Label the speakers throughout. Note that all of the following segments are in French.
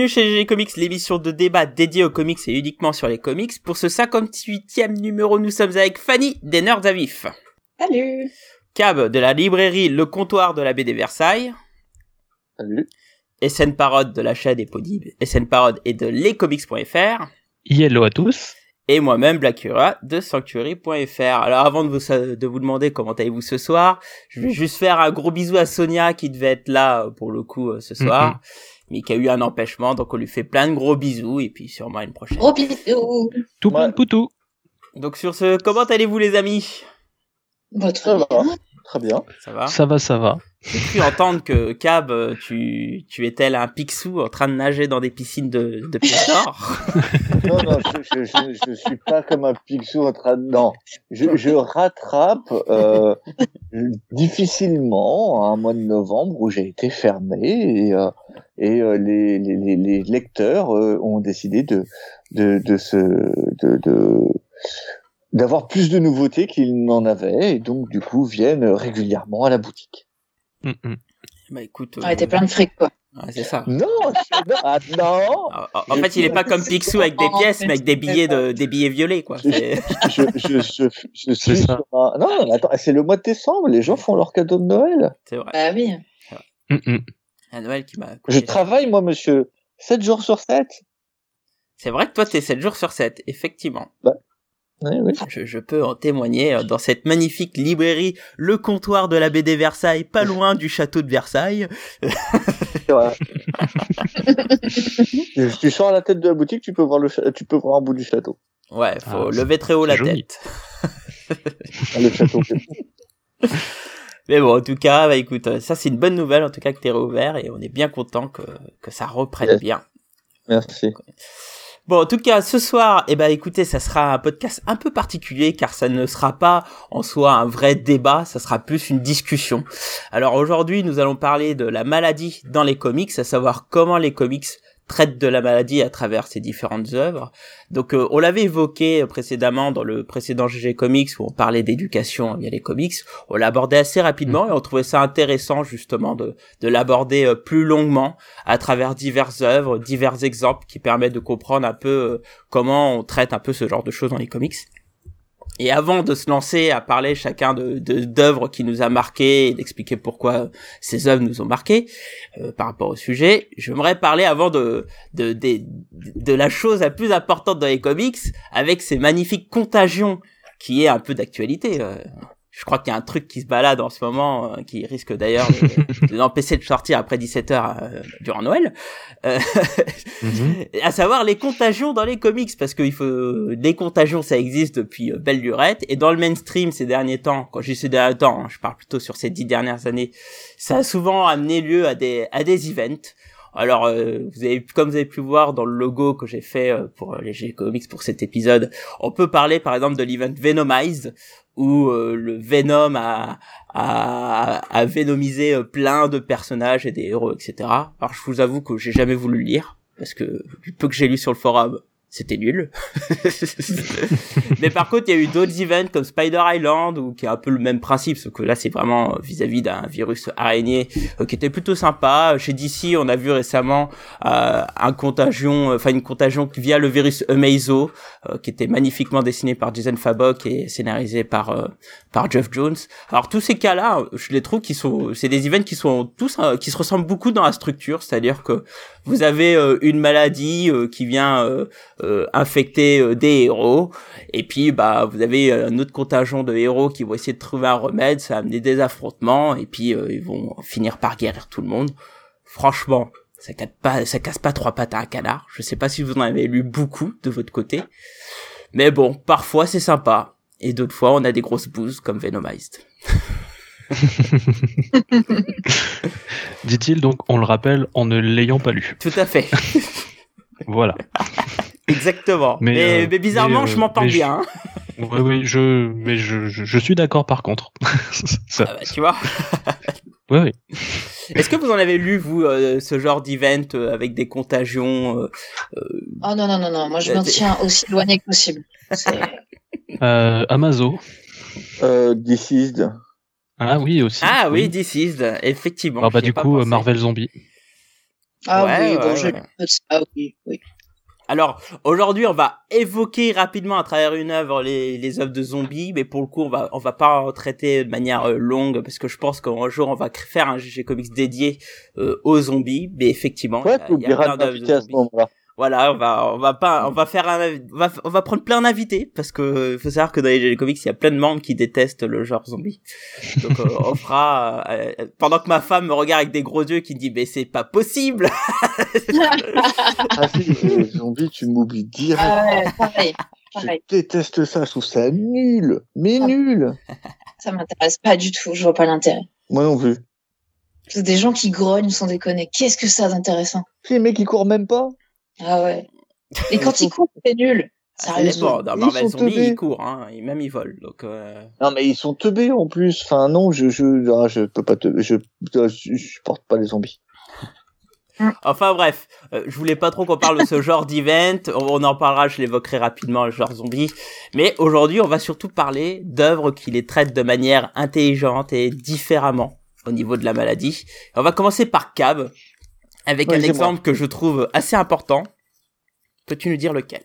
Speaker 1: Bienvenue chez GG Comics, l'émission de débat dédiée aux comics et uniquement sur les comics. Pour ce 58e numéro, nous sommes avec Fanny des Nerds à Vif.
Speaker 2: Salut
Speaker 1: Cab de la librairie Le Comptoir de la BD Versailles.
Speaker 3: Salut.
Speaker 1: SN Parode de la chaîne Epodib, SN Parode et de lescomics.fr.
Speaker 4: Hello à tous.
Speaker 1: Et moi-même, Blackura de Sanctuary.fr. Alors avant de vous, de vous demander comment allez-vous ce soir, je vais juste faire un gros bisou à Sonia qui devait être là euh, pour le coup euh, ce soir. Mais qui a eu un empêchement, donc on lui fait plein de gros bisous et puis sûrement une prochaine.
Speaker 2: Gros bisous
Speaker 4: Tout de poutou.
Speaker 1: Donc sur ce, comment allez-vous les amis?
Speaker 2: Bah, très bien.
Speaker 3: Très bien.
Speaker 1: Ça va?
Speaker 4: Ça va, ça va.
Speaker 1: J'ai cru entendre que Cab, euh, tu, tu étais là un pixou en train de nager dans des piscines de, de.
Speaker 3: Non, non, je, je, je, je suis pas comme un pixou en train de... Non, je, je rattrape euh, difficilement un mois de novembre où j'ai été fermé et, euh, et euh, les, les, les, les lecteurs euh, ont décidé de, de, de se... De, de, d'avoir plus de nouveautés qu'ils n'en avaient et donc du coup viennent régulièrement à la boutique.
Speaker 4: Mm, mm.
Speaker 1: bah écoute, euh,
Speaker 2: Ouais, t'es plein de fric, quoi.
Speaker 1: ouais, c'est ça.
Speaker 3: Non, je- non, ah, non.
Speaker 1: En, en fait, il est pas comme Picsou avec des pièces, mais avec des billets de, des billets violets, quoi. C'est-
Speaker 3: je, je, je, je suis
Speaker 4: C'est ça.
Speaker 3: sur un... Non, non, attends, c'est le mois de décembre, les gens font leur cadeau de Noël.
Speaker 1: C'est vrai.
Speaker 2: Bah oui.
Speaker 4: Mm, mm.
Speaker 1: À Noël qui m'a.
Speaker 3: Je travaille, moi, monsieur, 7 jours sur 7.
Speaker 1: C'est vrai que toi, t'es 7 jours sur 7, effectivement.
Speaker 3: Oui, oui.
Speaker 1: Je, je peux en témoigner euh, dans cette magnifique librairie, le comptoir de la BD Versailles, pas loin du château de Versailles.
Speaker 3: tu, tu sors à la tête de la boutique, tu peux voir le, cha- tu peux voir un bout du château.
Speaker 1: Ouais, faut
Speaker 4: Ah,
Speaker 1: lever très haut la
Speaker 4: joli.
Speaker 1: tête.
Speaker 3: Ah, Le château.
Speaker 1: Mais bon, en tout cas, bah écoute, euh, ça c'est une bonne nouvelle, en tout cas que t'es réouvert et on est bien content que, que ça reprenne
Speaker 3: Yes.
Speaker 1: bien.
Speaker 3: Merci.
Speaker 1: Bon, en tout cas, ce soir, eh ben, écoutez, ça sera un podcast un peu particulier car ça ne sera pas en soi un vrai débat, ça sera plus une discussion. Alors aujourd'hui, nous allons parler de la maladie dans les comics, à savoir comment les comics traitent de la maladie à travers ces différentes œuvres. Donc, euh, on l'avait évoqué précédemment dans le précédent GG Comics où on parlait d'éducation via les comics. On l'a abordé assez rapidement et on trouvait ça intéressant justement de, de l'aborder euh, plus longuement à travers diverses œuvres, divers exemples qui permettent de comprendre un peu euh, comment on traite un peu ce genre de choses dans les comics. Et avant de se lancer à parler chacun de d'œuvres qui nous a marqué et d'expliquer pourquoi ces œuvres nous ont marqué euh, par rapport au sujet, j'aimerais parler avant de de, de de la chose la plus importante dans les comics avec ces magnifiques contagions qui est un peu d'actualité. euh. Je crois qu'il y a un truc qui se balade en ce moment, euh, qui risque d'ailleurs de, de l'empêcher de sortir après 17h euh, durant Noël. Euh,
Speaker 4: Mhm.
Speaker 1: à savoir les contagions dans les comics parce qu'il faut les contagions ça existe depuis euh, belle lurette et dans le mainstream ces derniers temps quand je dis ces derniers temps hein, je parle plutôt sur ces dix dernières années ça a souvent amené lieu à des à des events alors euh, vous avez comme vous avez pu voir dans le logo que j'ai fait euh, pour euh, les G comics pour cet épisode on peut parler par exemple de l'event Venomized où euh, le Venom a a, vénomisé euh, plein de personnages et des héros etc alors je vous avoue que j'ai jamais voulu lire parce que du peu que j'ai lu sur le forum, c'était nul. Mais par contre, il y a eu d'autres events comme Spider Island ou qui est un peu le même principe, sauf que là c'est vraiment vis-à-vis d'un virus araignée euh, qui était plutôt sympa. Chez DC, on a vu récemment euh, un contagion, enfin une contagion via le virus Amazo, euh, qui était magnifiquement dessiné par Jason Fabok et scénarisé par euh, par Jeff Jones. Alors tous ces cas-là, je les trouve qui sont, c'est des events qui sont tous euh, qui se ressemblent beaucoup dans la structure, c'est-à-dire que vous avez euh, une maladie euh, qui vient euh, infecter euh, des héros. Et puis bah vous avez euh, un autre contingent de héros qui vont essayer de trouver un remède. Ça va amener des affrontements. Et puis euh, ils vont finir par guérir tout le monde. Franchement ça casse pas ça casse pas trois pattes à un canard. Je sais pas si vous en avez lu beaucoup de votre côté. Mais bon parfois c'est sympa. Et d'autres fois on a des grosses bouses comme Venomized
Speaker 4: Dit-il donc, on le rappelle en ne l'ayant pas lu.
Speaker 1: tout à fait.
Speaker 4: Voilà.
Speaker 1: exactement mais,
Speaker 4: Mais, euh,
Speaker 1: mais bizarrement
Speaker 4: mais,
Speaker 1: je
Speaker 4: euh,
Speaker 1: m'entends
Speaker 4: mais je-
Speaker 1: bien hein.
Speaker 4: Oui, oui, je, mais je, je, je suis d'accord par contre. Ça,
Speaker 1: Ah bah, tu vois
Speaker 4: oui, oui.
Speaker 1: Est-ce que vous en avez lu, vous, euh, ce genre d'event euh, avec des contagions euh,
Speaker 2: Oh non, non, non, non. Moi, je m'en tiens aussi éloigné que possible. C'est-
Speaker 4: Euh, Amazo.
Speaker 3: Euh, Deceased.
Speaker 4: Ah oui, aussi.
Speaker 1: Ah oui, This Is, effectivement.
Speaker 4: Ah bah du coup,
Speaker 1: pensé.
Speaker 4: Marvel Zombie.
Speaker 2: Ah
Speaker 1: Ouais,
Speaker 2: oui, bon,
Speaker 1: ouais,
Speaker 2: je
Speaker 1: ouais.
Speaker 2: ah oui, oui.
Speaker 1: Alors, aujourd'hui, on va évoquer rapidement à travers une œuvre les, les œuvres de zombies, mais pour le coup, on va, on va pas en traiter de manière euh, longue, parce que je pense qu'un jour, on va faire un GG Comics dédié euh, aux zombies, mais effectivement,
Speaker 3: Ouais,
Speaker 1: il y a-
Speaker 3: tu
Speaker 1: il y a
Speaker 3: oublieras
Speaker 1: plein d'œuvres de
Speaker 3: m'inviter à ce
Speaker 1: zombies. Voilà, on va, on va pas, on va faire un, on va, on va prendre plein d'invités parce que euh, faut savoir que dans les Comics, il y a plein de membres qui détestent le genre zombie. Donc, euh, on fera euh, euh, pendant que ma femme me regarde avec des gros yeux qui me dit, mais c'est pas possible.
Speaker 3: Ah si, les zombies, tu m'oublies direct.
Speaker 2: Ah ouais, pareil,
Speaker 3: Je
Speaker 2: pareil.
Speaker 3: déteste ça, je trouve ça nul, mais
Speaker 2: Ah.
Speaker 3: nul.
Speaker 2: Ça m'intéresse pas du tout, je vois pas l'intérêt.
Speaker 3: Moi non plus.
Speaker 2: C'est des gens qui grognent sans déconner. Qu'est-ce que ça d'intéressant?
Speaker 3: Si les mecs ils courent même pas.
Speaker 2: Ah ouais. Et quand ils courent, c'est nul.
Speaker 1: Ah, ça
Speaker 2: Sérieusement.
Speaker 1: dépend. Dans
Speaker 3: Ils
Speaker 1: Marvel Zombie,
Speaker 3: teubés.
Speaker 1: ils courent, hein, et même ils volent. Donc, euh...
Speaker 3: Non mais ils sont teubés en plus. Enfin non, je je ah, je peux pas te je je, je supporte pas les zombies.
Speaker 1: Enfin bref, euh, je voulais pas trop qu'on parle de ce genre d'event. On, on en parlera, je l'évoquerai rapidement, le genre zombie. Mais aujourd'hui, on va surtout parler d'œuvres qui les traitent de manière intelligente et différemment au niveau de la maladie. On va commencer par Cab, avec
Speaker 3: Ouais,
Speaker 1: un exemple que je trouve assez important. Peux-tu nous dire lequel?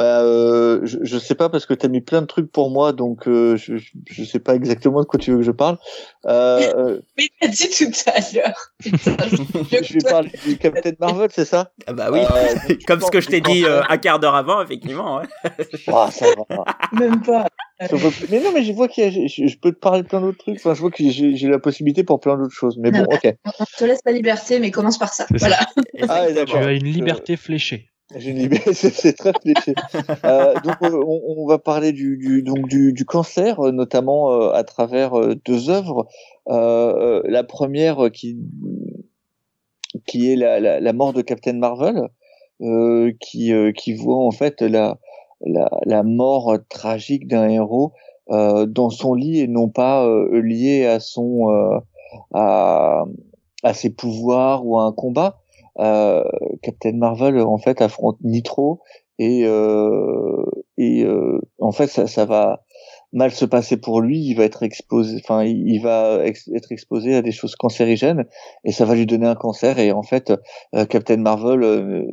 Speaker 3: Bah euh, je, je sais pas parce que t'as mis plein de trucs pour moi donc euh, je, sais pas exactement de quoi tu veux que je parle. Euh, euh,
Speaker 2: Mais m'a dit tout à l'heure. Je-
Speaker 3: vais parler du Captain Marvel, c'est ça
Speaker 1: Ah bah oui,
Speaker 3: Euh,
Speaker 1: comme ce que je t'ai dit euh, un quart d'heure avant, effectivement. Ouais.
Speaker 3: Ah, ça va.
Speaker 2: Même pas.
Speaker 3: Mais non, mais je vois qu'il y a, je, je peux te parler de plein d'autres trucs. Enfin, je vois que j'ai j'ai la possibilité pour plein d'autres choses. Mais bon, ok.
Speaker 2: On te laisse la liberté, mais commence par ça.
Speaker 4: C'est ça.
Speaker 2: Voilà.
Speaker 3: Ah,
Speaker 4: Tu as une
Speaker 3: Euh,
Speaker 4: liberté fléchée.
Speaker 3: J'ai c'est très fléché. Euh, donc, euh, on, on va parler du, du donc du, du cancer, euh, notamment euh, à travers euh, deux œuvres. La première qui qui est la, la, la mort de Captain Marvel, qui qui voit en fait la la, la mort tragique d'un héros dans son lit et non pas lié à son à à ses pouvoirs ou à un combat. Euh, Captain Marvel en fait affronte Nitro et euh, et euh, en fait ça, ça va mal se passer pour lui. Il va être exposé enfin il, va être exposé à des choses cancérigènes et ça va lui donner un cancer. Et en fait euh, Captain Marvel euh,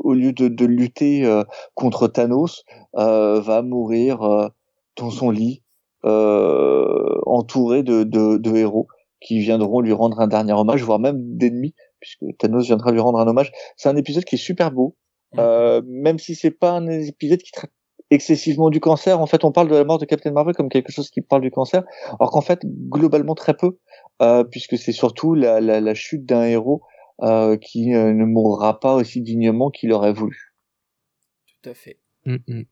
Speaker 3: au lieu de, de lutter euh, contre Thanos euh, va mourir euh, dans son lit euh, entouré de, de, de héros qui viendront lui rendre un dernier hommage voire même d'ennemis puisque Thanos viendra lui rendre un hommage. C'est un épisode qui est super beau, euh, même si c'est pas un épisode qui traite excessivement du cancer. En fait, on parle de la mort de Captain Marvel comme quelque chose qui parle du cancer, alors qu'en fait, globalement très peu, euh, puisque c'est surtout la, la, la chute d'un héros euh, qui euh, ne mourra pas aussi dignement qu'il aurait voulu.
Speaker 1: Tout à fait.
Speaker 4: Mm, mm.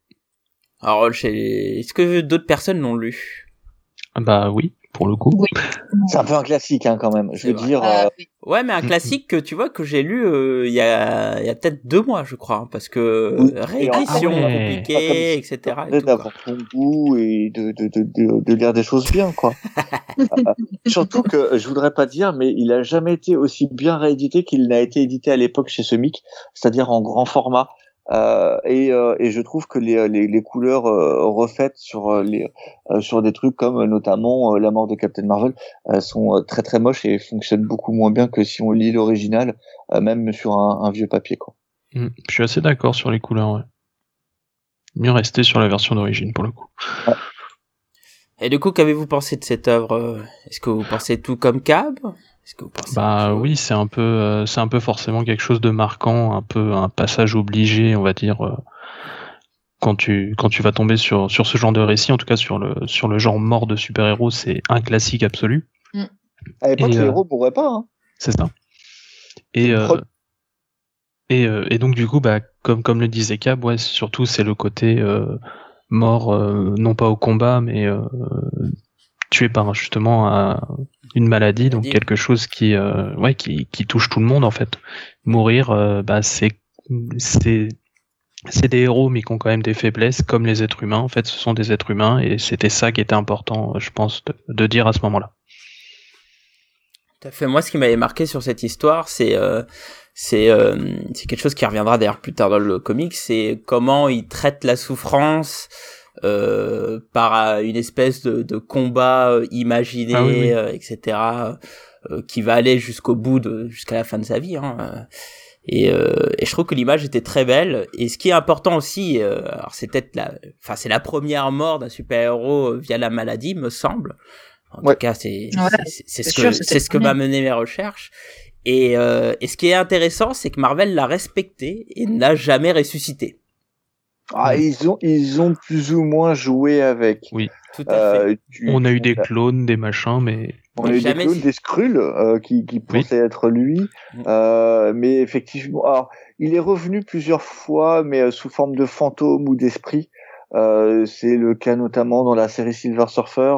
Speaker 1: Alors, est-ce que d'autres personnes l'ont lu?
Speaker 4: Ah Bah oui, pour le coup.
Speaker 2: Oui.
Speaker 3: C'est un peu un classique hein, quand même. Je veux
Speaker 1: vrai.
Speaker 3: dire,
Speaker 2: Ah,
Speaker 3: euh,
Speaker 2: oui.
Speaker 1: Ouais, mais un classique que tu vois que j'ai lu euh, il y a, il y a peut-être deux mois, je crois, hein, parce que
Speaker 3: Oui.
Speaker 1: réédition
Speaker 4: Ah ouais.
Speaker 1: compliquée, etc. et
Speaker 3: d'avoir ton goût et de, de, de, de, de lire des choses bien, quoi. Euh, surtout que je voudrais pas dire, mais il a jamais été aussi bien réédité qu'il n'a été édité à l'époque chez Semic, c'est-à-dire en grand format. Euh, et, euh, et je trouve que les, les, les couleurs euh, refaites sur les euh, sur des trucs comme notamment euh, la mort de Captain Marvel euh, sont très très moches et fonctionnent beaucoup moins bien que si on lit l'original, euh, même sur un, un vieux papier quoi.
Speaker 4: Mm. Je suis assez d'accord sur les couleurs, ouais. Mieux rester sur la version d'origine pour le coup.
Speaker 1: Et du coup, qu'avez-vous pensé de cette œuvre? Est-ce que vous pensez tout comme Cab? Est-ce que vous pensez
Speaker 4: Bah oui, c'est un peu, euh, c'est un peu forcément quelque chose de marquant, un peu un passage obligé, on va dire, euh, quand tu quand tu vas tomber sur sur ce genre de récit, en tout cas sur le sur le genre mort de super héros, c'est un classique absolu,
Speaker 3: À l'époque,
Speaker 4: Et,
Speaker 3: les
Speaker 4: euh,
Speaker 3: héros mourraient pas. Hein.
Speaker 4: c'est ça. Et euh, et euh, et donc du coup, bah comme comme le disait Cab, ouais, surtout c'est le côté euh, mort, euh, non pas au combat, mais euh, tué par justement un- une maladie, donc quelque chose qui, euh, ouais, qui, qui touche tout le monde en fait. Mourir, euh, bah c'est c'est c'est des héros, mais qui ont quand même des faiblesses, comme les êtres humains. En fait, ce sont des êtres humains, et c'était ça qui était important, je pense, de, de dire à ce moment-là.
Speaker 1: Tout à fait. Moi, ce qui m'avait marqué sur cette histoire, c'est euh, c'est euh, c'est quelque chose qui reviendra d'ailleurs plus tard dans le comic. C'est comment il traite la souffrance euh, par euh, une espèce de, de combat euh, imaginé,
Speaker 4: Ah oui, oui.
Speaker 1: euh, etc. euh, qui va aller jusqu'au bout de jusqu'à la fin de sa vie. Hein. Et, euh, et, je trouve que l'image était très belle. Et ce qui est important aussi, euh, alors c'est peut-être la, enfin c'est la première mort d'un super-héros via la maladie, me semble. En tout cas, c'est c'est ce que c'est ce que m'a mené mes recherches. Et, euh, et ce qui est intéressant, c'est que Marvel l'a respecté et n'a jamais ressuscité.
Speaker 3: Ah, ils ont ils ont plus ou moins joué avec.
Speaker 4: Oui.
Speaker 1: Tout à fait.
Speaker 4: On a eu des clones, des machins, mais
Speaker 3: on a eu des clones, des Skrulls euh, qui, qui pensaient être lui, mm. euh, mais effectivement, alors, il est revenu plusieurs fois, mais euh, sous forme de fantôme ou d'esprit. Euh, c'est le cas notamment dans la série Silver Surfer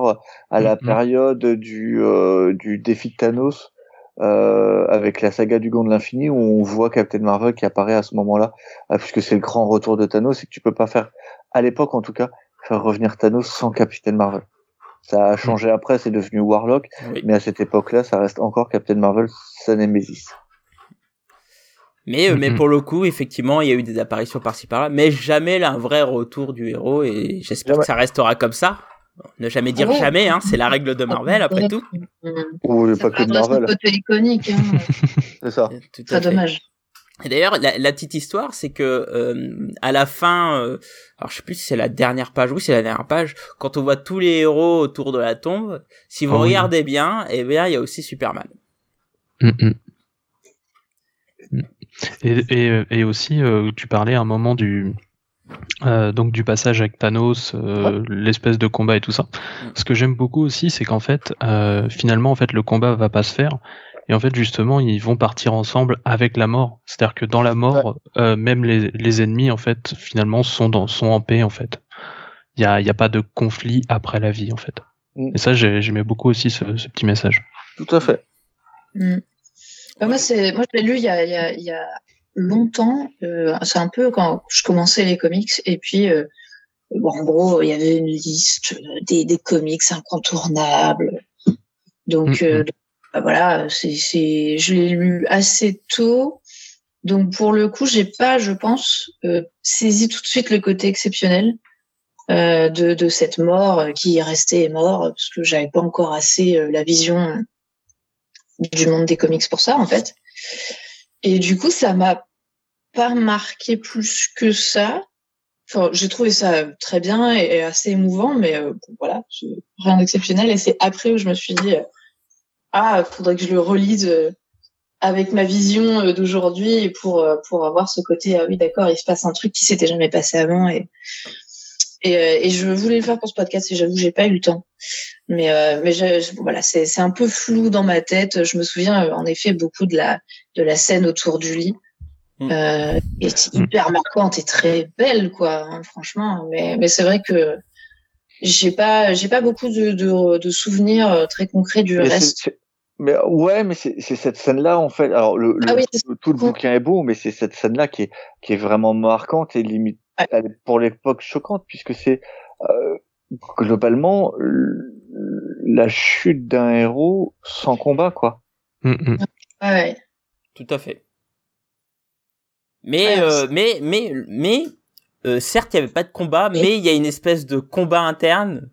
Speaker 3: à la mm, mm. période du euh, du défi de Thanos avec la saga du Gant de l'infini où on voit Captain Marvel qui apparaît à ce moment-là puisque c'est le grand retour de Thanos et que tu peux pas faire à l'époque en tout cas faire revenir Thanos sans Captain Marvel. Ça a changé après, c'est devenu Warlock, mais à cette époque-là, ça reste encore Captain Marvel, sa Nemesis.
Speaker 1: Mais, euh, mais pour le coup, effectivement, il y a eu des apparitions par-ci par-là, mais jamais là, un vrai retour du héros, et j'espère que ça restera comme ça. Ne jamais dire ah jamais, hein, c'est la règle de Marvel, après tout.
Speaker 3: Ou pas que de Marvel.
Speaker 2: C'est iconique. Hein.
Speaker 3: c'est ça.
Speaker 2: C'est dommage.
Speaker 1: Et d'ailleurs, la, la, petite histoire, c'est que euh, à la fin, euh, alors je sais plus si c'est la dernière page, oui c'est la dernière page, quand on voit tous les héros autour de la tombe, si vous ah regardez bien, eh bien il y a aussi Superman.
Speaker 4: Mm, mm. Et, et, et, aussi, euh, tu parlais à un moment du euh, donc du passage avec Thanos, euh, l'espèce de combat et tout ça. Mm. Ce que j'aime beaucoup aussi, c'est qu'en fait, finalement, en fait, le combat va pas se faire et en fait, justement, ils vont partir ensemble avec la mort. C'est-à-dire que dans la mort, euh, même les, les, ennemis, en fait, finalement, sont, dans, sont en paix, en fait. Il n'y a, y a pas de conflit après la vie, en fait. Mm. Et ça, j'aimais beaucoup aussi ce, ce, petit message.
Speaker 3: Tout à fait.
Speaker 2: Mm. Bah, moi, c'est, moi, je l'ai lu il y a, y, a, y a, longtemps. Euh, c'est un peu quand je commençais les comics. Et puis, euh, bon, en gros, il y avait une liste des, des comics incontournables. Donc, mm, euh, bah voilà, c'est, je l'ai lu assez tôt. Donc pour le coup, j'ai pas, je pense, euh, saisi tout de suite le côté exceptionnel euh, de, de cette mort euh, qui est restée mort parce que j'avais pas encore assez euh, la vision du monde des comics pour ça en fait. Et du coup, ça m'a pas marqué plus que ça. Enfin, j'ai trouvé ça très bien et, assez émouvant, mais euh, voilà, rien d'exceptionnel. Et c'est après où je me suis dit ah, faudrait que je le relise euh, avec ma vision euh, d'aujourd'hui pour euh, pour avoir ce côté ah oui d'accord il se passe un truc qui s'était jamais passé avant et et, et je voulais le faire pour ce podcast et j'avoue j'ai pas eu le temps mais mais je, voilà c'est c'est un peu flou dans ma tête. Je me souviens en effet beaucoup de la de la scène autour du lit. Mm. euh, et c'est hyper marquante et très belle quoi hein, franchement. Mais mais c'est vrai que j'ai pas j'ai pas beaucoup de, de, de souvenirs très concrets du reste.
Speaker 3: mais ouais, mais c'est cette scène-là en fait. Alors le, ah tout le bouquin est beau, mais c'est cette scène-là qui est qui est vraiment marquante et limite pour l'époque choquante puisque c'est euh, globalement la chute d'un héros sans combat quoi.
Speaker 4: Mm, mm.
Speaker 2: Ouais.
Speaker 1: Tout à fait. Mais euh, mais mais mais euh, certes il y avait pas de combat, mais il y a une espèce de combat interne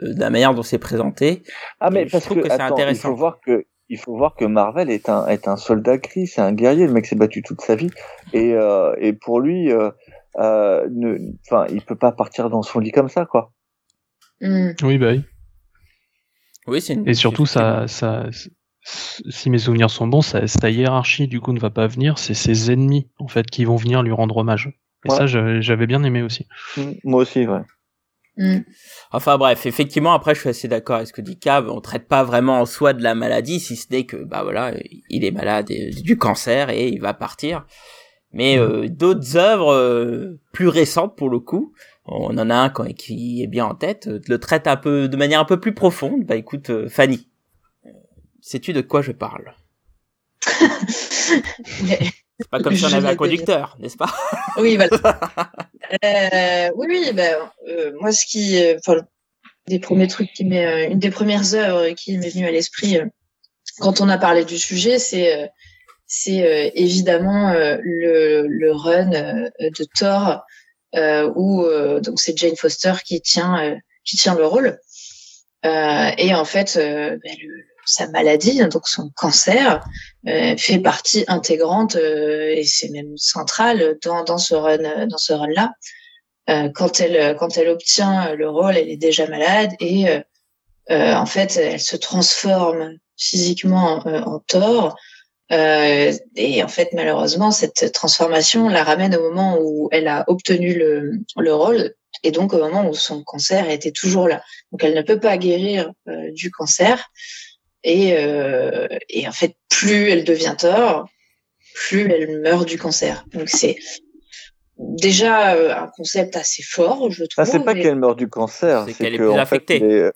Speaker 1: de la manière dont c'est présenté.
Speaker 3: Ah mais parce que, que c'est intéressant. Il faut voir que il faut voir que Marvel est un est un soldat gris, c'est un guerrier. Le mec s'est battu toute sa vie et euh, et pour lui, euh, euh, ne, enfin, il peut pas partir dans son lit comme ça, quoi.
Speaker 2: Mm.
Speaker 4: Oui, bah oui.
Speaker 1: Oui. Une...
Speaker 4: Et surtout, ça, ça, si mes souvenirs sont bons, sa, sa hiérarchie du coup ne va pas venir. C'est ses ennemis en fait qui vont venir lui rendre hommage. Et ça, j'avais bien aimé aussi.
Speaker 3: Mm. Moi aussi, ouais.
Speaker 2: Mm.
Speaker 1: Enfin bref, effectivement, après je suis assez d'accord avec ce que dit Cab, on traite pas vraiment en soi de la maladie, si ce n'est que bah voilà, il est malade du cancer et il va partir. Mais euh, d'autres œuvres euh, plus récentes pour le coup, on en a un qui est bien en tête, euh, le traite un peu de manière un peu plus profonde. Bah écoute, Fanny, sais-tu de quoi je parle? C'est pas comme si on avait un conducteur, n'est-ce pas?
Speaker 2: Oui, voilà. euh, oui, oui. Euh, moi, ce qui, euh, enfin, des premiers trucs qui m'est, euh, une des premières œuvres qui m'est venue à l'esprit quand on a parlé du sujet, c'est, c'est évidemment le, le run de Thor où donc c'est Jane Foster qui tient, qui tient le rôle. et en fait, ben, le, sa maladie, donc son cancer, euh, fait partie intégrante euh, et c'est même central dans, dans ce run dans ce run là. quand elle quand elle obtient le rôle, elle est déjà malade et en fait elle se transforme physiquement en Thor. Et en fait, malheureusement, cette transformation la ramène au moment où elle a obtenu le, le rôle et donc au moment où son cancer était toujours là. Donc elle ne peut pas guérir euh, du cancer et, euh, et en fait plus elle devient tort, plus elle meurt du cancer. Donc c'est déjà euh, un concept assez fort, je trouve.
Speaker 3: Ah, c'est pas qu'elle meurt du cancer,
Speaker 1: c'est qu'elle est, plus affectée.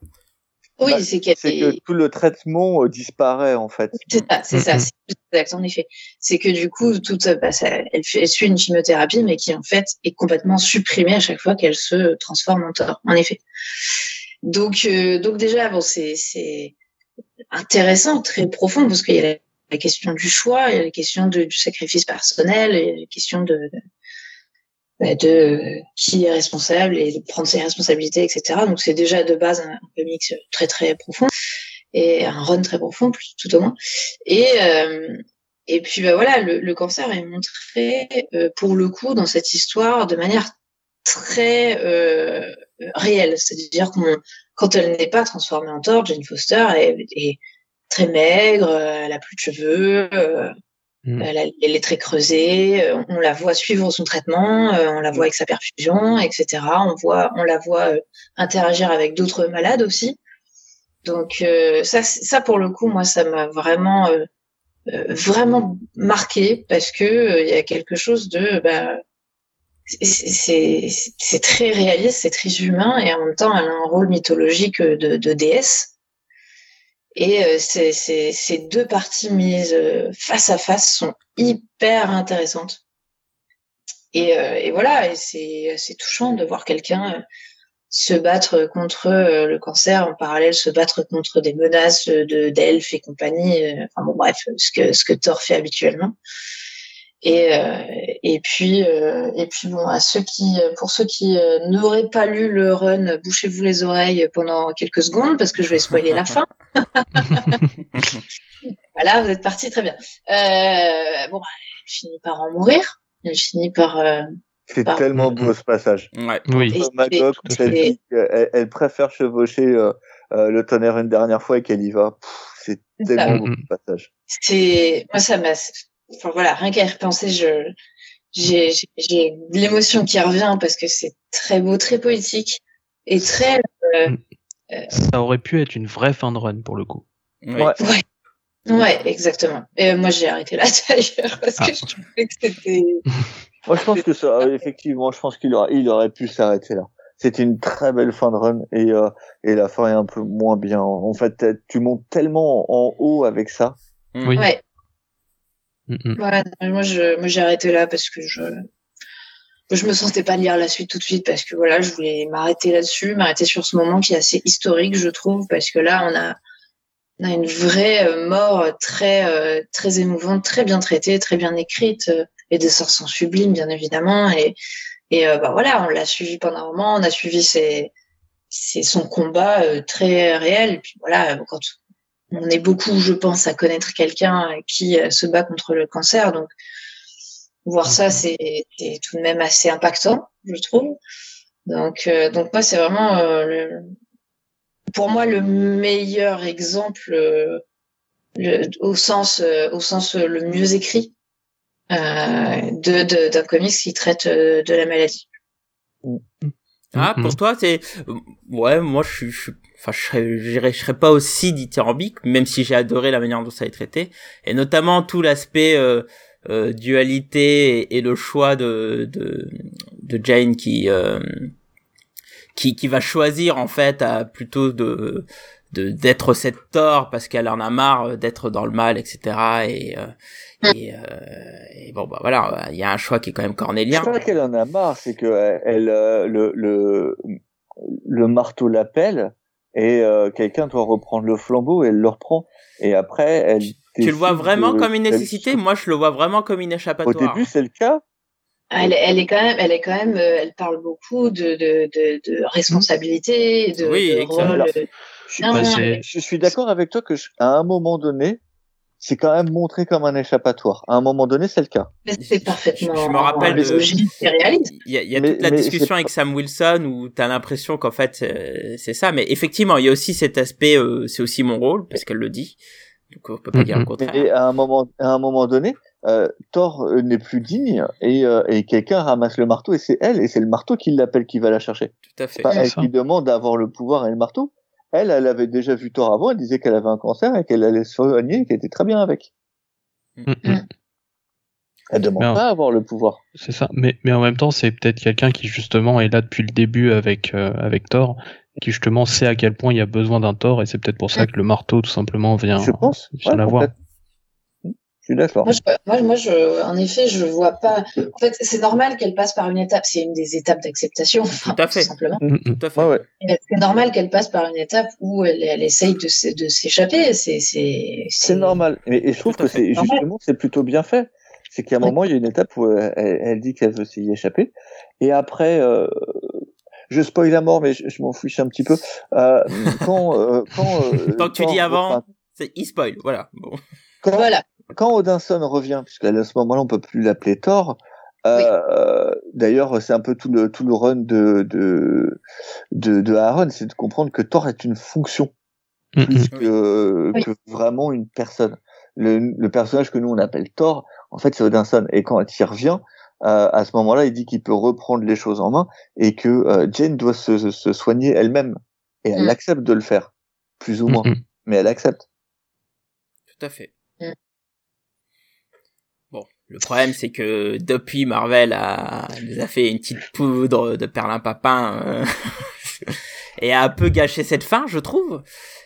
Speaker 2: Oui, bah, c'est
Speaker 3: que tout le traitement euh, disparaît en fait.
Speaker 2: C'est ça, c'est ça, c'est exact en effet. C'est que du coup, toute, bah, ça, elle, elle, suit une chimiothérapie, mais qui en fait est complètement supprimée à chaque fois qu'elle se transforme en tort. En effet. Donc, euh, donc déjà, bon, c'est c'est intéressant, très profond, parce qu'il y a la, question du choix, il y a la question de, du sacrifice personnel, il y a la question de, de qui est responsable et de prendre ses responsabilités, etc. Donc c'est déjà de base un, comics très très profond et un run très profond, tout au moins. Et euh, et puis bah voilà, le, le cancer est montré euh, pour le coup dans cette histoire de manière très euh, réelle, c'est-à-dire qu'on quand elle n'est pas transformée en tort, Jane Foster est, est très maigre, elle a plus de cheveux, euh, Mm. Elle, elle, est très creusée. Euh, on la voit suivre son traitement, euh, on la voit avec sa perfusion, etc. On voit, on la voit euh, interagir avec d'autres malades aussi. Donc ça, ça pour le coup, moi, ça m'a vraiment, vraiment marqué parce que il y a quelque chose de, bah, c'est très réaliste, c'est très humain et en même temps, elle a un rôle mythologique de, de déesse. Et euh, ces, ces, deux parties mises euh, face à face sont hyper intéressantes. Et, euh, et voilà, et c'est touchant de voir quelqu'un se battre contre le cancer, en parallèle se battre contre des menaces de d'elfes et compagnie. enfin bon, bref, ce que ce que Thor fait habituellement. Et, euh, et puis euh, et puis bon à ceux qui pour ceux qui euh, n'auraient pas lu le run, bouchez-vous les oreilles pendant quelques secondes parce que je vais spoiler la fin. voilà, vous êtes parti très bien. bon, bah, elle finit par en mourir. Elle finit par
Speaker 3: c'est tellement beau ce passage.
Speaker 1: Ouais.
Speaker 4: Oui.
Speaker 3: Magog, elle, elle, préfère chevaucher le tonnerre une dernière fois et qu'elle y va. C'est tellement beau ce passage.
Speaker 2: C'est moi ça m'a enfin voilà, rien qu'à y repenser, je j'ai l'émotion qui revient parce que c'est très beau, très poétique et très. Euh, mm.
Speaker 4: Euh, Ça aurait pu être une vraie fin de run pour le coup.
Speaker 2: Ouais. ouais. Ouais, exactement. Et moi, j'ai arrêté là d'ailleurs parce que ah. je trouvais que c'était.
Speaker 3: moi, je pense que ça, effectivement, je pense qu'il aurait, il aurait pu s'arrêter là. C'était une très belle fin de run et euh, et la fin est un peu moins bien. En fait, tu montes tellement en haut avec ça.
Speaker 2: Oui. Ouais. Mm moi je, moi j'ai arrêté là parce que je, je me sentais pas lire la suite tout de suite parce que voilà, je voulais m'arrêter là-dessus, m'arrêter sur ce moment qui est assez historique, je trouve, parce que là on a, une vraie euh, mort très, euh, très émouvante, très bien traitée, très bien écrite, euh, et des sorts sont sublimes bien évidemment, et, bah voilà, on l'a suivi pendant un moment, on a suivi ses, son combat très réel, et puis voilà, quand on est beaucoup, je pense, à connaître quelqu'un qui se bat contre le cancer. Donc, voir ça, c'est tout de même assez impactant, je trouve. Donc, euh, donc moi, c'est vraiment, euh, le, pour moi, le meilleur exemple au sens, au sens le mieux écrit de d'un comics qui traite de la maladie.
Speaker 1: Ah, pour toi, c'est ouais, moi, je suis enfin je serais je serais pas aussi dithyrambique même si j'ai adoré la manière dont ça est traité et notamment tout l'aspect euh, euh, dualité et, le choix de de, de Jane qui euh, qui qui va choisir en fait à plutôt de de d'être cette tort parce qu'elle en a marre d'être dans le mal etc et euh, et, euh, et, bon bah voilà il y a un choix qui est quand même cornélien.
Speaker 3: C'est pas qu'elle en a marre c'est que elle le le le marteau l'appelle et euh, quelqu'un doit reprendre le flambeau et elle le reprend. Et après elle
Speaker 1: tu le vois vraiment comme une nécessité? Moi je le vois vraiment comme une échappatoire
Speaker 3: au début c'est le cas?
Speaker 2: Elle, elle, est quand même elle est quand même euh, elle parle beaucoup de de, de, de responsabilité de,
Speaker 1: oui,
Speaker 2: de rôle
Speaker 3: Je,
Speaker 2: Non,
Speaker 4: Bah,
Speaker 2: non,
Speaker 4: c'est-
Speaker 3: je suis d'accord avec toi que je- à un moment donné, c'est quand même montré comme un échappatoire. À un moment donné, c'est le cas.
Speaker 2: Mais c'est parfaitement.
Speaker 1: Je me rappelle
Speaker 2: réaliste.
Speaker 1: Il y a, il y a
Speaker 3: Mais-
Speaker 1: toute la discussion avec Sam Wilson où t'as l'impression qu'en fait euh, c'est ça, mais effectivement il y a aussi cet aspect, euh, c'est aussi mon rôle parce qu'elle le dit, donc on peut pas dire le contraire.
Speaker 3: Et à un moment, à un moment donné, euh, Thor euh, n'est plus digne et, euh, et quelqu'un ramasse le marteau et c'est elle et c'est le marteau qui l'appelle qui va la chercher.
Speaker 1: Tout à fait.
Speaker 3: Pas elle
Speaker 4: ça.
Speaker 3: qui demande d'avoir le pouvoir et le marteau. Elle, elle avait déjà vu Thor avant. Elle disait qu'elle avait un cancer et qu'elle allait se soigner et qu'elle était très bien avec.
Speaker 4: Mm, mm.
Speaker 3: Elle demande pas à avoir le pouvoir.
Speaker 4: C'est ça. Mais, mais en même temps, c'est peut-être quelqu'un qui justement est là depuis le début avec, euh, avec Thor, qui justement sait à quel point il y a besoin d'un Thor, et c'est peut-être pour ça que le marteau tout simplement vient,
Speaker 3: je pense.
Speaker 4: vient
Speaker 3: Ouais,
Speaker 4: la voir.
Speaker 3: complètement. Je suis d'accord.
Speaker 2: Moi, je, moi, moi, je, en effet, je vois pas. En fait, c'est normal qu'elle passe par une étape. C'est une des étapes d'acceptation,
Speaker 1: Tout à fait.
Speaker 2: simplement.
Speaker 4: Mm, mm.
Speaker 1: Tout à fait.
Speaker 3: Ouais, ouais.
Speaker 2: Et C'est normal qu'elle passe par une étape où elle, elle essaye de, s'échapper. C'est, c'est,
Speaker 3: C'est normal. Et je trouve que c'est justement c'est plutôt bien fait. C'est qu'à un moment il y a une étape où elle, elle- elle dit qu'elle veut s'y échapper, et après, euh, je spoil à mort, mais je, je m'en fiche un petit peu. Euh, quand euh, quand euh,
Speaker 1: Tant que tu
Speaker 3: Thor
Speaker 1: dis avant,
Speaker 3: enfin,
Speaker 1: c'est e-spoil, voilà. Bon.
Speaker 3: quand,
Speaker 2: Voilà.
Speaker 3: quand Odinson revient, puisqu'à ce moment-là on peut plus l'appeler Thor. Euh, D'ailleurs, c'est un peu tout le tout le run de de de, de Aaron, c'est de comprendre que Thor est une fonction
Speaker 4: Mm, mm.
Speaker 3: plus que,
Speaker 2: Oui.
Speaker 3: que vraiment une personne. Le, le personnage que nous on appelle Thor, en fait, c'est Odinson. Et quand il revient, euh, à ce moment-là, il dit qu'il peut reprendre les choses en main et que euh, Jane doit se, soigner elle-même. Et elle
Speaker 2: Mm.
Speaker 3: accepte de le faire, plus ou moins. Mais elle accepte.
Speaker 1: Tout à fait.
Speaker 2: Mm.
Speaker 1: Bon, le problème c'est que depuis Marvel a nous a fait une petite poudre de perlimpapin euh, et a un peu gâché cette fin, je trouve.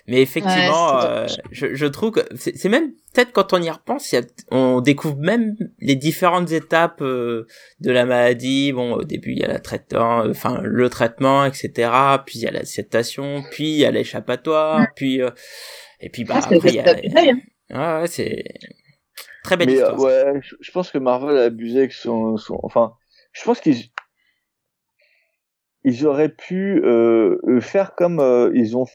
Speaker 1: Mais effectivement,
Speaker 2: Ouais,
Speaker 1: euh, je, je trouve que c'est c'est même peut-être quand on y repense, il y a, on découvre même les différentes étapes euh, de la maladie. Bon, au début il y a la traitement, euh, enfin le traitement, etc. Puis il y a l'acceptation, puis il y a l'échappatoire, puis euh, et puis bah
Speaker 2: Ah,
Speaker 1: après il y
Speaker 2: hein.
Speaker 1: a Ouais, ouais, c'est très belle
Speaker 3: Mais euh,
Speaker 1: histoire.
Speaker 3: ouais, je, je pense que Marvel a abusé avec son, son- enfin, je pense qu'ils ils auraient pu euh, euh, faire comme euh, ils ont,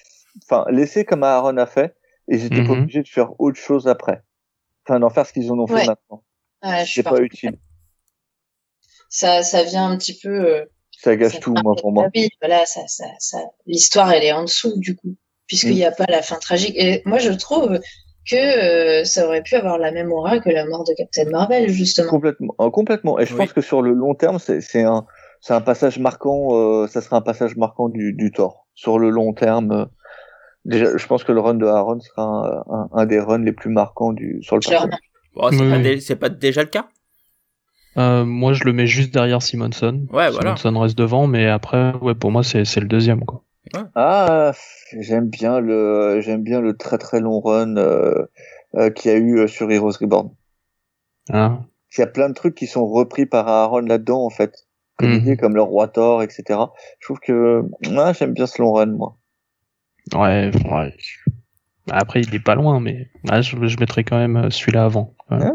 Speaker 3: enfin, laisser comme Aaron a fait, et ils étaient pas
Speaker 4: Mhm.
Speaker 3: obligés de faire autre chose après. Enfin, d'en faire ce qu'ils en ont fait
Speaker 2: Ouais.
Speaker 3: maintenant.
Speaker 2: Ouais,
Speaker 3: C'est pas utile.
Speaker 2: Ça, ça vient un petit peu. euh,
Speaker 3: Ça gâche
Speaker 2: ça
Speaker 3: tout, moi, pour moi.
Speaker 2: Oui, voilà, ça, ça, ça, l'histoire, elle est en dessous, du coup, puisqu'il
Speaker 3: Mm.
Speaker 2: n'y a pas la fin tragique. Et moi, je trouve que euh, ça aurait pu avoir la même aura que la mort de Captain Marvel, justement.
Speaker 3: Complètement, euh, complètement. Et je
Speaker 1: Oui.
Speaker 3: pense que sur le long terme, c'est c'est un, c'est un passage marquant. Euh, ça sera un passage marquant du, du Thor. Sur le long terme, euh, déjà, je pense que le run de Aaron sera un, un, un des runs les plus marquants du sur le personnage.
Speaker 1: Bon, c'est
Speaker 4: Oui,
Speaker 1: pas,
Speaker 4: oui.
Speaker 1: dé- c'est pas déjà le cas?
Speaker 4: Euh, moi, je le mets juste derrière Simonson.
Speaker 1: Ouais, voilà.
Speaker 4: Simonson reste devant, mais après, ouais, pour moi, c'est c'est le deuxième, quoi.
Speaker 3: Ah, j'aime bien le, j'aime bien le très très long run euh, euh, qu'il y a eu sur Heroes Reborn.
Speaker 4: Hein
Speaker 3: Il y a plein de trucs qui sont repris par Aaron là-dedans en fait, comme
Speaker 4: Mhm.
Speaker 3: idée, comme le roi Thor, etc. Je trouve que, ah, j'aime bien ce long run moi.
Speaker 4: ouais, ouais. Après, il est pas loin, mais ah, je, je mettrais quand même euh, celui-là avant. Ouais.
Speaker 3: Ah.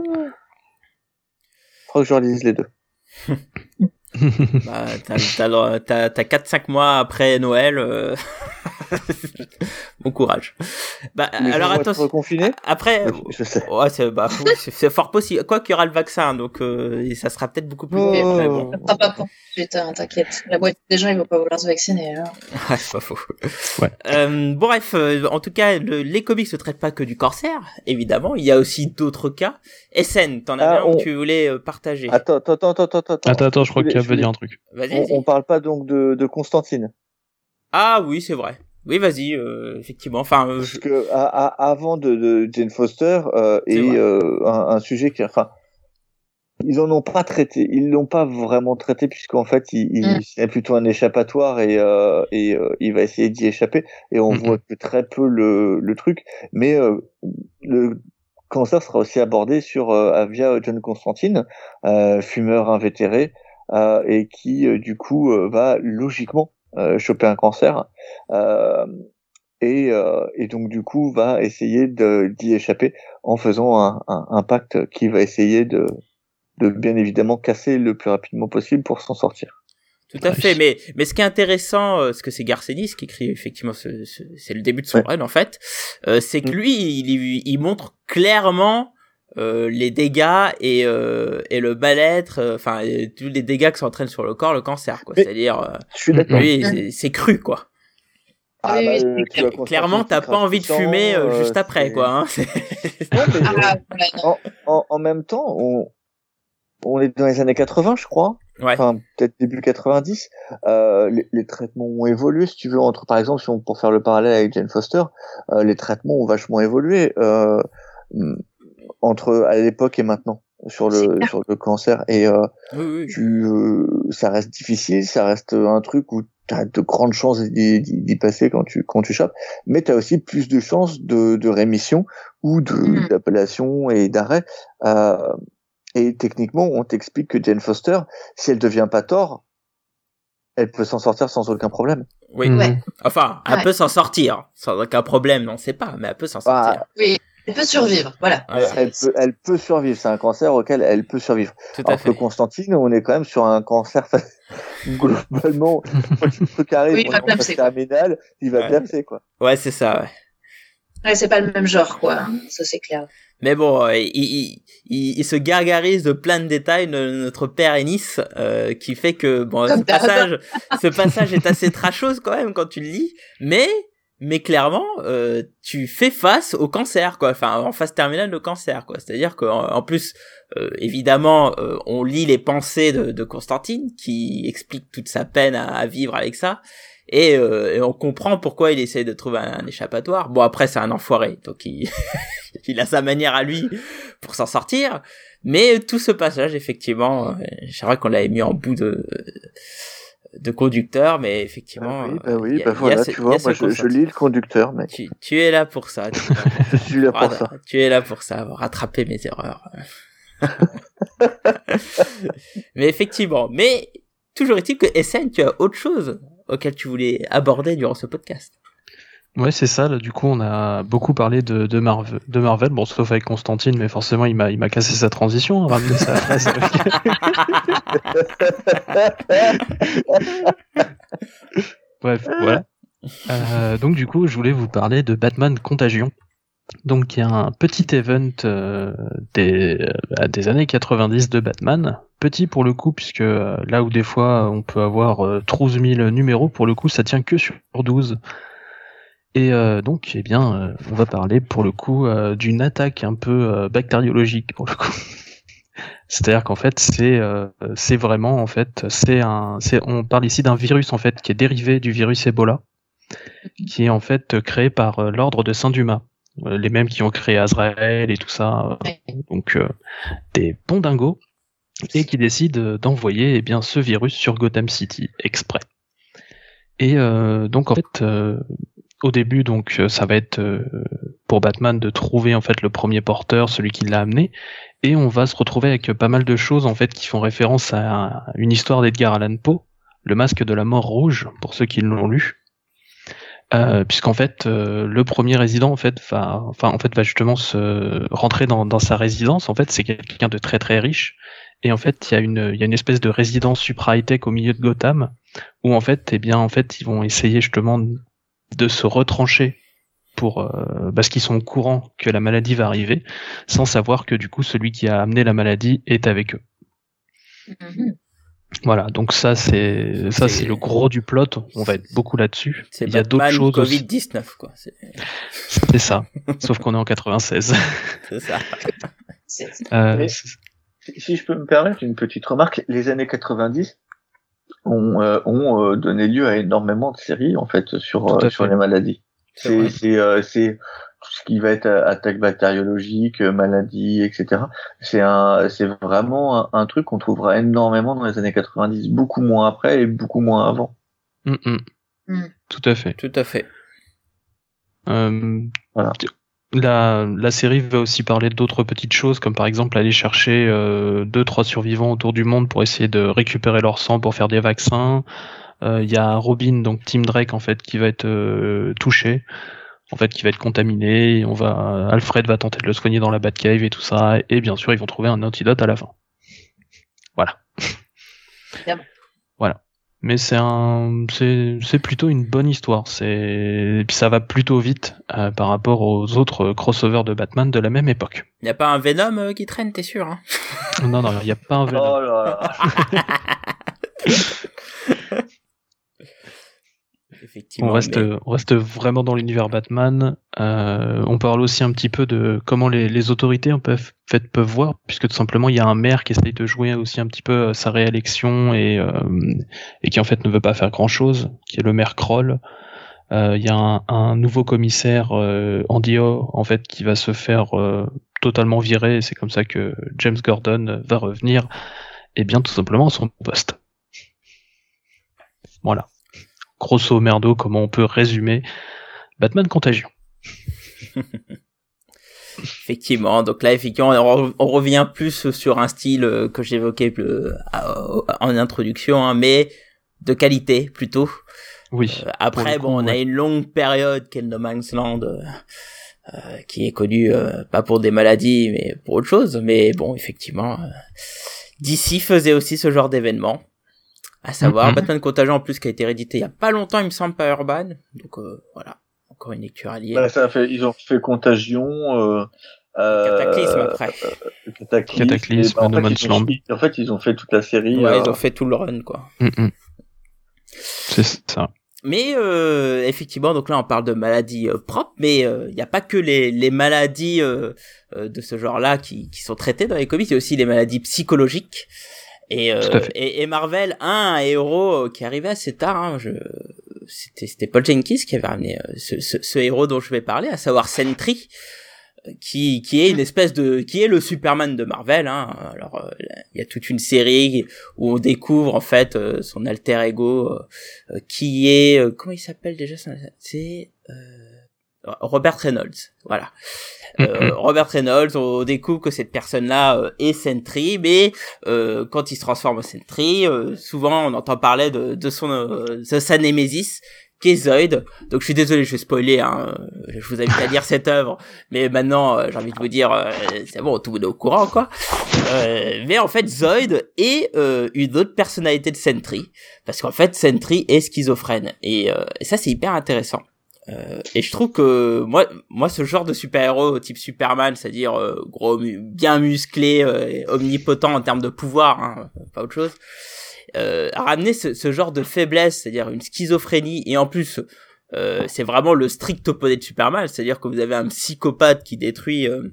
Speaker 3: Faut que je relise les deux.
Speaker 1: bah, t'as, t'as, le- t'as, t'as 4-5 mois après Noël. euh, bon courage. Bah,
Speaker 3: Mais
Speaker 1: alors attention. Après,
Speaker 3: Je sais.
Speaker 1: ouais, c'est, bah, oui, c'est, fort possible. Quoi qu'il y aura le vaccin, donc euh, ça sera peut-être beaucoup plus.
Speaker 3: Oh.
Speaker 1: mais bon.
Speaker 2: Ça sera pas pour tout de suite, hein, t'inquiète. La moitié des gens, ils vont pas vouloir se vacciner. hein.
Speaker 1: Ouais, c'est pas faux.
Speaker 4: Ouais.
Speaker 1: Euh, bon bref, euh, en tout cas, le- les comics ne traitent pas que du cancer, évidemment. Il y a aussi d'autres cas. SN, t'en avais
Speaker 3: Ah,
Speaker 1: un
Speaker 3: on-
Speaker 1: tu voulais euh, partager.
Speaker 3: Attends, attends, attends, attends, attends.
Speaker 4: Attends, attends, je crois
Speaker 3: voulais-
Speaker 4: veut dire un truc.
Speaker 3: On, on parle pas donc de, de Constantine.
Speaker 1: Ah oui, c'est vrai. Oui, vas-y, euh, effectivement. Enfin, euh,
Speaker 3: Parce
Speaker 1: je-
Speaker 3: que à- à- avant de, de Jane Foster euh, et
Speaker 1: vrai.
Speaker 3: euh, un, un sujet qui, enfin, ils en ont pas traité, ils l'ont pas vraiment traité puisqu'en fait, il, il-
Speaker 2: Mm.
Speaker 3: c'est plutôt un échappatoire et euh, et euh, il va essayer d'y échapper et on
Speaker 4: Mhm.
Speaker 3: voit que très peu le, le truc, mais euh, le cancer sera aussi abordé sur euh, via John Constantine, euh, fumeur invétéré euh, et qui euh, du coup euh, va logiquement euh, choper un cancer. Euh, et, euh, et donc du coup va essayer de d'y échapper en faisant un, un, un pacte qui va essayer de de bien évidemment casser le plus rapidement possible pour s'en sortir.
Speaker 1: Tout à fait, mais mais ce qui est intéressant, euh, ce que c'est Garcenis qui écrit effectivement, ce, ce- c'est le début de son
Speaker 3: Ouais.
Speaker 1: run en fait, euh, c'est que
Speaker 3: Mm.
Speaker 1: lui, il, il montre clairement euh, les dégâts et euh, et le mal-être, euh, enfin euh, tous les dégâts que s'entraînent sur le corps le cancer, quoi. C'est-à-dire, euh,
Speaker 3: Je suis d'accord.
Speaker 1: lui, c'est- cru, quoi.
Speaker 3: Ah,
Speaker 2: Oui,
Speaker 3: bah,
Speaker 2: oui,
Speaker 3: euh, tu
Speaker 1: Clairement, t'as pas envie de fumer juste après, quoi. Hein. C'est-
Speaker 3: Non, mais,
Speaker 2: Ah,
Speaker 3: en, en même temps, on, on est dans les années 80, je crois.
Speaker 1: Ouais.
Speaker 3: Enfin, peut-être début 90. Euh, les, les traitements ont évolué, si tu veux. Entre, par exemple, si on, pour faire le parallèle avec Jane Foster, euh, les traitements ont vachement évolué euh, entre à l'époque et maintenant sur le sur le cancer. Et euh,
Speaker 1: Oui, oui.
Speaker 3: tu, euh, ça reste difficile, ça reste un truc où tu as de grandes chances d'y passer quand tu quand tu chopes, mais tu as aussi plus de chances de, de rémission ou de
Speaker 2: Mhm.
Speaker 3: d'appellation et d'arrêt. Euh, et techniquement, on t'explique que Jane Foster, si elle devient pas tort, elle peut s'en sortir sans aucun problème.
Speaker 1: Oui.
Speaker 2: Ouais.
Speaker 1: Enfin, elle
Speaker 2: Ouais.
Speaker 1: peut s'en sortir, sans aucun problème, on sait pas, mais elle peut s'en
Speaker 3: Bah,
Speaker 1: sortir.
Speaker 2: Oui, elle peut survivre, voilà.
Speaker 1: Voilà.
Speaker 3: Elle peut, elle peut survivre. C'est un cancer auquel elle peut survivre.
Speaker 1: Tout à
Speaker 3: Alors que
Speaker 1: fait.
Speaker 3: Constantine, on est quand même sur un cancer globalement le carré
Speaker 2: Oui, il va quoi.
Speaker 3: terminale, il va
Speaker 1: Ouais.
Speaker 3: percer quoi.
Speaker 1: Ouais, c'est ça, ouais.
Speaker 2: Ouais, c'est pas le même genre, quoi. Ça, c'est clair.
Speaker 1: Mais bon, euh, il, il, il, il se gargarise de plein de détails, no- notre père Ennis, euh, qui fait que bon, ce passage, ce passage est assez trashos quand même quand tu le lis, mais mais clairement, euh, tu fais face au cancer, quoi. Enfin, en phase terminale de cancer, quoi. C'est-à-dire qu'en en plus, euh, évidemment, euh, on lit les pensées de, de Constantine, qui explique toute sa peine à, à vivre avec ça. Et, euh, et on comprend pourquoi il essaie de trouver un, un échappatoire. Bon après c'est un enfoiré, donc il, il a sa manière à lui pour s'en sortir. Mais tout ce passage effectivement, euh, c'est vrai qu'on l'avait mis en bout de de conducteur, mais effectivement.
Speaker 3: Ah oui, bah
Speaker 1: euh,
Speaker 3: oui,
Speaker 1: a-
Speaker 3: bah
Speaker 1: a
Speaker 3: voilà,
Speaker 1: ce-
Speaker 3: tu vois, moi je, je lis le conducteur, mec.
Speaker 1: Tu, tu es là pour ça. Tu, es là pour-
Speaker 3: Je suis là pour ça.
Speaker 1: tu es là pour ça, rattraper mes erreurs. mais effectivement, mais toujours est-il que SN, tu as autre chose auquel tu voulais aborder durant ce podcast.
Speaker 4: Ouais, c'est ça. Là, du coup, on a beaucoup parlé de, de, Marvel, de Marvel. Bon, sauf avec Constantine, mais forcément, il m'a, il m'a cassé sa transition, hein, ramener sa phrase. Bref, voilà. Euh, donc, du coup, je voulais vous parler de Batman Contagion. Donc, il y a un petit event euh, des, euh, des années 90 de Batman. Petit pour le coup, puisque là où des fois on peut avoir euh, 12 000 numéros, pour le coup, ça tient que sur 12. Et euh, donc, eh bien, euh, on va parler pour le coup euh, d'une attaque un peu bactériologique pour le coup. C'est-à-dire qu'en fait, c'est c'est vraiment en fait, c'est un, c'est on parle ici d'un virus en fait qui est dérivé du virus Ebola, qui est en fait créé par l'ordre de Saint-Dumas, Euh, les mêmes qui ont créé Azrael et tout ça, donc des bons dingos, et qui décident d'envoyer eh bien ce virus sur Gotham City exprès. Et donc en fait, au début, donc euh, ça va être euh, pour Batman de trouver en fait le premier porteur, celui qui l'a amené, et on va se retrouver avec pas mal de choses en fait qui font référence à une histoire d'Edgar Allan Poe, le masque de la mort rouge, pour ceux qui l'ont lu. Euh, puisqu'en fait euh, le premier résident en fait va enfin en fait va justement se rentrer dans, sa résidence. En fait c'est quelqu'un de très très riche. Et en fait il y a une il y a une espèce de résidence supra high tech au milieu de Gotham où en fait eh bien en fait ils vont essayer justement de se retrancher pour euh, parce qu'ils sont au courant que la maladie va arriver sans savoir que du coup celui qui a amené la maladie est avec eux
Speaker 2: Mhm.
Speaker 4: voilà donc ça c'est ça
Speaker 1: C'est-
Speaker 4: le gros du plot on va être beaucoup là-dessus
Speaker 1: C'est
Speaker 4: il y a d'autres choses aussi.
Speaker 1: Covid-19, quoi. C'est
Speaker 4: ça sauf qu'on est en 96
Speaker 1: c'est ça.
Speaker 4: Euh,
Speaker 3: Mais- si je peux me permettre une petite remarque, les années 90 ont, euh, ont euh, donné lieu à énormément de séries en fait sur euh, sur
Speaker 4: fait.
Speaker 3: les maladies.
Speaker 1: C'est.
Speaker 3: C'est c'est euh, c'est tout ce qui va être attaque bactériologique, maladie, etc. C'est un c'est vraiment un, un truc qu'on trouvera énormément dans les années 90, beaucoup moins après et beaucoup moins avant.
Speaker 4: mm, mm.
Speaker 2: Mm.
Speaker 4: tout à fait
Speaker 1: Tout à fait.
Speaker 4: Euh,
Speaker 3: Voilà.
Speaker 4: La, la série va aussi parler d'autres petites choses, comme par exemple aller chercher euh, deux, trois survivants autour du monde pour essayer de récupérer leur sang pour faire des vaccins. Euh, Il y a Robin, donc Tim Drake en fait, qui va être euh, touché, en fait, qui va être contaminé. On va, Alfred va tenter de le soigner dans la Batcave et tout ça, et bien sûr, ils vont trouver un antidote à la fin. Voilà. Mais c'est un, c'est, c'est plutôt une bonne histoire. C'est, et puis ça va plutôt vite euh, par rapport aux autres crossovers de Batman de la même époque.
Speaker 1: Y a pas un Venom euh, qui traîne, t'es sûr hein?
Speaker 4: Non, non, il n'y a pas un Venom.
Speaker 3: Oh là là.
Speaker 1: Effectivement.
Speaker 4: On reste,
Speaker 1: mais-
Speaker 4: on reste vraiment dans l'univers Batman. Euh, on parle aussi un petit peu de comment les, les autorités en peuvent, en fait, peuvent voir, puisque tout simplement il y a un maire qui essaye de jouer aussi un petit peu euh, sa réélection et, euh, et qui en fait ne veut pas faire grand chose, qui est le maire Kroll. Euh, Il y a un, un nouveau commissaire euh, Andy Ho, en fait qui va se faire euh, totalement virer c'est comme ça que James Gordon va revenir et bien tout simplement à son poste. Voilà. Grosso merdo, comment on peut résumer Batman Contagion.
Speaker 1: Effectivement, donc là, effectivement, on, on revient plus sur un style euh, que j'évoquais euh, en introduction, hein, mais de qualité plutôt.
Speaker 4: Oui.
Speaker 1: Euh, après,
Speaker 4: coup,
Speaker 1: bon, on a une longue période qu'est le No Man's Land, euh, euh, qui est connue euh, pas pour des maladies, mais pour autre chose. Mais bon, effectivement, euh, DC faisait aussi ce genre d'événement. À savoir,
Speaker 4: Mhm.
Speaker 1: Batman Contagion en plus qui a été réédité il y a pas longtemps, il me semble, par Urban. Donc euh, voilà, encore une lecture alliée.
Speaker 3: Bah, ça a fait, ils ont fait Contagion. Euh, euh,
Speaker 1: Cataclysme après.
Speaker 3: euh, Cataclysme.
Speaker 4: Cataclysme,
Speaker 3: bah, en, fait, ils ont, en fait, ils ont fait toute la série.
Speaker 1: Ouais,
Speaker 3: euh,
Speaker 1: ils ont fait tout le run, quoi.
Speaker 4: Mm, mm. C'est ça.
Speaker 1: Mais euh, effectivement, donc là on parle de maladies euh, propres, mais il n'y a pas que les, les maladies euh, euh, de ce genre-là qui, qui sont traitées dans les comics, il y a aussi les maladies psychologiques. Et, euh, et, et Marvel a un héros qui arrivait assez tard. Hein, je... C'était c'était Paul Jenkins qui avait ramené euh, ce, ce, ce héros dont je vais parler, à savoir Sentry, euh, qui, qui est une espèce de, qui est le Superman de Marvel. Hein. Alors euh, il y a toute une série où on découvre en fait son alter ego. qui est comment il s'appelle déjà c'est Robert Reynolds voilà. Euh,
Speaker 4: Mhm.
Speaker 1: Robert Reynolds on découvre que cette personne là est Sentry mais euh, quand il se transforme en Sentry euh, souvent on entend parler de, de son euh, de sa némésis qui est Zoid. Donc je suis désolé je vais spoiler hein, je vous invite à lire cette œuvre. Mais maintenant euh, j'ai envie de vous dire euh, c'est bon tout le monde est au courant quoi. Euh, mais en fait Zoid est euh, une autre personnalité de Sentry. Parce qu'en fait Sentry est schizophrène. Et, euh, et ça c'est hyper intéressant euh, et je trouve que moi moi ce genre de super-héros type Superman c'est-à-dire euh, gros bien musclé euh, omnipotent en termes de pouvoir hein, pas autre chose euh, ramener ce, ce genre de faiblesse c'est-à-dire une schizophrénie. Et en plus euh, c'est vraiment le strict opposé de Superman c'est-à-dire que vous avez un psychopathe qui détruit euh,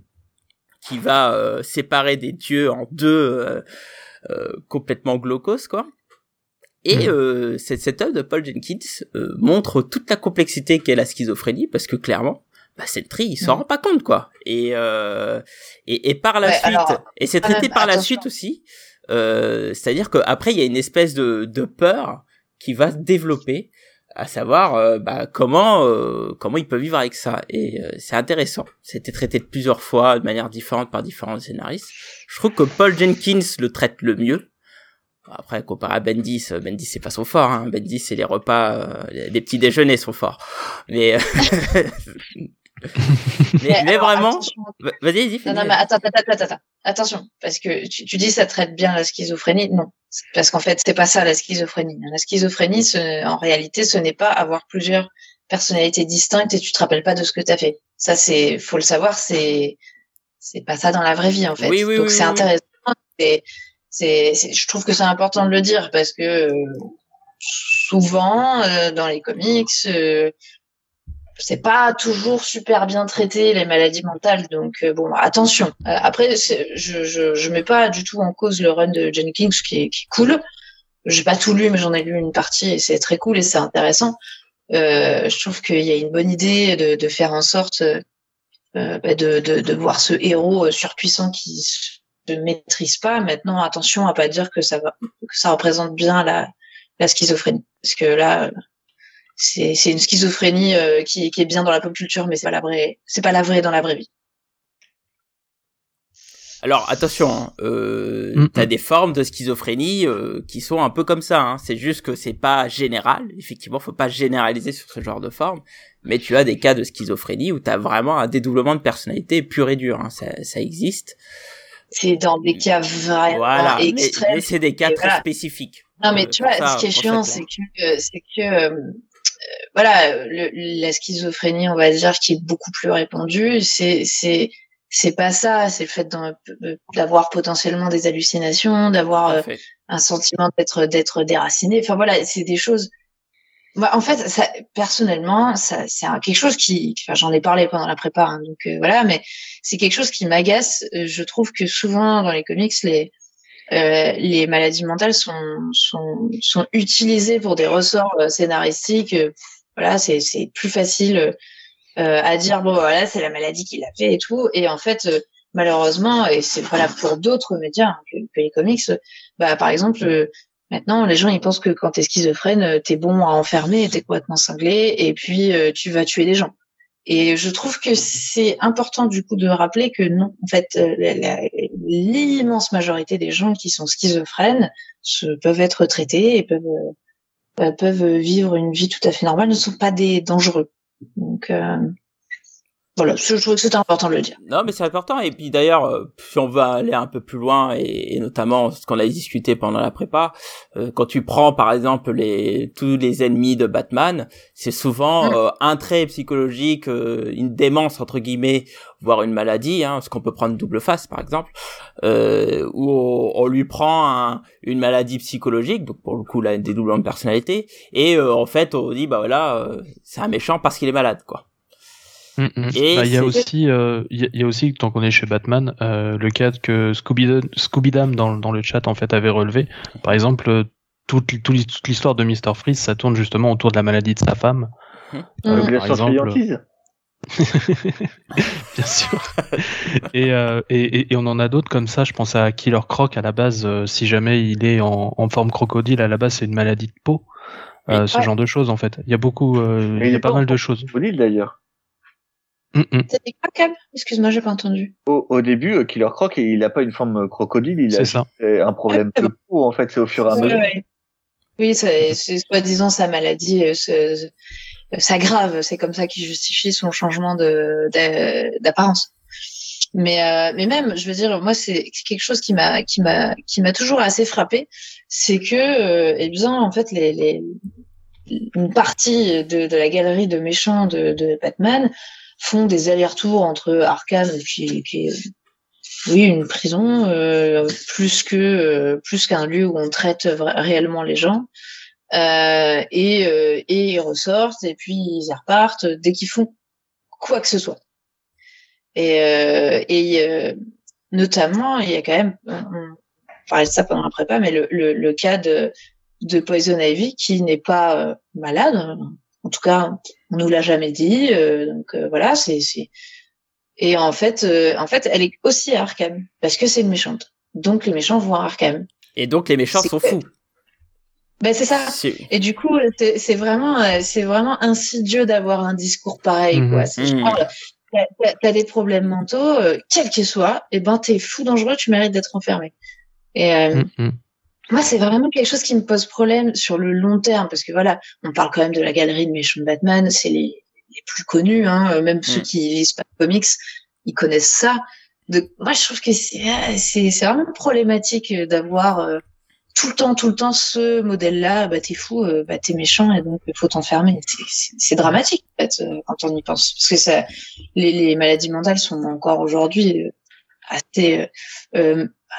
Speaker 1: qui va séparer des dieux en deux complètement glaucos quoi et
Speaker 4: Mhm.
Speaker 1: euh, cette, cette œuvre de Paul Jenkins euh, montre toute la complexité qu'est la schizophrénie parce que clairement bah Sentry il s'en
Speaker 2: Mhm.
Speaker 1: rend pas compte quoi. Et euh, et, et par la
Speaker 2: Ouais,
Speaker 1: suite
Speaker 2: alors,
Speaker 1: et c'est traité
Speaker 2: même,
Speaker 1: par la suite aussi euh, c'est à dire que après il y a une espèce de, de peur qui va se développer à savoir euh, bah, comment euh, comment il peut vivre avec ça. Et euh, c'est intéressant. C'était traité de plusieurs fois de manière différente par différents scénaristes. Je trouve que Paul Jenkins le traite le mieux après comparé à Bendis euh, Bendis c'est pas son fort hein. Bendis c'est les repas euh, les petits déjeuners sont forts mais euh, mais, mais
Speaker 2: alors,
Speaker 1: vraiment vas-y vas-y
Speaker 2: Non, non, mais attends, attends, attends, attends. Attention, parce que tu, tu dis ça traite bien la schizophrénie. Non, parce qu'en fait, c'est pas ça la schizophrénie. La schizophrénie, ce- en réalité, ce n'est pas avoir plusieurs personnalités distinctes et tu te rappelles pas de ce que tu as fait. Ça, c'est, faut le savoir, c'est, c'est pas ça dans la vraie vie en fait.
Speaker 1: Oui, oui,
Speaker 2: Donc
Speaker 1: oui,
Speaker 2: c'est
Speaker 1: oui.
Speaker 2: intéressant. Et c'est, je trouve que c'est important de le dire parce que euh, souvent euh, dans les comics. euh, c'est pas toujours super bien traité les maladies mentales. Donc euh, bon attention. Euh, après je, je je mets pas du tout en cause le run de Jenkins qui est, qui est cool. J'ai pas tout lu mais j'en ai lu une partie et c'est très cool et c'est intéressant. Euh, je trouve qu'il y a une bonne idée de, de faire en sorte bah, de, de de voir ce héros surpuissant qui se maîtrise pas maintenant attention à pas dire que ça va que ça représente bien la la schizophrénie parce que là c'est c'est une schizophrénie euh, qui, qui est bien dans la pop culture, mais c'est pas la vraie, c'est pas la vraie dans la vraie vie.
Speaker 1: Alors attention, hein, euh,
Speaker 4: Mm,
Speaker 1: t'as des formes de schizophrénie euh, qui sont un peu comme ça. Hein. C'est juste que c'est pas général. Effectivement, faut pas généraliser sur ce genre de forme. Mais tu as des cas de schizophrénie où t'as vraiment un dédoublement de personnalité pur et dur. Hein. Ça, ça existe.
Speaker 2: C'est dans des cas vraiment
Speaker 1: Voilà. Mais,
Speaker 2: extrêmes.
Speaker 1: mais c'est des cas très
Speaker 2: voilà.
Speaker 1: spécifiques.
Speaker 2: Non, mais tu vois, ce qui est chiant, c'est que, c'est que, voilà, le, la schizophrénie, on va dire, qui est beaucoup plus répandue, c'est, c'est, c'est pas ça, c'est le fait d'avoir potentiellement des hallucinations, d'avoir un sentiment d'être, d'être déraciné. Enfin voilà, c'est des choses bah, en fait, personnellement, c'est quelque chose qui, j'en ai parlé pendant la prépa, hein, donc euh, voilà, mais c'est quelque chose qui m'agace. Euh, je trouve que souvent dans les comics, les euh, maladies mentales sont, utilisées pour des ressorts scénaristiques. voilà, c'est c'est plus facile à dire bon voilà, c'est la maladie qui l'a fait et tout, et en fait malheureusement, et c'est pour d'autres médias hein, que, que, les comics, bah par exemple Maintenant, les gens ils pensent que quand t'es schizophrène, euh, t'es bon à enfermer, t'es complètement cinglé, et puis euh, tu vas tuer des gens. Et je trouve que c'est important du coup de rappeler que non, en fait, euh, l'immense majorité des gens qui sont schizophrènes se, peuvent être traités et peuvent peuvent vivre une vie tout à fait normale, ne sont pas des dangereux. Donc voilà, je trouve que c'est important de le dire.
Speaker 1: Non, mais c'est important. Et puis d'ailleurs, euh, si on va aller un peu plus loin, et, notamment ce qu'on a discuté pendant la prépa, euh, quand tu prends par exemple les tous les ennemis de Batman, c'est souvent mm. euh, un trait psychologique, une démence entre guillemets, voire une maladie, hein, ce qu'on peut prendre double face par exemple, où on, lui prend une maladie psychologique, donc pour le coup là, des doublons de personnalité, et en fait on dit bah voilà, c'est un méchant parce qu'il est malade quoi.
Speaker 4: Mm, mm. Bah, il y a aussi, euh, il y, a aussi, tant qu'on est chez Batman, euh, le cas que Scooby, Dam dans, dans le chat en fait avait relevé. Par exemple, euh, toute, toute l'histoire de Mister Freeze, ça tourne justement autour de la maladie de sa femme.
Speaker 3: Mmh. Euh, par exemple,
Speaker 4: Bien sûr. Et, euh, et, et, on en a d'autres comme ça. Je pense à Killer Croc à la base. Euh, si jamais il est en, en, forme crocodile, à la base c'est une maladie de peau. Euh, ce genre de choses en fait. Il y a beaucoup, il y a pas mal de choses.
Speaker 3: Crocodile d'ailleurs.
Speaker 2: Mm, mm. C'était quoi, Cam Excuse-moi, j'ai pas entendu.
Speaker 3: Au, au début, euh, Killer Croc, il a pas une forme euh, crocodile, il a un problème de peau, en fait, c'est au fur et à mesure.
Speaker 2: Oui, c'est soi-disant sa maladie euh, s'aggrave, c'est comme ça qu'il justifie son changement de d'apparence. Mais euh, mais même, je veux dire, moi c'est quelque chose qui m'a qui m'a qui m'a toujours assez frappé, c'est que euh, eh bien en fait les, les une partie de, de la galerie de méchants de, de Batman font des allers-retours entre Arkham qui est oui une prison euh, plus que euh, plus qu'un lieu où on traite réellement les gens. Euh, et euh, et ils ressortent et puis ils repartent dès qu'ils font quoi que ce soit. Et euh, et notamment il y a quand même on, parlait de ça pendant la prépa mais le, le, le cas de de Poison Ivy qui n'est pas malade en tout cas, on nous l'a jamais dit. Euh, donc euh, voilà, c'est et en fait, euh, en fait, elle est aussi à Arkham parce que c'est une méchante. Donc les méchants vont à Arkham.
Speaker 1: Et donc les méchants sont fous.
Speaker 2: Ben c'est ça. Et du coup, c'est vraiment, c'est vraiment insidieux d'avoir un discours pareil, quoi. Mhm. T'as des problèmes mentaux, quel qu'ils soient, et eh ben t'es fou dangereux, tu mérites d'être enfermé. Et mhm. Moi, c'est vraiment quelque chose qui me pose problème sur le long terme, parce que voilà, on parle quand même de la galerie de méchants de Batman, c'est les, les, plus connus, hein, euh, même ceux mm. qui lisent pas de comics, ils connaissent ça. De, moi, je trouve que c'est, c'est, vraiment problématique d'avoir euh, tout le temps, tout le temps ce modèle-là. Bah, t'es fou, euh, bah, t'es méchant, et donc faut t'enfermer. C'est, c'est dramatique, en fait, quand on y pense, parce que ça, les, les maladies mentales sont encore aujourd'hui assez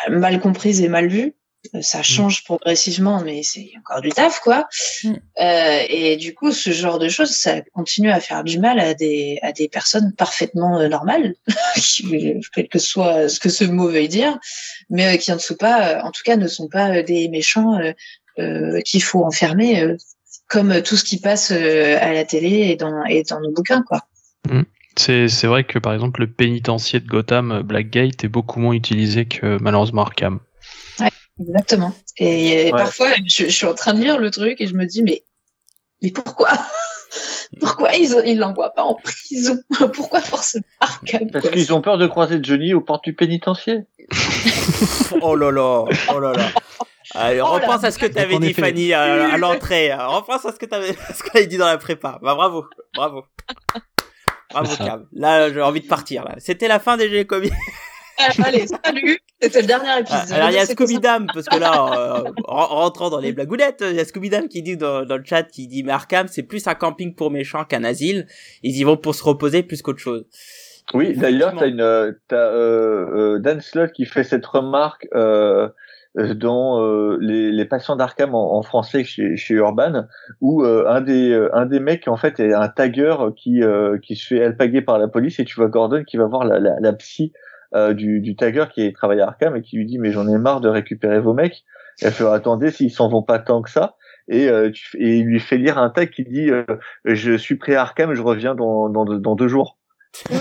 Speaker 2: mal comprises et mal vues. Euh, ça mm. change progressivement, mais c'est encore du taf, quoi. Mm. Euh, et du coup, ce genre de choses, ça continue à faire du mal à des à des personnes parfaitement euh, normales, quel que soit ce que ce mot veuille dire, mais euh, qui en dessous pas, en tout cas, ne sont pas des méchants qu'il faut enfermer, comme tout ce qui passe à la télé et dans et dans nos bouquins, quoi.
Speaker 4: Mm. C'est, c'est vrai que par exemple le pénitencier de Gotham, Blackgate, est beaucoup moins utilisé que malheureusement Arkham.
Speaker 2: Exactement. Et parfois, je, suis en train de lire le truc et je me dis, mais, mais pourquoi? Pourquoi ils l'envoient pas en prison? Pourquoi forcément Arkham
Speaker 3: Parce qu'ils ont peur de croiser Johnny aux portes du pénitencier.
Speaker 1: oh là là, oh là là. Allez, oh repense à ce que tu avais dit, Fanny, à, l'entrée. Repense à ce que tu avais, ce qu'on avait dit dans la prépa. Bah, bravo, bravo. Bravo, Cam. Là, j'ai envie de partir, là. C'était la fin des jeux comics.
Speaker 2: Allez, salut. C'était le dernier épisode.
Speaker 1: Ah, alors il y a Scooby Dam parce que là, euh, rentrant dans les blagounettes, il y a Scooby Dam qui dit dans, dans, le chat, qui dit mais Arkham c'est plus un camping pour méchants qu'un asile. Ils y vont pour se reposer plus qu'autre chose.
Speaker 3: Oui, d'ailleurs, t'as une, euh, t'as euh, euh, Dan Slott qui fait cette remarque euh, euh dans euh, les, les patients d'Arkham en, en, français chez, chez Urban, où un des un des mecs en fait est un tagueur qui qui se fait alpaguer par la police et tu vois Gordon qui va voir la, la, la psy du, du tagueur qui travaille à Arkham et qui lui dit mais j'en ai marre de récupérer vos mecs. Et elle fait attendez s'ils s'en vont pas tant que ça. Et, tu, et il lui fait lire un tag qui dit je suis prêt à Arkham, je reviens dans, dans, dans deux jours.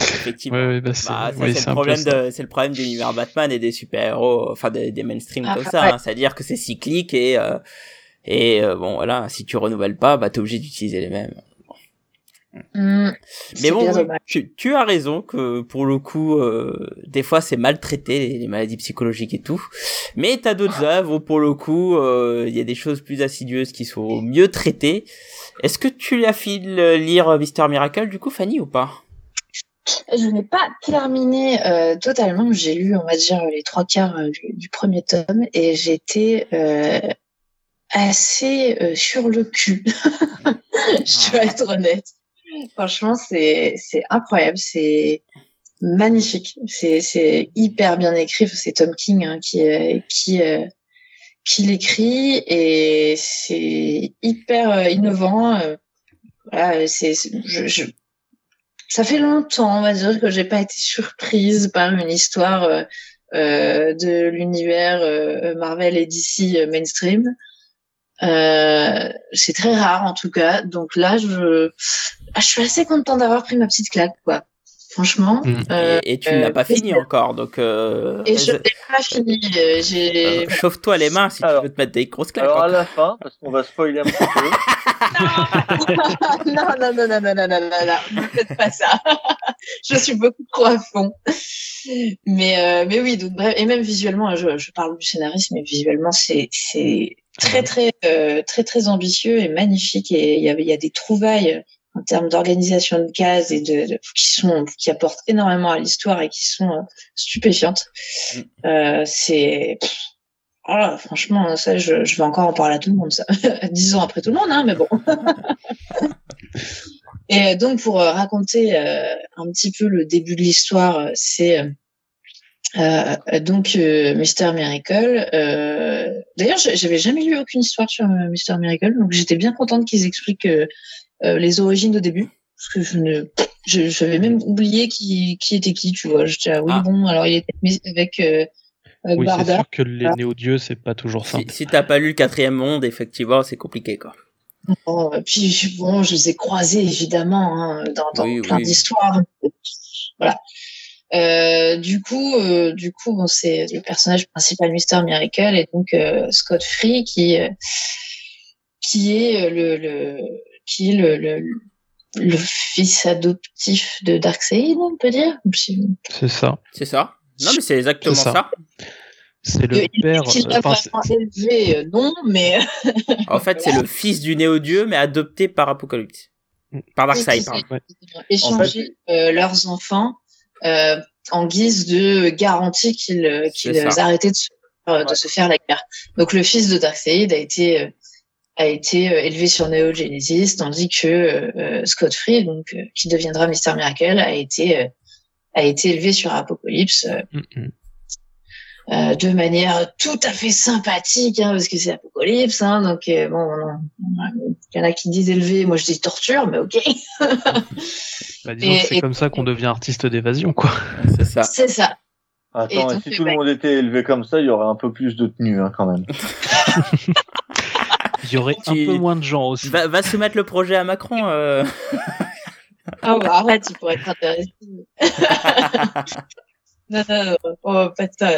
Speaker 1: Effectivement. Bah, bah, c'est le problème de, c'est le problème de l'univers Batman et des super-héros, enfin des, des mainstream ah, comme ça. Hein. C'est-à-dire que c'est cyclique et euh, et euh, bon voilà, si tu renouvelles pas, bah t'es obligé d'utiliser les mêmes.
Speaker 2: Mmh.
Speaker 1: Mais bon, tu, tu, as raison que pour le coup, euh, des fois c'est maltraité les, maladies psychologiques et tout. Mais t'as d'autres œuvres où pour le coup, euh, il y a des choses plus assidueuses qui sont mieux traitées. Est-ce que tu l'as fait lire Mister Miracle du coup, Fanny, ou pas?
Speaker 2: Je n'ai pas terminé euh, totalement. J'ai lu, on va dire, les trois quarts du, du premier tome et j'étais assez sur le cul. Je dois être honnête. Franchement, c'est incroyable, c'est magnifique, c'est hyper bien écrit. C'est Tom King hein, qui qui euh, qui l'écrit et c'est hyper euh, innovant. Euh, voilà, c'est je, ça fait longtemps, on va dire, que j'ai pas été surprise par une histoire euh, de l'univers Marvel et DC mainstream. Euh, c'est très rare en tout cas. Donc là, je, ah, je suis assez content d'avoir pris ma petite claque, quoi. Franchement.
Speaker 1: Mm. Euh, et, tu n'as pas euh, fini encore, donc.
Speaker 2: Euh, et je n'ai pas fini. Euh, j'ai.
Speaker 1: Chauffe-toi les mains si tu veux te mettre des grosses claques.
Speaker 3: Alors à la fin, parce qu'on va spoiler un petit peu.
Speaker 2: non, non, non, non, non, non, non, non, non, ne faites pas ça. je suis beaucoup trop à fond. Mais, mais oui, donc bref, et même visuellement, je, je parle du scénarisme, mais visuellement, c'est, c'est très très euh, très très ambitieux et magnifique et il y a, il y a des trouvailles en termes d'organisation de cases et de, qui sont qui apportent énormément à l'histoire et qui sont euh, stupéfiantes. Mm. Euh, c'est oh, franchement ça je, je vais encore en parler à tout le monde ça dix ans après tout le monde hein mais bon. et donc pour raconter un petit peu le début de l'histoire, c'est euh, donc euh, Mister Miracle. Euh, D'ailleurs, j'avais jamais lu aucune histoire sur euh, Mister Miracle, donc j'étais bien contente qu'ils expliquent euh, les origines au début, parce que je ne, j'avais même oublié qui, qui était qui, tu vois. J'étais ah oui ah. bon, alors il était avec
Speaker 4: oui, c'est sûr que les néo-dieux, c'est pas toujours simple.
Speaker 1: Si, si t'as pas lu le quatrième monde, effectivement, c'est compliqué, quoi.
Speaker 2: Bon, puis bon, je les ai croisés évidemment hein, dans, dans plein d'histoires. Voilà. Euh, du coup, euh, du coup, bon, c'est le personnage principal, Mister Miracle, et donc euh, Scott Free qui qui est le, le qui est le, le, le fils adoptif de Darkseid, on peut dire.
Speaker 4: C'est ça.
Speaker 1: C'est ça. Non, mais c'est exactement ça.
Speaker 4: C'est le père.
Speaker 2: Qui enfin, élevé, non, mais.
Speaker 1: en fait, c'est le fils du néo-dieu, mais adopté par Apocalypse. Par Darkseid, pardon.
Speaker 2: Échanger en fait... leurs enfants euh, en guise de garantie qu'ils qu'ils arrêtaient de se, euh, de se faire la guerre. Donc le fils de Darkseid a été euh, a été élevé sur Neo Genesis, tandis que Scott Free, donc qui deviendra Mister Miracle, a été a été élevé sur Apocalypse. Euh, de manière tout à fait sympathique, hein, parce que c'est Apocalypse, hein, donc euh, bon, il y en a qui disent élevé, moi je dis torture, mais ok.
Speaker 4: bah, c'est comme ça qu'on devient artiste d'évasion, quoi.
Speaker 1: C'est ça.
Speaker 2: C'est ça.
Speaker 3: Attends, et si tout le monde était élevé comme ça, il y aurait un peu plus de tenue, hein, quand même.
Speaker 4: il y aurait un peu moins de gens aussi.
Speaker 1: Va, va soumettre le projet à Macron. Euh...
Speaker 2: oh, bah, arrête, il pourrait être intéressant. Non, non, oh, pas de ça.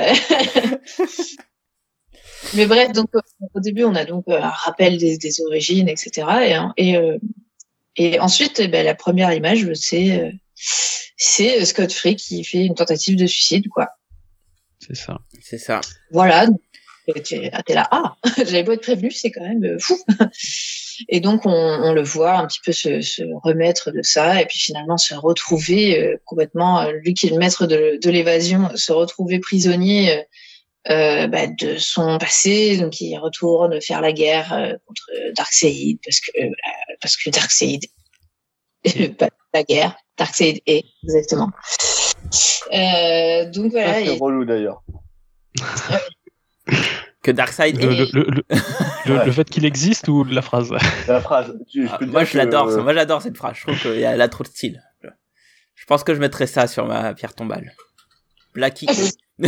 Speaker 2: Mais bref, donc au début, on a donc euh, un rappel des, des origines, etc. Et, hein, et, euh, et ensuite, eh ben, la première image, c'est euh, c'est Scott Free qui fait une tentative de suicide, quoi.
Speaker 4: C'est ça.
Speaker 1: C'est ça.
Speaker 2: Voilà. T'es là, ah, j'avais beau être prévenu, c'est quand même fou. Et donc, on, on, le voit un petit peu se, se, remettre de ça et puis finalement se retrouver euh, complètement, euh, lui qui est le maître de, de l'évasion, se retrouver prisonnier euh, bah, de son passé. Donc, il retourne faire la guerre euh, contre Darkseid parce que, parce que Darkseid, pas la guerre, Darkseid est, exactement. donc voilà.
Speaker 3: C'est relou d'ailleurs
Speaker 1: que Darkseid
Speaker 4: le, est... le, le, le, le fait qu'il existe ou la phrase?
Speaker 3: La phrase. Tu,
Speaker 1: ah, moi, je l'adore.
Speaker 3: que...
Speaker 1: Moi, j'adore cette phrase. Je trouve qu'elle a trop de style. Je pense que je mettrais ça sur ma pierre tombale. Blackie.
Speaker 3: oh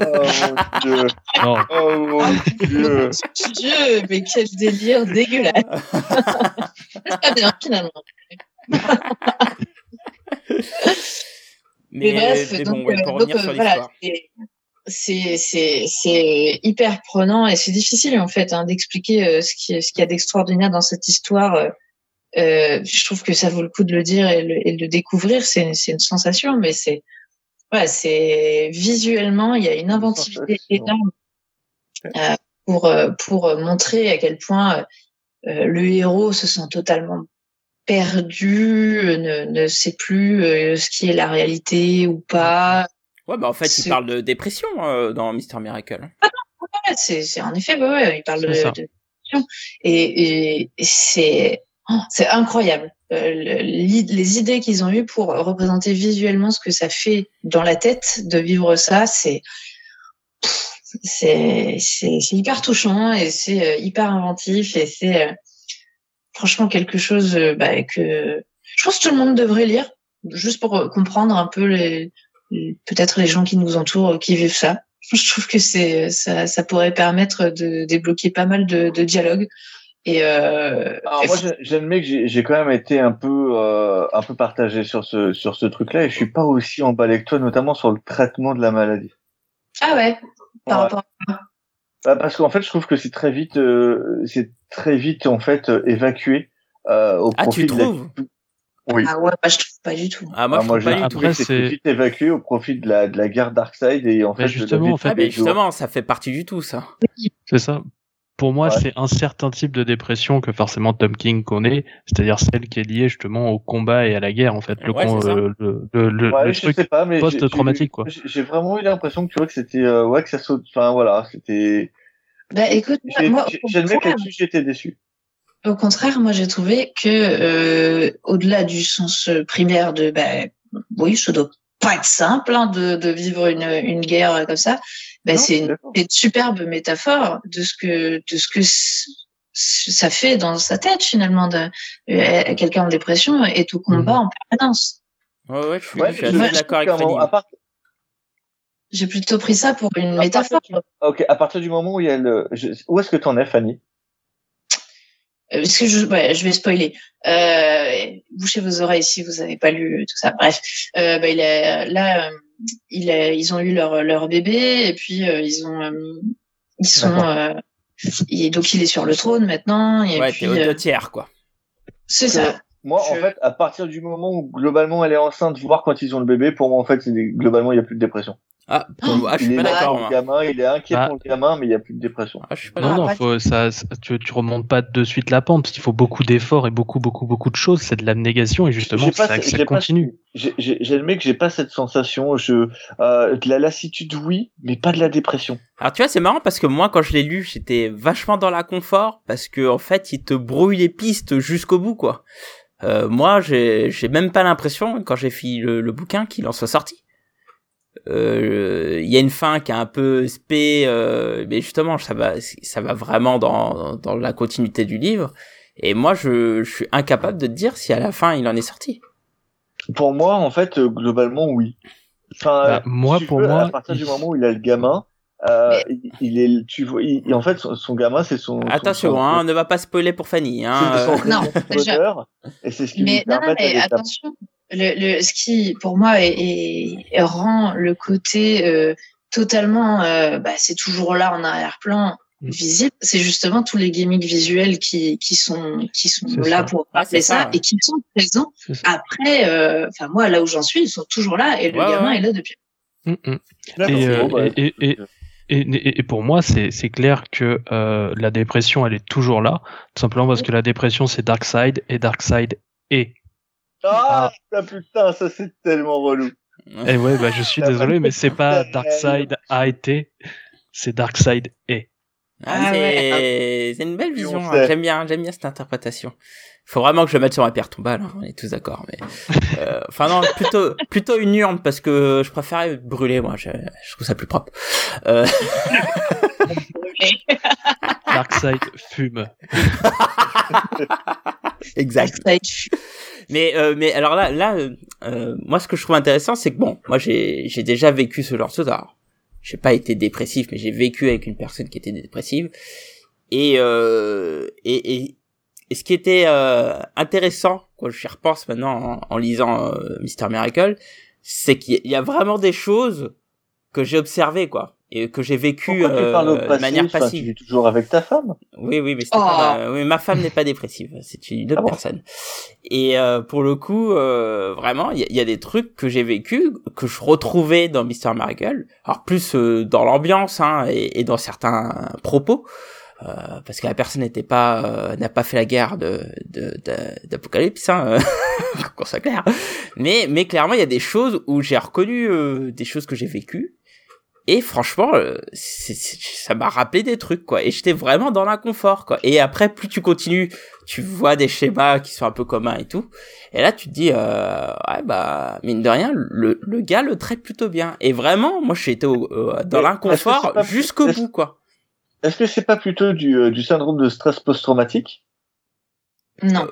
Speaker 3: mon dieu.
Speaker 4: Non.
Speaker 3: Oh mon dieu.
Speaker 2: Dieu, mais quel délire dégueulasse. C'est pas bien, finalement.
Speaker 1: mais,
Speaker 2: mais, bref,
Speaker 1: mais
Speaker 2: donc,
Speaker 1: bon, ouais, pour
Speaker 2: donc,
Speaker 1: revenir
Speaker 2: euh,
Speaker 1: sur
Speaker 2: voilà,
Speaker 1: l'histoire.
Speaker 2: c'est c'est c'est hyper prenant et c'est difficile en fait hein, d'expliquer euh, ce qui ce qu'il y a d'extraordinaire dans cette histoire. Euh, euh, je trouve que ça vaut le coup de le dire et, le, et de le découvrir. C'est c'est une sensation, mais c'est ouais, c'est visuellement il y a une inventivité énorme euh, pour pour montrer à quel point le héros se sent totalement perdu, ne, ne sait plus ce qui est la réalité ou pas.
Speaker 1: Ouais, bah en fait, il parle de dépression euh, dans Mister Miracle.
Speaker 2: Ouais, c'est, c'est en effet, ouais, ouais, il parle de, de et, et c'est, oh, c'est incroyable. Euh, le- les idées qu'ils ont eues pour représenter visuellement ce que ça fait dans la tête de vivre ça, c'est, c'est, c'est, c'est hyper touchant et c'est euh, hyper inventif et c'est euh, franchement quelque chose bah, que je pense que tout le monde devrait lire juste pour comprendre un peu les- peut-être les gens qui nous entourent euh, qui vivent ça. Je trouve que c'est ça, ça pourrait permettre de débloquer pas mal de, de dialogues. Et, euh,
Speaker 3: Alors moi, j'admets que j'ai quand même été un peu, euh, un peu partagé sur ce, sur ce truc-là, et je suis pas aussi emballé que toi, notamment sur le traitement de la maladie.
Speaker 2: ah ouais, par
Speaker 3: Ouais.
Speaker 2: rapport.
Speaker 3: Bah, parce qu'en fait, je trouve que c'est très vite, euh, c'est très vite en fait euh, évacué euh, au
Speaker 1: Ah,
Speaker 3: profit
Speaker 1: tu
Speaker 3: de la-
Speaker 1: trouves?
Speaker 3: Oui.
Speaker 2: Ah ouais, bah, je trouve pas du tout.
Speaker 1: Ah, moi,
Speaker 3: Ah,
Speaker 1: je
Speaker 3: moi,
Speaker 1: trouve pas du
Speaker 4: après,
Speaker 1: tout.
Speaker 4: c'est-
Speaker 3: vite évacué au profit de la, de la guerre Darkseid et en
Speaker 4: Mais
Speaker 3: fait
Speaker 4: justement, en fait-
Speaker 1: Ah, mais justement, ça fait partie du tout, ça.
Speaker 4: C'est ça. Pour moi,
Speaker 3: Ouais.
Speaker 4: c'est un certain type de dépression que forcément Tom King connaît, c'est-à-dire celle qui est liée justement au combat et à la guerre, en fait. Le,
Speaker 1: Ouais,
Speaker 4: con- euh, le, le, le-
Speaker 3: Ouais,
Speaker 4: le
Speaker 3: je
Speaker 4: truc
Speaker 3: sais pas, mais j'ai-
Speaker 4: post-traumatique, quoi.
Speaker 3: j'ai- vraiment eu l'impression que tu vois que c'était, euh, ouais, que ça saute. Enfin voilà, c'était.
Speaker 2: Bah écoute,
Speaker 3: J'ai-
Speaker 2: moi,
Speaker 3: J'admets que j'étais déçu.
Speaker 2: Au contraire, moi j'ai trouvé que euh, au-delà du sens primaire de, bah, oui, ça doit pas être simple hein, de, de vivre une, une guerre comme ça. Bah, c'est une, superbe métaphore de ce que de ce que ça fait dans sa tête finalement de euh, quelqu'un en dépression est au combat en permanence.
Speaker 1: Ouais, ouais, je suis,
Speaker 3: Ouais,
Speaker 1: je suis d'accord avec
Speaker 3: à part-
Speaker 2: J'ai plutôt pris ça pour une
Speaker 3: à
Speaker 2: métaphore.
Speaker 3: du- Ok, à partir du moment où il y a le, je- où est-ce que t'en es, Fanny?
Speaker 2: Euh, Parce que je, ouais, je vais spoiler. Euh, bouchez vos oreilles si vous n'avez pas lu tout ça. Bref, euh, bah, il est là. euh, il est, ils ont eu leur leur bébé et puis euh, ils ont, euh, ils sont. Euh, et donc il est sur le trône maintenant et
Speaker 1: Ouais,
Speaker 2: puis
Speaker 1: t'es aux
Speaker 2: euh,
Speaker 1: deux tiers, quoi.
Speaker 2: c'est ça.
Speaker 3: Moi, en fait, à partir du moment où globalement elle est enceinte, voir quand ils ont le bébé, pour moi, en fait, globalement, il n'y a plus de dépression.
Speaker 1: Ah, pour moi, je
Speaker 3: il
Speaker 1: suis
Speaker 3: est
Speaker 1: pas d'accord,
Speaker 3: le il est inquiet
Speaker 4: Ah.
Speaker 3: pour le gamin, mais il n'y a plus de dépression.
Speaker 1: Ah, je suis pas
Speaker 4: Non,
Speaker 1: d'accord.
Speaker 4: non, faut, ça, ça- tu, tu remontes pas de suite la pente, parce qu'il faut beaucoup d'efforts et beaucoup, beaucoup, beaucoup de choses. C'est de l'abnégation et justement,
Speaker 3: pas
Speaker 4: ça, ça continue.
Speaker 3: J'ai- j'ai- J'admets que j'ai pas cette sensation. Je, euh, de la lassitude, oui, mais pas de la dépression.
Speaker 1: Alors tu vois, c'est marrant parce que moi, quand je l'ai lu, j'étais vachement dans la confort parce que en fait, il te brouille les pistes jusqu'au bout, quoi. Euh, moi, j'ai j'ai même pas l'impression quand j'ai fini le, le bouquin qu'il en soit sorti. Euh, Il y a une fin qui est un peu spé, euh, mais justement, ça va, ça va vraiment dans, dans la continuité du livre. Et moi, je, je suis incapable de te dire si à la fin il en est sorti.
Speaker 3: Pour moi, en fait, euh, globalement, oui. Enfin,
Speaker 4: Bah, moi,
Speaker 3: si
Speaker 4: pour
Speaker 3: veux,
Speaker 4: moi,
Speaker 3: à partir du moment où il a le gamin, euh, il, il est, tu vois, il- en fait, son, son gamin, c'est son.
Speaker 1: Attention,
Speaker 3: son,
Speaker 1: hein, ne va pas spoiler pour Fanny. Hein,
Speaker 3: c'est son
Speaker 2: Non,
Speaker 3: et c'est ce qui
Speaker 2: Mais
Speaker 3: lui
Speaker 2: non, mais attention. Le, le, ce qui, pour moi, est, est- rend le côté euh, totalement, euh, bah, c'est toujours là en arrière-plan
Speaker 4: Mm.
Speaker 2: visible. C'est justement tous les gimmicks visuels qui, qui sont, qui sont là
Speaker 4: ça.
Speaker 2: pour
Speaker 1: Ah,
Speaker 2: rappeler
Speaker 1: c'est
Speaker 2: ça,
Speaker 1: ça, ouais.
Speaker 2: et qui sont présents après. euh, Enfin, moi, là où j'en suis, ils sont toujours là et le
Speaker 1: Ouais,
Speaker 2: gamin
Speaker 1: ouais.
Speaker 2: est là depuis.
Speaker 4: Mm, mm. Euh,
Speaker 3: bah,
Speaker 4: et- et- et- et, et, pour moi, c'est clair que euh, la dépression, elle est toujours là, tout simplement parce que la dépression, c'est Darkseid et Darkseid est.
Speaker 3: Ah, ah. putain, ça c'est tellement relou.
Speaker 4: Et ouais, bah, je suis désolé, mais c'est pas Darkseid a été, c'est Darkseid est.
Speaker 1: Ah, ah c'est une belle vision. Hein. J'aime bien, j'aime bien cette interprétation. Il faut vraiment que je le mette sur ma pierre tombale. Hein. On est tous d'accord, mais euh, enfin non, plutôt plutôt une urne parce que je préférais brûler. Moi, je, je trouve ça plus propre. Euh...
Speaker 4: Darkseid fume.
Speaker 1: exact. Mais euh, mais alors là là euh, moi ce que je trouve intéressant c'est que bon moi j'ai j'ai déjà vécu ce genre de choses. Alors j'ai pas été dépressif mais j'ai vécu avec une personne qui était dépressive et euh, et, et et ce qui était euh, intéressant quand je repense maintenant en, lisant euh, Mister Miracle c'est qu'il y a vraiment des choses que j'ai observées quoi et que j'ai vécu euh, de manière passive.
Speaker 3: tu vis toujours avec ta femme?
Speaker 1: Oui, oui, mais oh. pas, oui, ma femme n'est pas dépressive, c'est une autre ah personne. Et euh, pour le coup, euh, vraiment, il y, y, a des trucs que j'ai vécu que je retrouvais dans Mister Miracle. Alors plus euh, dans l'ambiance hein, et, et, dans certains propos. Euh, parce que la personne n'était pas n'a pas fait la guerre de d'Apocalypse de, hein, qu'on soit clair mais mais clairement il y a des choses où j'ai reconnu des choses que j'ai vécues et franchement, euh, ça m'a rappelé des trucs, quoi. Et j'étais vraiment dans l'inconfort, quoi. Et après, plus tu continues, tu vois des schémas qui sont un peu communs et tout. Et là, tu te dis, euh, ouais, bah, mine de rien, le, le gars le traite plutôt bien. Et vraiment, moi, j'étais euh, dans l'inconfort jusqu'au bout, quoi.
Speaker 3: Est-ce que c'est pas plutôt du, euh, du syndrome de stress post-traumatique?
Speaker 2: Non.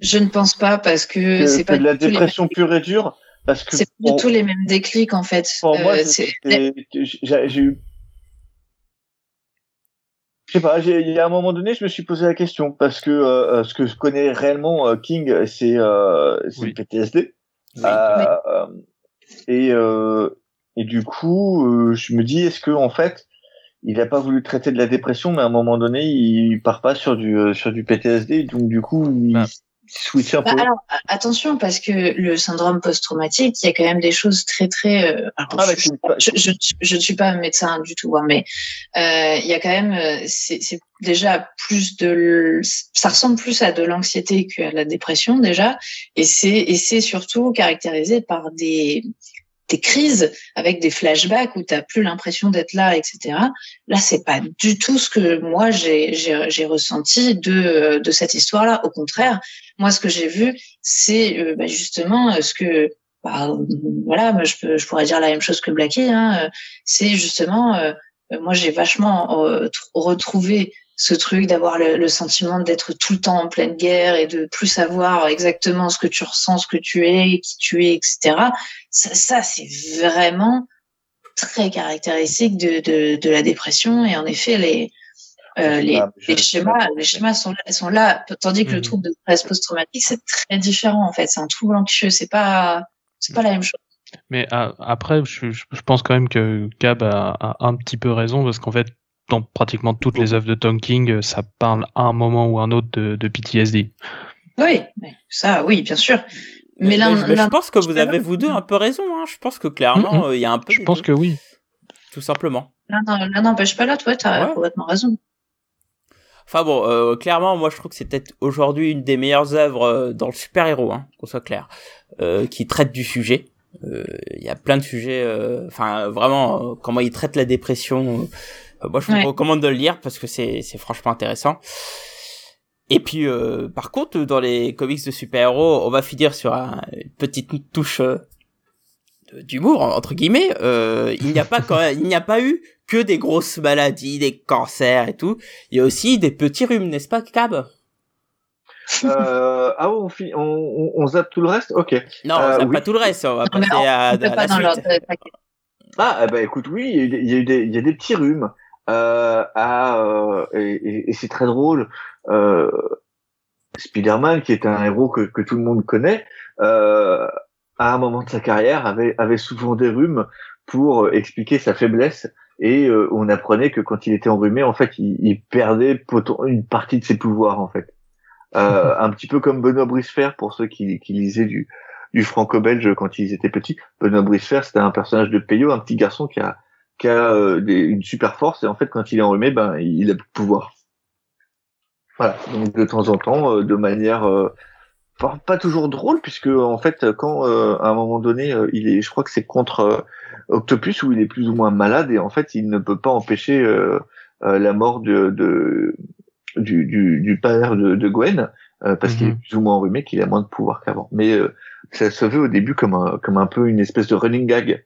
Speaker 2: Je ne pense pas parce que, c'est pas
Speaker 3: de la dépression pure et dure parce que
Speaker 2: c'est pas du tout les mêmes déclics en fait.
Speaker 3: Pour moi, euh, j'ai eu je sais pas, il y a un moment donné, je me suis posé la question parce que euh, ce que je connais réellement euh, King, c'est euh, le PTSD. Euh, et et du coup, je me dis, est-ce que en fait, il n'a pas voulu traiter de la dépression, mais à un moment donné, il part pas sur du sur du PTSD, donc du coup, il, bah,
Speaker 2: bah, alors, attention, parce que le syndrome post-traumatique, il y a quand même des choses très, très. Euh, ah, bah, je, je, je, ne suis pas un médecin du tout, hein, mais euh, il y a quand même. Euh, c'est déjà plus de. Ça ressemble plus à de l'anxiété qu'à la dépression, déjà. Et c'est surtout caractérisé par des des crises avec des flashbacks où tu plus l'impression d'être là, etc. Là, c'est pas du tout ce que moi j'ai ressenti de, de cette histoire-là. Au contraire, moi, ce que j'ai vu, c'est euh, bah, justement euh, ce que bah, voilà, je, peux, je pourrais dire la même chose que Blackie. Hein, euh, c'est justement, moi, j'ai vachement retrouvé ce truc d'avoir le, sentiment d'être tout le temps en pleine guerre et de plus savoir exactement ce que tu ressens, ce que tu es, qui tu es, etc. Ça, ça c'est vraiment très caractéristique de, de, de, la dépression. Et en effet, les, euh, les, les, schémas, les schémas sont là, sont là, tandis que le mhm. trouble de stress post-traumatique, c'est très différent en fait. C'est un trouble anxieux, c'est pas, c'est pas la même chose.
Speaker 4: Mais euh, après, je, je, pense quand même que Gab a, a un petit peu raison parce qu'en fait, dans pratiquement toutes les œuvres de Tom King, ça parle à un moment ou un autre de, de PTSD.
Speaker 2: Oui, ça, oui, bien sûr.
Speaker 1: Mais, là, je pense que vous avez vous deux un peu raison. Hein. Je pense que clairement, euh, il y a un peu.
Speaker 4: Je pense que oui.
Speaker 1: Tout simplement.
Speaker 2: Non, non, n'empêche pas là, toi, t'as complètement raison.
Speaker 1: Enfin bon, euh, clairement, moi je trouve que c'est peut-être aujourd'hui une des meilleures œuvres euh, dans le super-héros, hein, qu'on soit clair, euh, qui traite du sujet. Il y a plein de sujets, enfin vraiment, comment il traite la dépression. Moi je vous recommande de le lire parce que c'est franchement intéressant. Et puis, par contre, dans les comics de super-héros, on va finir sur une petite touche d'humour entre guillemets. il n'y a pas quand il n'y a pas eu que des grosses maladies, des cancers et tout. Il y a aussi des petits rhumes, n'est-ce pas, Cab?
Speaker 3: Euh, ah on, on, on, zappe tout le reste? Ok.
Speaker 1: Non, on euh, zappe pas tout le reste, on va passer à, la suite.
Speaker 3: Ah, ben, écoute, oui, il y, a, des, il y a des petits rhumes. Euh, à, et, et, c'est très drôle. Euh, Spider-Man, qui est un héros que, que tout le monde connaît, euh, à un moment de sa carrière, avait, avait souvent des rhumes pour expliquer sa faiblesse et euh, on apprenait que quand il était enrhumé, en fait, il, il perdait une partie de ses pouvoirs, en fait. Euh, un petit peu comme Benoît Bricefer pour ceux qui, qui lisaient du, du franco-belge quand ils étaient petits. Benoît Bricefer, c'était un personnage de Peyo, un petit garçon qui a qui a euh, des, une super force et en fait quand il est enrhumé, ben il a plus de pouvoir. Voilà, donc de temps en temps, euh, de manière euh, pas, pas toujours drôle puisque en fait quand à un moment donné il est, je crois que c'est contre Octopus où il est plus ou moins malade et en fait il ne peut pas empêcher la mort de, de du, du, du, père de, de Gwen parce qu'il est
Speaker 4: Mhm.
Speaker 3: plus ou moins enrhumé, qu'il a moins de pouvoir qu'avant. Mais ça se veut au début comme un, comme un peu une espèce de running gag.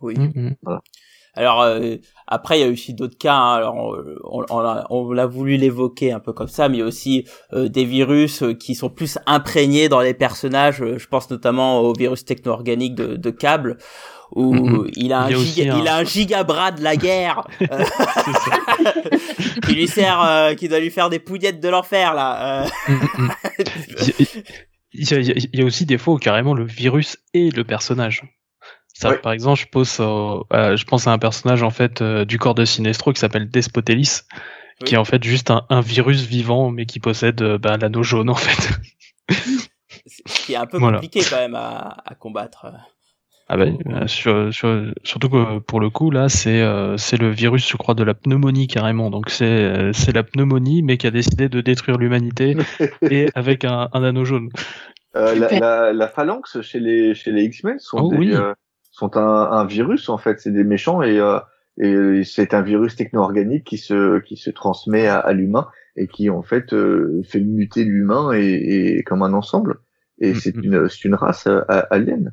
Speaker 1: Oui.
Speaker 4: Mhm.
Speaker 1: Alors euh, après il y a aussi d'autres cas. hein. Alors on, on, l'a- voulu l'évoquer un peu comme ça, mais il y a aussi euh, des virus euh, qui sont plus imprégnés dans les personnages. Euh, Je pense notamment au virus techno-organique de, de Cable, où
Speaker 4: Mhm.
Speaker 1: il a un
Speaker 4: Il
Speaker 1: giga,
Speaker 4: un-
Speaker 1: il a un gigabras de la guerre qui lui sert, qui doit lui faire des pouillettes de l'enfer là.
Speaker 4: Il y, a, il y aussi des fois où carrément le virus est le personnage. Ça. Par exemple, je, pose, au- euh, je pense à un personnage en fait euh, du corps de Sinestro qui s'appelle Despotelis,
Speaker 1: Oui.
Speaker 4: qui est en fait juste un, un virus vivant mais qui possède euh, bah, l'anneau jaune en fait.
Speaker 1: ce qui est un peu
Speaker 4: Voilà.
Speaker 1: compliqué quand même à, à combattre.
Speaker 4: Ah bah, euh, sur- sur- surtout que pour le coup là c'est euh, c'est le virus je crois de la pneumonie carrément donc c'est euh, c'est la pneumonie mais qui a décidé de détruire l'humanité et avec un, un anneau jaune.
Speaker 3: Euh, la, la, la phalanx chez les chez les X-Men sont
Speaker 4: Oh
Speaker 3: des,
Speaker 4: oui.
Speaker 3: euh, sont un, un virus en fait, c'est des méchants et euh, et c'est un virus techno-organique qui se qui se transmet à, à l'humain et qui en fait euh, fait muter l'humain et, et comme un ensemble et
Speaker 4: Mm,
Speaker 3: c'est
Speaker 4: mm.
Speaker 3: une c'est une race euh, alien.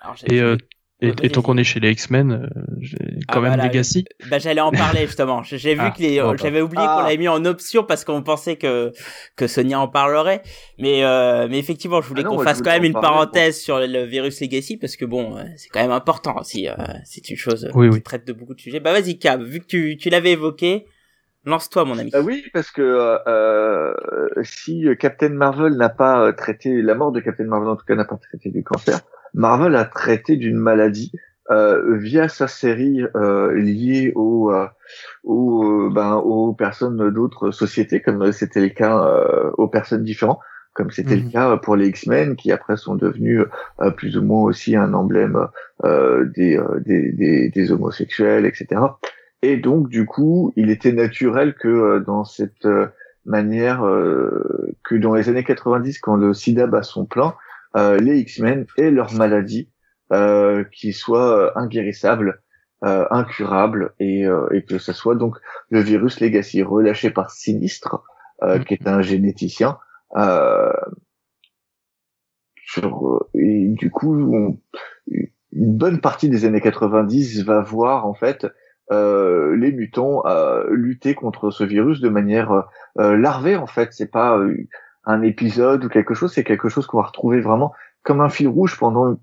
Speaker 1: Alors, j'ai-
Speaker 4: Et, euh, et, et tant qu'on est chez les X-Men, euh, j'ai
Speaker 1: Ah,
Speaker 4: quand même
Speaker 1: voilà,
Speaker 4: Legacy.
Speaker 1: Bah j'allais en parler justement. J'ai j'ai vu
Speaker 4: Ah,
Speaker 1: que les,
Speaker 4: bon, bah.
Speaker 1: j'avais oublié
Speaker 3: Ah.
Speaker 1: qu'on l'avait mis en option parce qu'on pensait que que Sonia en parlerait. Mais euh, mais effectivement, je voulais
Speaker 3: Ah
Speaker 1: qu'on fasse quand même une
Speaker 3: parler,
Speaker 1: parenthèse sur le virus Legacy parce que bon, euh, c'est quand même important aussi. euh, c'est une chose euh,
Speaker 4: Oui,
Speaker 1: qui
Speaker 4: oui.
Speaker 1: traite de beaucoup de sujets. Bah vas-y Cab, vu que tu tu l'avais évoqué, lance-toi mon ami.
Speaker 3: Ah oui, parce que euh, euh, si Captain Marvel n'a pas euh, traité la mort de Captain Marvel en tout cas n'a pas traité du cancer, Marvel a traité d'une maladie euh, via sa série euh, liée au, euh, au, euh, ben, aux personnes d'autres sociétés, comme c'était le cas euh, aux personnes différentes, comme c'était
Speaker 4: Mhm.
Speaker 3: le cas pour les X-Men, qui après sont devenus euh, plus ou moins aussi un emblème euh, des, euh, des, des, des homosexuels, etc. Et donc, du coup, il était naturel que euh, dans cette euh, manière, euh, que dans les années 90, quand le SIDA bat son plein, les X-Men aient leur maladie euh, qui soit euh, inguérissable, euh, incurable, et, euh, et que ce soit donc le virus Legacy relâché par Sinistre, euh, qui est un généticien. Euh, sur, euh, et du coup, une bonne partie des années 90 va voir en fait euh, les mutants euh, lutter contre ce virus de manière euh, larvée en fait c'est pas euh, un épisode ou quelque chose c'est quelque chose qu'on va retrouver vraiment comme un fil rouge pendant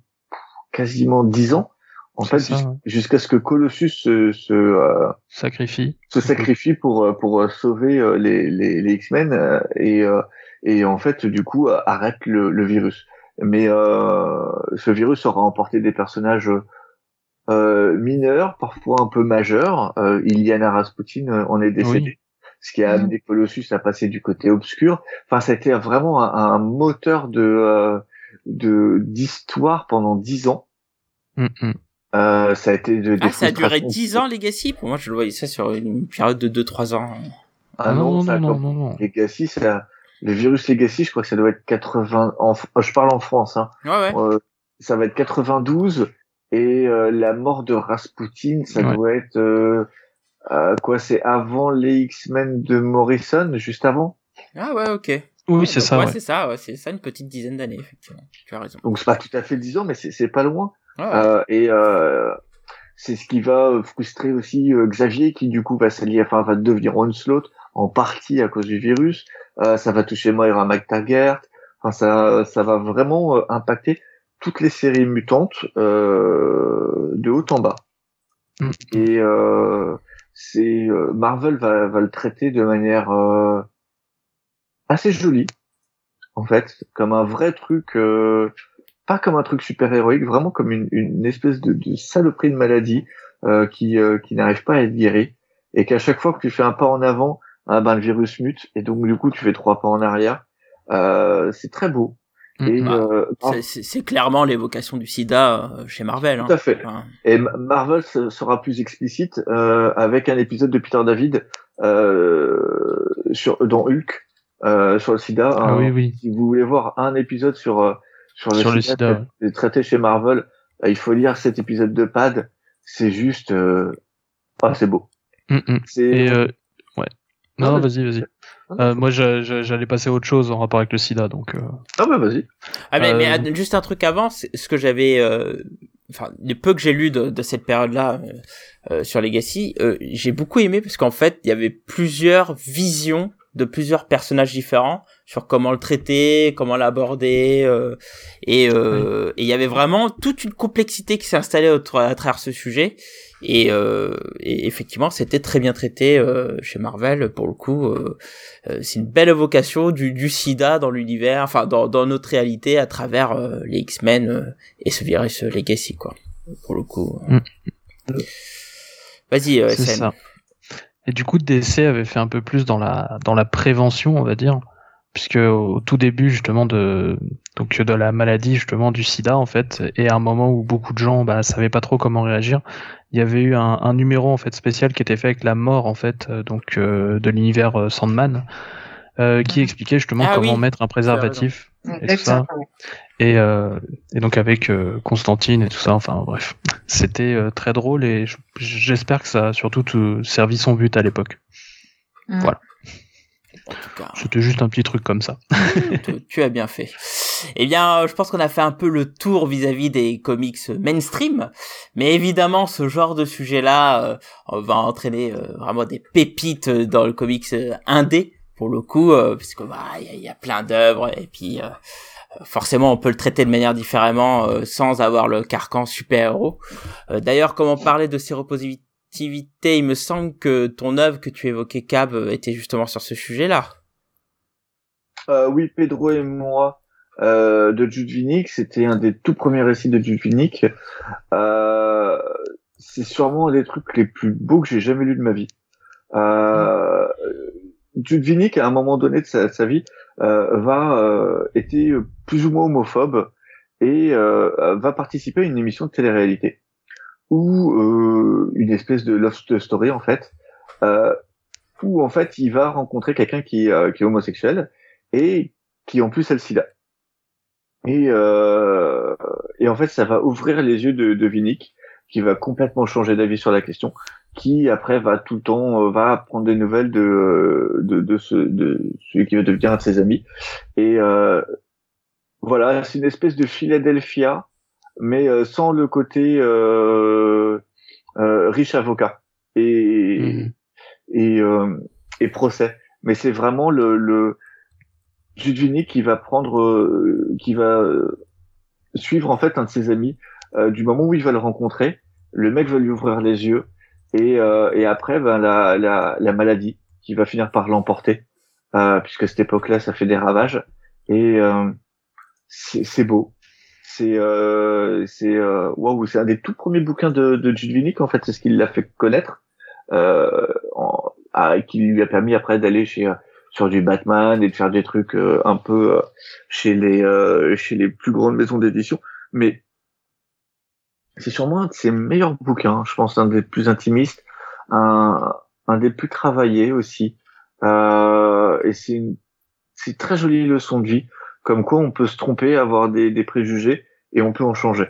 Speaker 3: quasiment dix ans en fait
Speaker 4: ouais.
Speaker 3: jusqu'à ce que Colossus se se, euh,
Speaker 4: Sacrifie.
Speaker 3: se sacrifie pour euh, pour euh, sauver euh, les les, les X-Men et et en fait du coup arrête le, le virus mais euh, ce virus aura emporté des personnages euh, mineurs parfois un peu majeurs euh, Iliana Rasputin en est décédée
Speaker 4: Oui.
Speaker 3: Ce qui a amené Colossus à passer du côté obscur enfin ça a été vraiment un, un moteur de euh, de d'histoire pendant dix ans
Speaker 4: Mm, mm.
Speaker 3: euh, ça a été de,
Speaker 1: Ah, ça a duré. 10 ans Legacy? Pour moi, je le voyais ça sur une période de 2-3 ans.
Speaker 3: ah
Speaker 4: non,
Speaker 3: ça
Speaker 4: non, non, non, non.
Speaker 3: Legacy, ça, le virus Legacy, je crois que ça doit être 80, en, F- je parle en France, hein.
Speaker 1: Ouais ouais.
Speaker 3: Euh, ça va être 92, et euh, la mort de Rasputin, ça
Speaker 4: Ouais.
Speaker 3: doit être, euh, quoi, c'est avant les X-Men de Morrison, juste avant?
Speaker 1: Ah ouais, ok.
Speaker 4: Oui, c'est ça.
Speaker 1: Ouais,
Speaker 4: Ouais.
Speaker 1: c'est ça. Ouais, c'est ça une petite dizaine d'années effectivement. Tu as raison.
Speaker 3: Donc c'est pas tout à fait 10 ans, mais c'est c'est pas loin.
Speaker 1: Ouais.
Speaker 3: Euh, et euh, c'est ce qui va frustrer aussi euh, Xavier, qui du coup va s'allier, enfin va devenir Onslaught en partie à cause du virus. Euh, ça va toucher Moira McTaggart. Enfin, ça, ça va vraiment euh, impacter toutes les séries mutantes euh, de haut en bas.
Speaker 4: Mm.
Speaker 3: Et euh, c'est euh, Marvel va, va le traiter de manière euh, assez jolie, en fait, comme un vrai truc. euh, pas comme un truc super héroïque, vraiment comme une, une espèce de, de saloperie de maladie qui, qui n'arrive pas à être guérie, et qu'à chaque fois que tu fais un pas en avant, ah ben le virus mute, et donc du coup tu fais trois pas en arrière. Euh, c'est très beau. Mm. Et,
Speaker 1: bah, euh, c'est clairement l'évocation du sida euh, chez Marvel. Hein.
Speaker 3: Tout à fait. Et Marvel sera plus explicite euh, avec un épisode de Peter David euh, sur dans Hulk euh, sur le sida.
Speaker 4: Ah, hein. oui, oui.
Speaker 3: Si vous voulez voir un épisode sur euh, sur le sur sida, le sida traité chez Marvel, il faut lire cet épisode de Pad. C'est juste, ah, c'est beau.
Speaker 4: Mm, mm. Et Non, vas-y, vas-y. Euh, moi, j'allais passer à autre chose en rapport avec le sida, donc. Euh...
Speaker 3: Ah bah vas-y.
Speaker 1: Ah mais, mais, euh, juste un truc avant, ce que j'avais, euh, enfin, les peu que j'ai lu de, de, cette période-là sur Legacy, j'ai beaucoup aimé parce qu'en fait, il y avait plusieurs visions de plusieurs personnages différents sur comment le traiter, comment l'aborder, euh, et il y avait vraiment toute une complexité qui s'est installée à travers ce sujet. Et, euh, et effectivement, c'était très bien traité euh, chez Marvel pour le coup. Euh, c'est une belle évocation du, du SIDA dans l'univers, enfin dans, dans, notre réalité à travers les X-Men et ce virus Legacy quoi. Pour le coup. Mm. Vas-y,
Speaker 4: C'est ça. Et du coup, DC avait fait un peu plus dans la dans la prévention, on va dire puisque au tout début justement de donc de la maladie justement du sida en fait et à un moment où beaucoup de gens bah savaient pas trop comment réagir il y avait eu un, un numéro en fait spécial qui était fait avec la mort en fait euh, donc euh, de l'univers euh, Sandman euh, qui expliquait justement ah comment mettre un préservatif et tout ça. Et, et donc avec Constantine et tout ça enfin bref. C'était très drôle et j'espère que ça a surtout servi son but à l'époque. Mm. voilà c'était juste un petit truc comme ça.
Speaker 1: tu, as bien fait. Eh bien, je pense qu'on a fait un peu le tour vis-à-vis des comics mainstream, mais évidemment, ce genre de sujet-là euh, va entraîner euh, vraiment des pépites dans le comics euh, indé pour le coup, parce que bah il y, a plein d'œuvres et puis forcément on peut le traiter de manière différemment sans avoir le carcan super-héros. D'ailleurs, comme on parlait de séropositivité il me semble que ton œuvre que tu évoquais, Cab, était justement sur ce sujet-là.
Speaker 3: Euh, oui, Pedro et moi euh, de Jude Vinnick, c'était un des tout premiers récits de Jude Vinnick. Euh, c'est sûrement un des trucs les plus beaux que j'ai jamais lu de ma vie. Euh, Jude Vinnick, à un moment donné de sa, vie, euh, va euh, était plus ou moins homophobe et va participer à une émission de télé-réalité ou euh, une espèce de love story en fait, euh, où en fait il va rencontrer quelqu'un qui, euh, qui est homosexuel et qui en plus a le sida. Et, euh, et en fait ça va ouvrir les yeux de, de Vinick, qui va complètement changer d'avis sur la question, qui après va tout le temps va prendre des nouvelles de de, de, ce, de celui qui va devenir un de ses amis. Et voilà, c'est une espèce de Philadelphia mais euh, sans le côté euh, euh, riche avocat et mhm. et, et procès. Mais c'est vraiment le, le Judvini qui va prendre, qui va suivre en fait un de ses amis du moment où il va le rencontrer. Le mec va lui ouvrir les yeux et, et après ben, la, la, la maladie qui va finir par l'emporter puisque à cette époque-là ça fait des ravages et c'est beau c'est euh, c'est euh, waouh, c'est un des tout premiers bouquins de, de Jude en fait, c'est ce qui l'a fait connaître, euh, en, qui lui a permis après d'aller chez euh, sur du Batman et de faire des trucs euh, un peu chez les chez les plus grandes maisons d'édition, mais c'est sûrement un de ses meilleurs bouquins, je pense un des plus intimistes, un un des plus travaillés aussi, et c'est une c'est très jolie leçon de vie comme quoi on peut se tromper, avoir des, des préjugés et on peut en changer.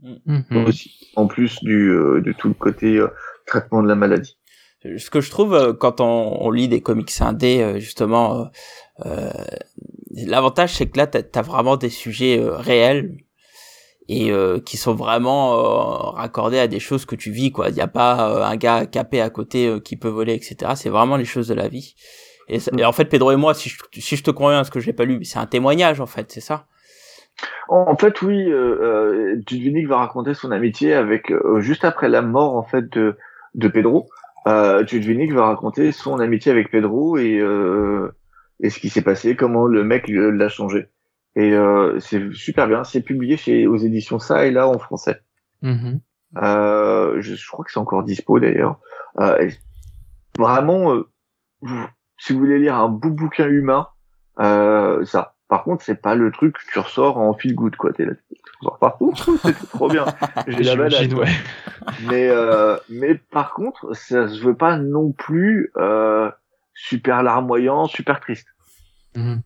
Speaker 3: Mm. Aussi, en plus du, euh, de tout le côté euh, traitement de la maladie.
Speaker 1: Ce que je trouve euh, quand on, on, lit des comics indés, justement, l'avantage c'est que là t'as as vraiment des sujets réels et qui sont vraiment raccordés à des choses que tu vis quoi. Il n'y a pas un gars capé à côté qui peut voler, etc. C'est vraiment les choses de la vie. Et, en fait, Pedro et moi, si je, si je te conviens, ce que j'ai pas lu, c'est un témoignage en fait, c'est ça.
Speaker 3: En fait, oui, euh, euh va raconter son amitié avec euh, juste après la mort en fait de de Pedro. Euh, va raconter son amitié avec Pedro et euh, et ce qui s'est passé, comment le mec l'a changé. Et euh, c'est super bien. C'est publié chez aux éditions ça et là en français. Mm-hmm. Euh, je, je, crois que c'est encore dispo d'ailleurs. vraiment si vous voulez lire un beau bouquin humain, euh, ça. Par contre, c'est pas le truc que tu ressors en feel good, quoi. T'es là, tu ressors partout, c'est trop bien. J'ai la balade.
Speaker 4: Ouais.
Speaker 3: Mais, euh, mais par contre, ça se veut pas non plus euh, super larmoyant, super triste.
Speaker 4: Mhm.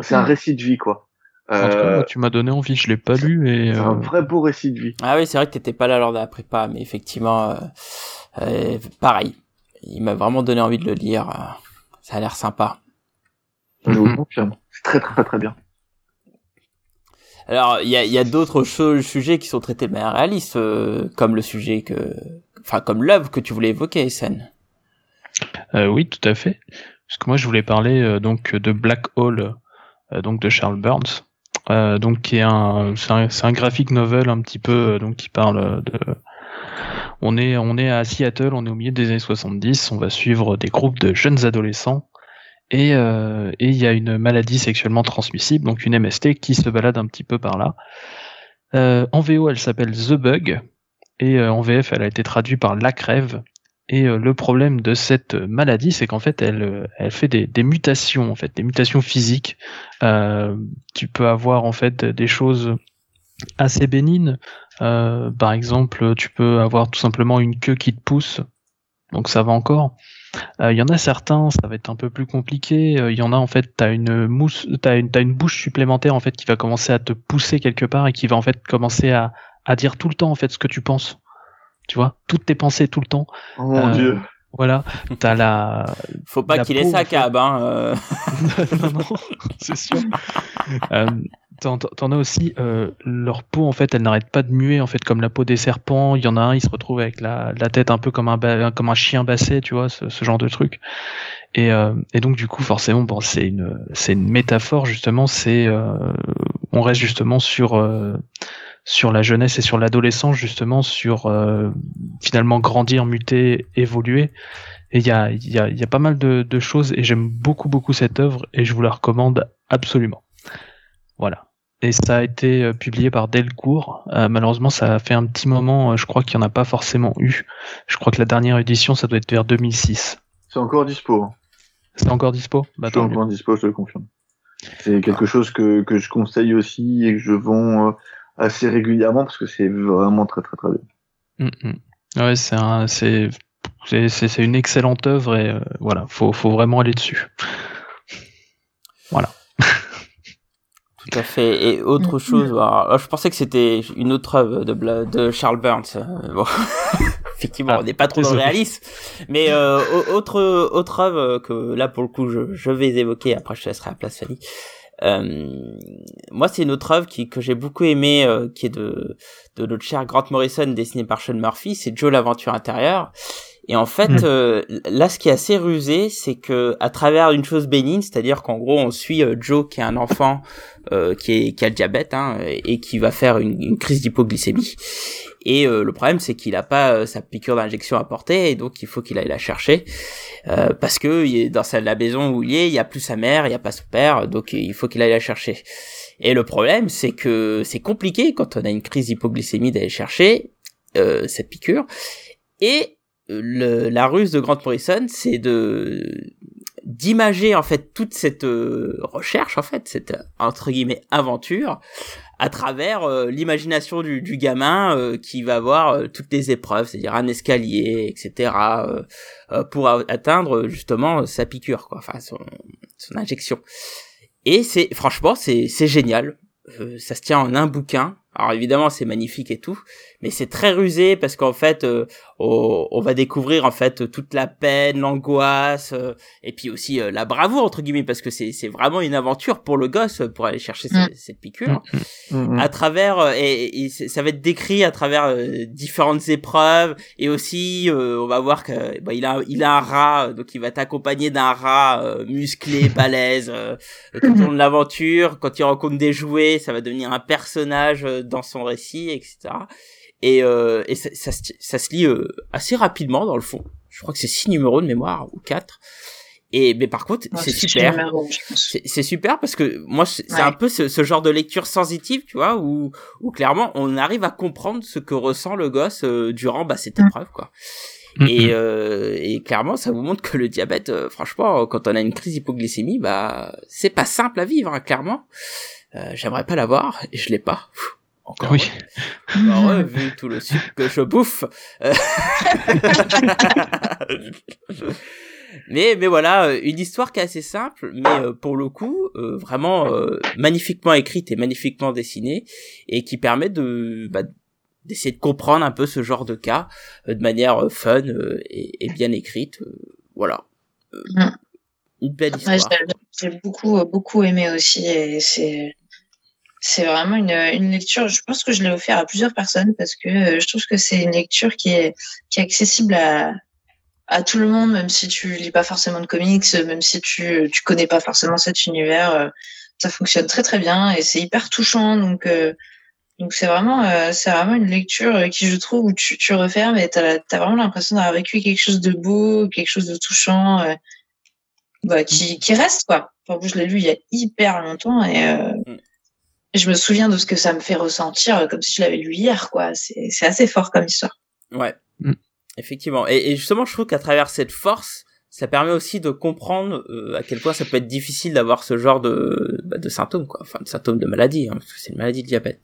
Speaker 3: C'est un récit de vie, quoi.
Speaker 4: En tout cas,
Speaker 3: Euh,
Speaker 4: moi, tu m'as donné envie, je l'ai pas lu et
Speaker 3: c'est
Speaker 4: euh,
Speaker 3: un vrai beau récit de vie.
Speaker 1: Ah oui, c'est vrai que t'étais pas là lors de la prépa, mais effectivement, euh, euh, pareil. Il m'a vraiment donné envie de le lire. Ça a l'air sympa.
Speaker 3: Je vous
Speaker 4: Mhm.
Speaker 3: confirme. C'est très très très bien.
Speaker 1: Alors, il y a, il y a d'autres sujets qui sont traités de manière réaliste, euh, comme le sujet que, enfin, comme l'œuvre que tu voulais évoquer, Sen.
Speaker 4: Euh, oui, tout à fait. Parce que moi, je voulais parler euh, donc de Black Hole, euh, donc de Charles Burns, euh, donc qui est un, c'est un, c'est un graphic novel un petit peu, euh, donc qui parle euh, de. On est, à Seattle, on est au milieu des années 70, on va suivre des groupes de jeunes adolescents et euh, et il y a une maladie sexuellement transmissible, donc une MST qui se balade un petit peu par là. Euh, en VO, elle s'appelle The Bug et euh, en VF, elle a été traduite par La Crève. Et le problème de cette maladie, c'est qu'en fait, elle, fait des, mutations, en fait, des mutations physiques. Tu peux avoir en fait des choses assez bénignes. Euh, par exemple, tu peux avoir tout simplement une queue qui te pousse, donc ça va encore. Euh, Il y en a certains, ça va être un peu plus compliqué. Euh, Il y en a en fait, t'as une mousse, t'as une, t'as une bouche supplémentaire en fait qui va commencer à te pousser quelque part et qui va en fait commencer à, à dire tout le temps en fait ce que tu penses. Tu vois, toutes tes pensées tout le temps.
Speaker 3: Oh mon
Speaker 4: Euh,
Speaker 3: dieu.
Speaker 4: Voilà, t'as la.
Speaker 1: Faut pas
Speaker 4: La
Speaker 1: qu'il ait sa cab, hein. euh.
Speaker 4: non, non, c'est sûr. T'en as aussi euh, leur peau en fait, elle n'arrête pas de muer en fait comme la peau des serpents. Il y en a un, il se retrouve avec la, tête un peu comme un comme un chien bassé, tu vois, ce, genre de truc. Et, euh, et donc du coup forcément, bon, c'est une une métaphore justement. C'est euh, on reste justement sur euh, la jeunesse et sur l'adolescence justement sur finalement grandir, muter, évoluer. Et il y a, y a pas mal de, de choses et j'aime beaucoup beaucoup cette œuvre et je vous la recommande absolument. Voilà. Et ça a été euh, publié par Delcourt. Euh, malheureusement, ça a fait un petit moment. euh, je crois qu'il n'y en a pas forcément eu. Je crois que la dernière édition, ça doit être vers 2006.
Speaker 3: C'est encore dispo. hein.
Speaker 4: C'est encore dispo? Bah,
Speaker 3: C'est
Speaker 4: mieux.
Speaker 3: encore dispo, je te le confirme. C'est quelque chose que, que je conseille aussi et que je vends euh, assez régulièrement parce que c'est vraiment très très très bien.
Speaker 4: Mm, mm. Ouais, c'est un, c'est, c'est, c'est c'est une excellente œuvre et euh, voilà, faut, faut vraiment aller dessus. Voilà.
Speaker 1: Tout à fait. Et autre
Speaker 2: Mhm.
Speaker 1: chose, alors, alors, je pensais que c'était une autre œuvre de, Bla- de Charles Burns. euh, bon. Effectivement,
Speaker 4: Ah,
Speaker 1: on n'est pas trop dans le réalisme. Mais euh, au- autre autre œuvre que là pour le coup je, je vais évoquer. Après je te laisserai la place Fanny. Euh, moi c'est une autre œuvre qui, que j'ai beaucoup aimé, euh, qui est de de notre cher Grant Morrison dessinée par Sean Murphy. C'est Joe l'aventure intérieure. Et en fait,
Speaker 4: Mm.
Speaker 1: euh, là, ce qui est assez rusé, c'est que à travers une chose bénigne, c'est-à-dire qu'en gros, on suit euh, Joe, qui est un enfant euh, qui, est, qui a le diabète hein, et qui va faire une, une crise d'hypoglycémie. Et euh, le problème, c'est qu'il a pas euh, sa piqûre d'injection à porter, et donc il faut qu'il aille la chercher euh, parce que il est dans sa, la maison où il est, il y a plus sa mère, il y a pas son père, donc il faut qu'il aille la chercher. Et le problème, c'est que c'est compliqué quand on a une crise d'hypoglycémie d'aller chercher euh, cette piqûre. Et le, la ruse de Grant Morrison, c'est de d'imager en fait toute cette euh, recherche en fait cette entre guillemets aventure à travers euh, l'imagination du, du gamin euh, qui va voir euh, toutes les épreuves c'est-à-dire un escalier etc euh, euh, pour atteindre justement sa piqûre quoi enfin son, son injection. Et c'est franchement c'est c'est génial. Ça se tient en un bouquin alors évidemment c'est magnifique et tout mais c'est très rusé parce qu'en fait euh, on, on va découvrir en fait toute la peine l'angoisse euh, et puis aussi euh, la bravoure entre guillemets parce que c'est c'est vraiment une aventure pour le gosse euh, pour aller chercher
Speaker 2: Mm.
Speaker 1: cette, cette piqûre
Speaker 3: Mhm.
Speaker 1: à travers euh, et, et ça va être décrit à travers euh, différentes épreuves et aussi euh, on va voir que bah, il a il a un rat donc il va t'accompagner d'un rat euh, musclé balèze euh, tout au long de l'aventure quand il rencontre des jouets ça va devenir un personnage euh, dans son récit etc et, euh, et ça, ça, se- ça se lit euh, assez rapidement dans le fond je crois que c'est six numéros de mémoire ou quatre et mais par contre
Speaker 2: Ouais,
Speaker 1: c'est super c'est super parce que moi c'est
Speaker 2: Ouais.
Speaker 1: un peu ce, ce genre de lecture sensitive tu vois où où clairement on arrive à comprendre ce que ressent le gosse euh, durant bah cette
Speaker 2: Mm.
Speaker 1: épreuve quoi Mm, et, mm. euh, et, clairement, ça vous montre que le diabète, euh, franchement, quand on a une crise d'hypoglycémie, bah, c'est pas simple à vivre, hein, clairement. Euh, J'aimerais pas l'avoir, et je l'ai pas.
Speaker 4: Encore oui.
Speaker 1: Encore vu tout le sucre que je bouffe. Euh, mais mais voilà, une histoire qui est assez simple, mais pour le coup vraiment magnifiquement écrite et magnifiquement dessinée, et qui permet de bah, d'essayer de comprendre un peu ce genre de cas euh, de manière euh, fun euh, et, bien écrite. voilà. Mm. Une belle histoire.
Speaker 2: J'ai beaucoup beaucoup aimé aussi et c'est c'est vraiment une, une lecture. Je pense que je l'ai offert à plusieurs personnes parce que je trouve que c'est une lecture qui est qui accessible à à tout le monde, même si tu lis pas forcément de comics, même si tu tu connais pas forcément cet univers, ça fonctionne très très bien et c'est hyper touchant. Donc donc c'est vraiment, euh, c'est vraiment une lecture euh, qui je trouve où tu, tu refermes et t'as as vraiment l'impression d'avoir vécu quelque chose de beau, quelque chose de touchant, euh, bah, qui, qui reste quoi. Enfin, je l'ai lu il y a hyper longtemps et, mm. Je me souviens de ce que ça me fait ressentir comme si je l'avais lu hier quoi. C'est assez fort comme histoire.
Speaker 1: Ouais, mm. effectivement. Et, et, justement, je trouve qu'à travers cette force, ça permet aussi de comprendre à quel point ça peut être difficile d'avoir ce genre de, bah, de symptômes, quoi. Enfin, de symptômes de maladie, hein, parce que c'est une maladie de diabète.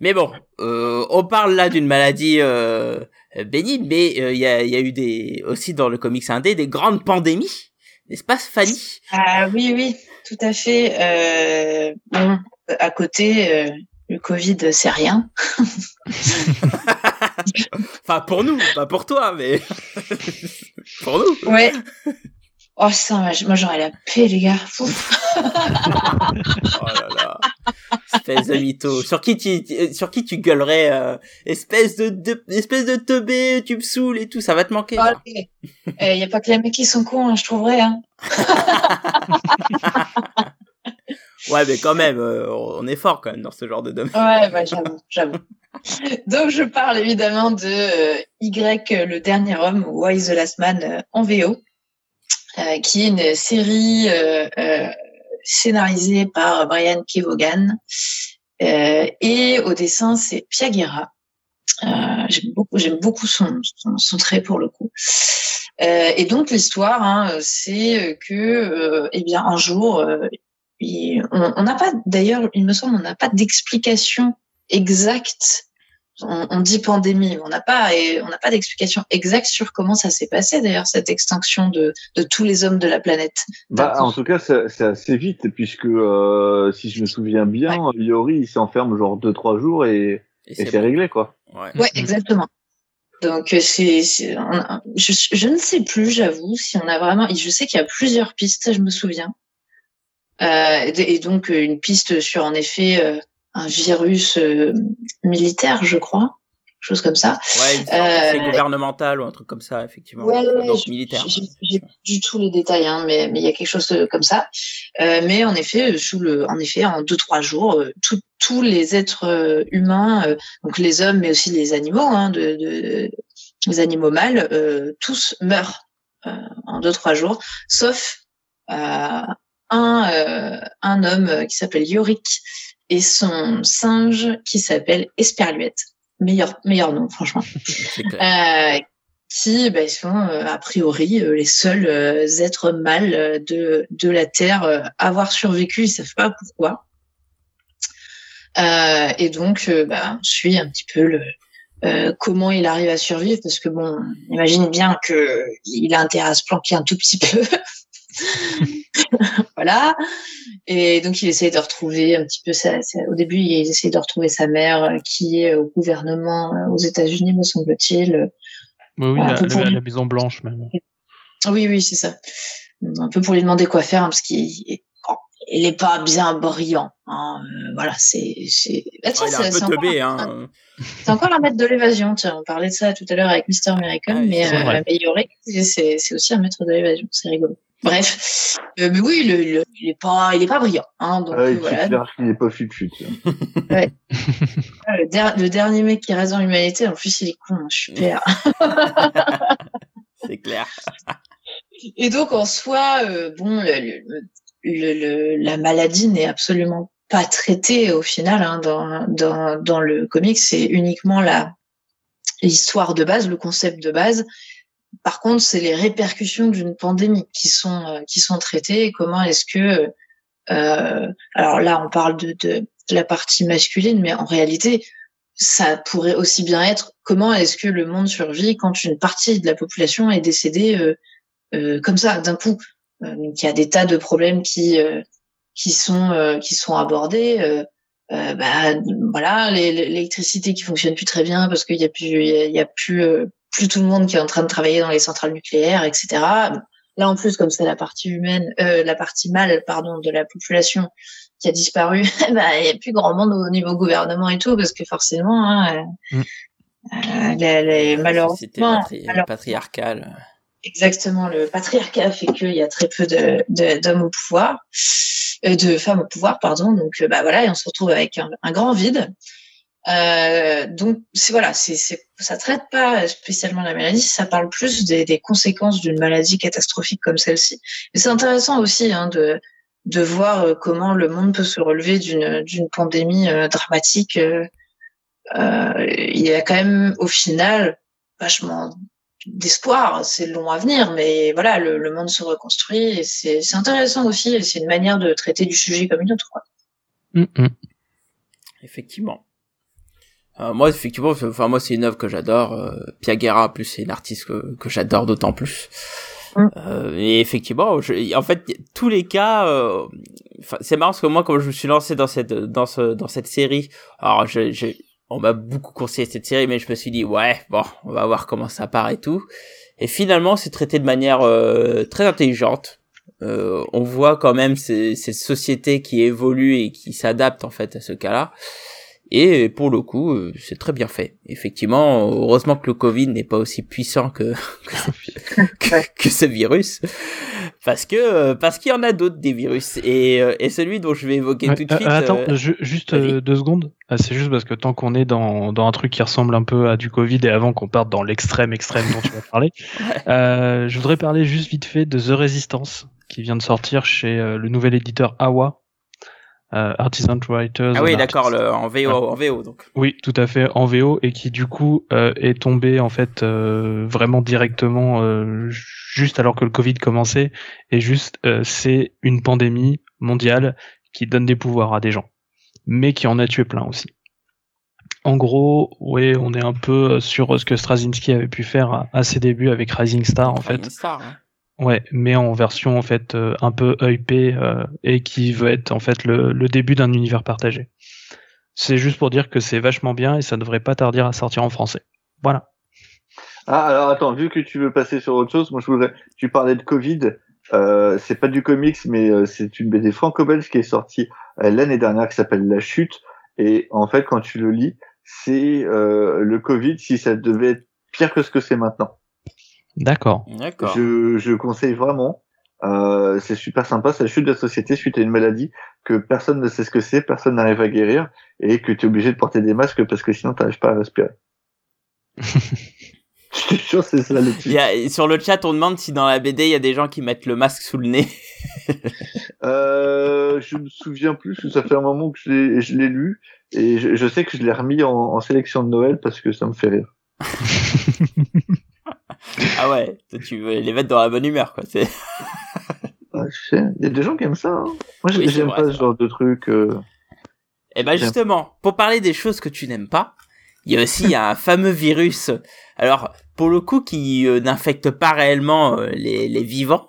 Speaker 1: Mais bon, euh, on parle là d'une maladie euh, bénigne, mais euh, il y, a, y, a, eu des aussi dans le comics indé des grandes pandémies, n'est-ce pas, Fanny?
Speaker 2: Ah oui, oui, tout à fait. Euh, bon, à côté, euh, le Covid, c'est rien.
Speaker 1: enfin, pour nous, pas pour toi, mais pour nous.
Speaker 2: Ouais. Oh, ça, moi j'aurais la paix, les gars. oh
Speaker 1: là là. Espèce de mytho. Sur qui tu, sur qui tu gueulerais, euh, espèce de, de, espèce de teubé, tu me saoules et tout, ça va te manquer.
Speaker 2: Il n'y eh, a pas que les mecs qui sont cons, hein, je trouverais, hein.
Speaker 1: ouais, mais quand même, euh, on est fort quand même dans ce genre de domaine.
Speaker 2: Ouais, bah, j'avoue, j'avoue. Donc je parle évidemment de euh, Y, le dernier homme, ou Why the Last Man en VO. Euh, qui est une série euh, euh, scénarisée par Brian Kevogan. et au dessin, c'est Pia Guerra. j'aime beaucoup, j'aime beaucoup son, son, trait pour le coup. et donc l'histoire, hein, c'est que, eh bien, un jour, on n'a pas, d'ailleurs, il me semble, on n'a pas d'explication exacte on, dit pandémie, on n'a pas on n'a pas d'explication exacte sur comment ça s'est passé d'ailleurs cette extinction de, de tous les hommes de la planète.
Speaker 3: Bah, en tout cas, c'est assez vite puisque euh, si je me souviens bien, ouais. Yori il s'enferme genre deux trois jours et, et c'est réglé quoi.
Speaker 2: Ouais, ouais exactement. Donc euh, c'est, je, je ne sais plus, j'avoue, si on a vraiment. Je sais qu'il y a plusieurs pistes, je me souviens. Euh, et donc une piste sur en effet euh, un virus euh, militaire, je crois, chose comme ça.
Speaker 1: Ouais, c'est euh, gouvernemental ou un truc comme ça, effectivement. Ouais, Donc militaire.
Speaker 2: J'ai du tout les détails, hein, mais mais il y a quelque chose comme ça. Euh, mais en effet, sous le, en effet, en deux trois jours, tous les êtres humains, donc les hommes, mais aussi les animaux, hein, de, de les animaux mâles, tous meurent en deux trois jours, sauf un un homme qui s'appelle Yorick et son singe qui s'appelle Esperluette. Meilleur, meilleur nom, franchement. euh, qui bah, sont euh, a priori euh, les seuls euh, êtres mâles de, de la Terre à avoir survécu, ils savent pas pourquoi. et donc, bah, on suit un petit peu le, comment il arrive à survivre, parce que bon, imagine bien que il a intérêt à se planquer un tout petit peu. voilà. Et donc, il essaie de retrouver un petit peu sa, au début, il essaie de retrouver sa mère euh, qui est au gouvernement euh, aux États-Unis, me semble-t-il.
Speaker 4: Oui, oui, la, la, Maison Blanche même.
Speaker 2: Oui, oui, c'est ça. Un peu pour lui demander quoi faire, hein, parce qu'il il est pas bien brillant. Hein. Euh, voilà, c'est c'est.
Speaker 1: Bah, tiens, oh, c'est un peu teubé, hein.
Speaker 2: C'est encore un maître de l'évasion. Tiens, on parlait de ça tout à l'heure avec Mister American, ah, mais euh, améliorer, c'est aussi un maître de l'évasion. C'est rigolo. Bref, euh, mais oui, le, le, il est pas, il est pas brillant. Hein, donc,
Speaker 3: ouais, voilà. il est pas fut
Speaker 2: ouais. le, le, dernier mec qui reste dans l'humanité, en plus, il est con, super.
Speaker 1: C'est clair.
Speaker 2: Et donc, en soi, euh, bon, le, le, la maladie n'est absolument pas traitée au final hein, dans, dans, dans le comic. C'est uniquement la, l'histoire de base, le concept de base. Par contre, c'est les répercussions d'une pandémie qui sont euh, qui sont traitées. Comment est-ce que euh, alors là, on parle de, de, la partie masculine, mais en réalité, ça pourrait aussi bien être comment est-ce que le monde survit quand une partie de la population est décédée euh, euh, comme ça d'un coup. Euh, donc il y a des tas de problèmes qui qui sont qui sont abordés. bah voilà, l'électricité qui fonctionne plus très bien parce qu'il y a plus il y a, plus plus tout le monde qui est en train de travailler dans les centrales nucléaires, etc. Là en plus, comme c'est la partie humaine, euh, la partie mâle, pardon, de la population qui a disparu, bah il y a plus grand monde au niveau gouvernement et tout, parce que forcément, hein, mm. euh, les, les, malheureusement,
Speaker 1: patriarcal.
Speaker 2: Exactement, le patriarcat fait qu'il y a très peu de d'hommes au pouvoir, euh, de femmes au pouvoir, pardon. Donc bah voilà, et on se retrouve avec un, un grand vide. Euh, donc c'est voilà, c'est ça traite pas spécialement la maladie, ça parle plus des, des conséquences d'une maladie catastrophique comme celle-ci. Et c'est intéressant aussi hein, de de voir euh, comment le monde peut se relever d'une d'une pandémie euh, dramatique. Euh, il y a quand même au final vachement d'espoir. C'est long à venir, mais voilà, le, le monde se reconstruit et c'est intéressant aussi. Et c'est une manière de traiter du sujet comme une autre. Quoi.
Speaker 1: Mm, mm. Effectivement. Euh, moi, effectivement, enfin moi c'est une œuvre que j'adore. Euh, Piaguera, plus c'est une artiste que, que j'adore d'autant plus. Mm. Euh, et effectivement, je, en fait, tous les cas, euh, c'est marrant parce que moi, quand je me suis lancé dans cette dans ce dans cette série, alors je, je on m'a beaucoup conseillé cette série, mais je me suis dit ouais, bon, on va voir comment ça part et tout. Et finalement, c'est traité de manière euh, très intelligente. on voit quand même ces sociétés qui évoluent et qui s'adaptent en fait à ce cas-là. Et pour le coup, euh, c'est très bien fait. Effectivement, heureusement que le Covid n'est pas aussi puissant que que, ce virus, parce que parce qu'il y en a d'autres des virus. Et, euh, et celui dont je vais évoquer tout de suite.
Speaker 4: Euh, attends, juste deux secondes. Ah, c'est juste parce que tant qu'on est dans dans un truc qui ressemble un peu à du Covid et avant qu'on parte dans l'extrême extrême dont tu vas parler, je voudrais parler juste vite fait de The Resistance qui vient de sortir chez le nouvel éditeur Awa euh, Artisan Writers.
Speaker 1: Ah oui, d'accord, en VO, en VO donc.
Speaker 4: Oui, tout à fait, en VO et qui du coup euh, est tombé en fait euh, vraiment directement euh, juste alors que le Covid commençait et juste euh, c'est une pandémie mondiale qui donne des pouvoirs à des gens, mais qui en a tué plein aussi. En gros, oui, on est un peu sur ce que Straczynski avait pu faire à, ses débuts avec Rising Star en fait. Star, hein. Ouais, mais en version en fait euh, un peu EP euh, et qui veut être en fait le, le début d'un univers partagé. C'est juste pour dire que c'est vachement bien et ça devrait pas tarder à sortir en français. Voilà.
Speaker 3: Ah alors attends, vu que tu veux passer sur autre chose, moi je voudrais. Tu parlais de Covid. Euh, c'est pas du comics, mais euh, c'est une BD franco-belge qui est sortie l'année dernière qui s'appelle La Chute. Et en fait, quand tu le lis, c'est le Covid si ça devait être pire que ce que c'est maintenant.
Speaker 4: D'accord.
Speaker 3: Je, je conseille vraiment. Euh, c'est super sympa, c'est la chute de la société suite à une maladie que personne ne sait ce que c'est, personne n'arrive à guérir et que tu es obligé de porter des masques parce que sinon tu n'arrives pas à respirer. Je suis sûr c'est ça le
Speaker 1: il y a, Sur le chat, on demande si dans la BD il y a des gens qui mettent le masque sous le nez.
Speaker 3: euh, je me souviens plus, parce que ça fait un moment que je l'ai lu et je, je, sais que je l'ai remis en, en sélection de Noël parce que ça me fait rire.
Speaker 1: ah ouais, tu veux les mettre dans la bonne humeur, quoi. C'est...
Speaker 3: il y a des gens qui aiment ça. Hein. Moi, j'aime pas ce genre de truc. Euh...
Speaker 1: Eh ben justement, pour parler des choses que tu n'aimes pas, il y a aussi un fameux virus. Alors, pour le coup, qui euh, n'infecte pas réellement euh, les, les, vivants,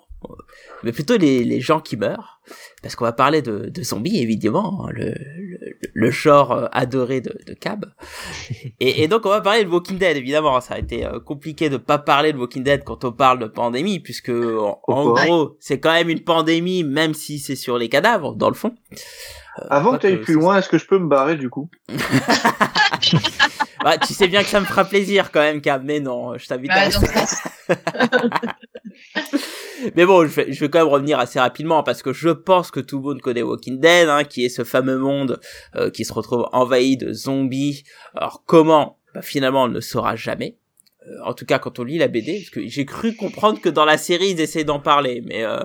Speaker 1: mais plutôt les, les gens qui meurent parce qu'on va parler de, de zombies évidemment, hein, le, le, le genre euh, adoré de, de Cab. Et, et, donc on va parler de Walking Dead évidemment. Ça a été euh, compliqué de pas parler de Walking Dead quand on parle de pandémie, puisque en, gros c'est quand même une pandémie, même si c'est sur les cadavres dans le fond.
Speaker 3: Euh, Avant que tu ailles plus loin, est-ce que je peux me barrer du coup?
Speaker 1: Bah, Tu sais bien que ça me fera plaisir quand même, Cab, mais non, je t'invite à... Mais bon, je vais, quand même revenir assez rapidement parce que je pense que tout le monde connaît Walking Dead, hein, qui est ce fameux monde euh, qui se retrouve envahi de zombies. Alors comment? Bah, Finalement, on ne saura jamais. Euh, en tout cas, quand on lit la BD, parce que j'ai cru comprendre que dans la série ils essaient d'en parler, mais euh,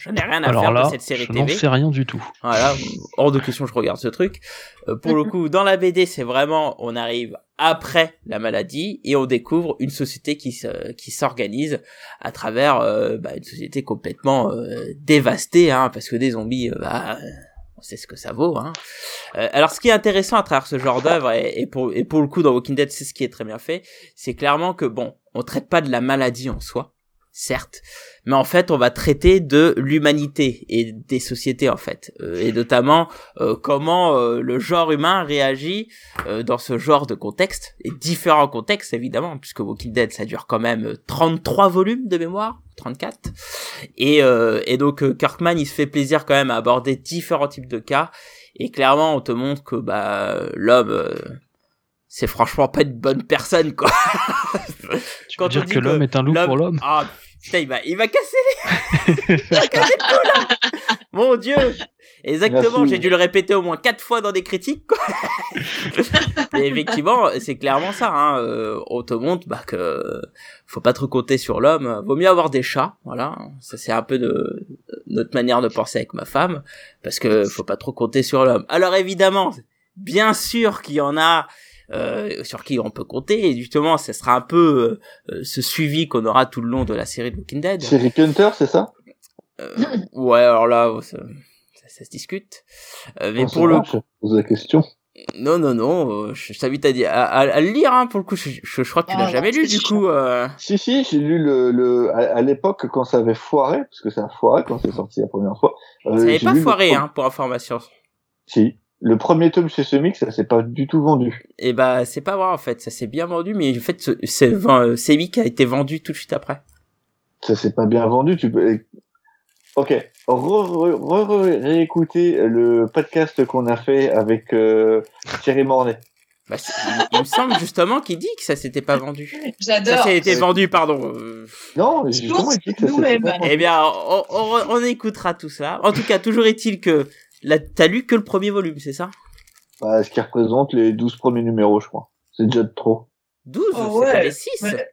Speaker 1: j'en ai rien à
Speaker 4: Alors
Speaker 1: faire
Speaker 4: là,
Speaker 1: de cette série
Speaker 4: je
Speaker 1: TV.
Speaker 4: sais rien du tout.
Speaker 1: Voilà, hors de question, je regarde ce truc. Euh, pour le coup, dans la BD, c'est vraiment, on arrive après la maladie et on découvre une société qui se, qui s'organise à travers euh, bah, une société complètement euh, dévastée, hein, parce que des zombies, euh, bah, sait ce que ça vaut. Hein. Euh, alors, ce qui est intéressant à travers ce genre d'œuvre et, et pour et pour le coup dans Walking Dead, c'est ce qui est très bien fait, c'est clairement que bon, on traite pas de la maladie en soi, certes, mais en fait on va traiter de l'humanité et des sociétés en fait. Euh, et notamment euh, comment euh, le genre humain réagit euh, dans ce genre de contexte et différents contextes évidemment puisque Walking Dead ça dure quand même 33 volumes de mémoire 34 et et donc Kirkman il se fait plaisir quand même à aborder différents types de cas. Et clairement on te montre que bah l'homme c'est franchement pas une bonne personne quoi.
Speaker 4: Tu
Speaker 1: Quand
Speaker 4: veux
Speaker 1: on
Speaker 4: dire
Speaker 1: dit
Speaker 4: que l'homme est un loup pour l'homme?
Speaker 1: Ah putain il va il va casser les il va casser tout là. Mon dieu. Exactement j'ai dû le répéter au moins quatre fois dans des critiques quoi. Et effectivement c'est clairement ça hein. euh, on te montre bah que faut pas trop compter sur l'homme. Vaut mieux avoir des chats voilà. Ça c'est un peu de notre manière de penser avec ma femme parce que faut pas trop compter sur l'homme. Alors évidemment bien sûr qu'il y en a euh, sur qui on peut compter. Et justement ça sera un peu euh, ce suivi qu'on aura tout le long de la série de Walking Dead.
Speaker 3: C'est Rick Hunter, c'est ça?
Speaker 1: Euh, ouais alors là ça, ça, ça se discute. Euh, mais
Speaker 3: Non,
Speaker 1: pour le
Speaker 3: pose la question.
Speaker 1: non non non euh, je, t'invite à, à, à, à le lire hein, pour le coup. Je, je, je crois que tu
Speaker 2: Ah,
Speaker 1: l'as jamais lu du coup euh...
Speaker 3: Si, si, j'ai lu le, le à, à l'époque quand ça avait foiré, parce que ça a foiré quand c'est sorti la première fois. Euh,
Speaker 1: ça n'avait pas
Speaker 3: le
Speaker 1: foiré hein pour information.
Speaker 3: Si. Le premier tome chez Semix, ça s'est pas du tout vendu.
Speaker 1: et bah c'est pas vrai en fait ça s'est bien vendu mais en fait euh, qui a été vendu tout de suite après
Speaker 3: Ça s'est pas bien vendu, tu peux... Ok. Re, re, re- re- réécouter le podcast qu'on a fait avec euh, Thierry Mornay.
Speaker 1: bah, c'est- il, il me semble justement qu'il dit que ça s'était pas vendu ça
Speaker 2: J'adore.
Speaker 1: s'est été vendu pardon euh,
Speaker 3: Non, justement, il dit que ça.
Speaker 1: Eh bien, on, on, on écoutera tout ça. En tout cas, toujours est-il que là, t'as lu que le premier volume, c'est ça?
Speaker 3: Bah, ce qui représente les 12 premiers numéros, je crois. C'est déjà de trop.
Speaker 1: 12,
Speaker 2: Oh,
Speaker 1: c'est
Speaker 2: ouais.
Speaker 1: les 6
Speaker 2: Ouais.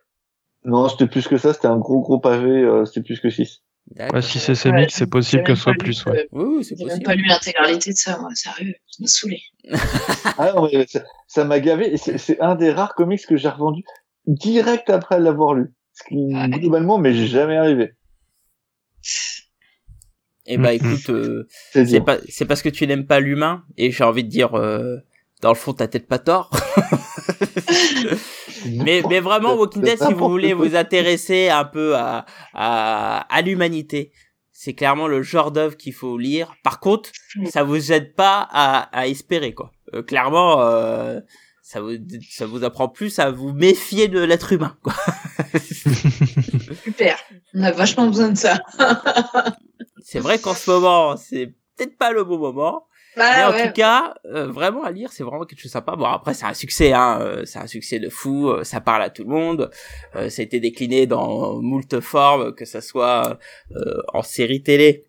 Speaker 3: Non, c'était plus que ça, c'était un gros gros pavé, euh, c'était plus que 6.
Speaker 1: D'accord.
Speaker 4: Ouais, si c'est
Speaker 2: Ouais,
Speaker 4: Semix, c'est possible que ce soit plus,
Speaker 2: lu,
Speaker 4: ouais.
Speaker 2: euh,
Speaker 1: Oui, c'est
Speaker 2: J'ai même
Speaker 1: possible.
Speaker 2: pas lu l'intégralité de ça, moi, sérieux. Ça m'a saoulé.
Speaker 3: Ah non, mais ça- m'a gavé, c'est un des rares comics que j'ai revendu direct après l'avoir lu. Ce qui,
Speaker 2: Ouais.
Speaker 3: globalement, mais j'ai jamais arrivé.
Speaker 1: Eh bah,
Speaker 4: Mm,
Speaker 1: écoute, euh,
Speaker 3: C'est
Speaker 1: pas, c'est parce que tu n'aimes pas l'humain, et j'ai envie de dire, euh, dans le fond, t'as peut-être pas tort. mais, mais vraiment, Walking Dead, si vous voulez vous intéresser un peu à, à, à l'humanité, c'est clairement le genre d'œuvre qu'il faut lire. Par contre, ça vous aide pas à, à espérer, quoi. Euh, clairement, euh, ça vous, ça vous apprend plus à vous méfier de l'être humain, quoi.
Speaker 2: Super. On a vachement besoin de ça.
Speaker 1: C'est vrai qu'en ce moment, c'est peut-être pas le bon moment. Mais
Speaker 2: Ah,
Speaker 1: en
Speaker 2: ouais.
Speaker 1: tout cas, euh, vraiment à lire, c'est vraiment quelque chose de sympa. Bon, après, c'est un succès, hein, euh, c'est un succès de fou, euh, ça parle à tout le monde. Euh, ça a été décliné dans moult formes, que ça soit euh, en série télé,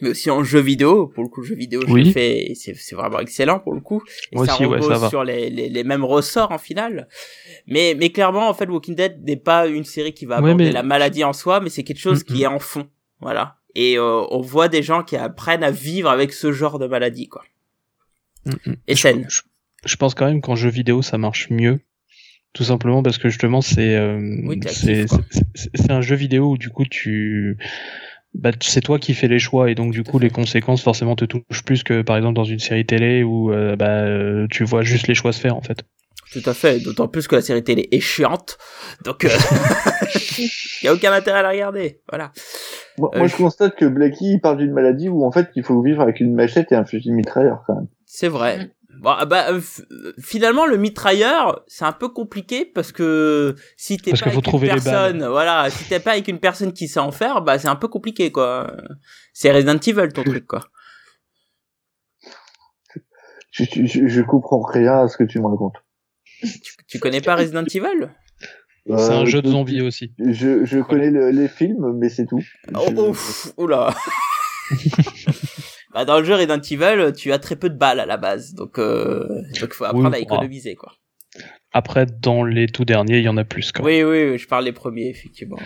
Speaker 1: mais aussi en jeu vidéo. Pour le coup, le jeu vidéo, je
Speaker 4: Oui.
Speaker 1: l'ai fait, et c'est c'est vraiment excellent pour le coup. Et
Speaker 4: Moi
Speaker 1: ça
Speaker 4: aussi, ouais,
Speaker 1: repose
Speaker 4: ça va.
Speaker 1: sur les, les, les mêmes ressorts en finale. Mais, mais clairement, en fait, Walking Dead n'est pas une série qui va
Speaker 4: Ouais,
Speaker 1: aborder
Speaker 4: mais-
Speaker 1: la maladie en soi, mais c'est quelque chose
Speaker 4: Mhm.
Speaker 1: qui est en fond. Voilà. Et euh, on voit des gens qui apprennent à vivre avec ce genre de maladie, quoi.
Speaker 4: Mm, mm.
Speaker 1: Et saine.
Speaker 4: Je, je pense quand même qu'en jeu vidéo, ça marche mieux. Tout simplement parce que justement, c'est euh,
Speaker 1: Oui,
Speaker 4: c'est un jeu vidéo où du coup, tu bah, c'est toi qui fais les choix et donc du coup, les conséquences forcément te touchent plus que par exemple dans une série télé où euh, bah, tu vois juste les choix se faire en fait.
Speaker 1: Tout à fait, d'autant plus que la série télé est chiante, donc il y a aucun intérêt à la regarder. Voilà.
Speaker 3: Moi,
Speaker 1: Euh,
Speaker 3: moi,
Speaker 1: je-
Speaker 3: je constate que Blackie parle d'une maladie où en fait il faut vivre avec une machette et un fusil mitrailleur quand même.
Speaker 1: C'est vrai. Bon, ah bah, euh, euh, finalement, le mitrailleur, c'est un peu compliqué parce que si t'es
Speaker 4: Parce
Speaker 1: pas
Speaker 4: faut
Speaker 1: avec une personne, voilà, si t'es pas avec une personne qui sait en faire, bah c'est un peu compliqué quoi. C'est Resident Evil ton truc quoi.
Speaker 3: Je, je, je comprends rien à ce que tu me racontes.
Speaker 1: Tu, tu connais pas Resident Evil?
Speaker 4: C'est
Speaker 3: Euh,
Speaker 4: un jeu de zombies aussi.
Speaker 3: Je, je connais le- les films, mais c'est tout.
Speaker 1: Oh,
Speaker 3: Je-
Speaker 1: pff, oula. bah, dans le jeu Resident Evil, tu as très peu de balles à la base, donc euh, donc faut apprendre
Speaker 4: Oui,
Speaker 1: à économiser quoi.
Speaker 4: après, dans les tout derniers, il y en a plus. Quoi.
Speaker 1: Oui, oui, je parle des premiers, effectivement.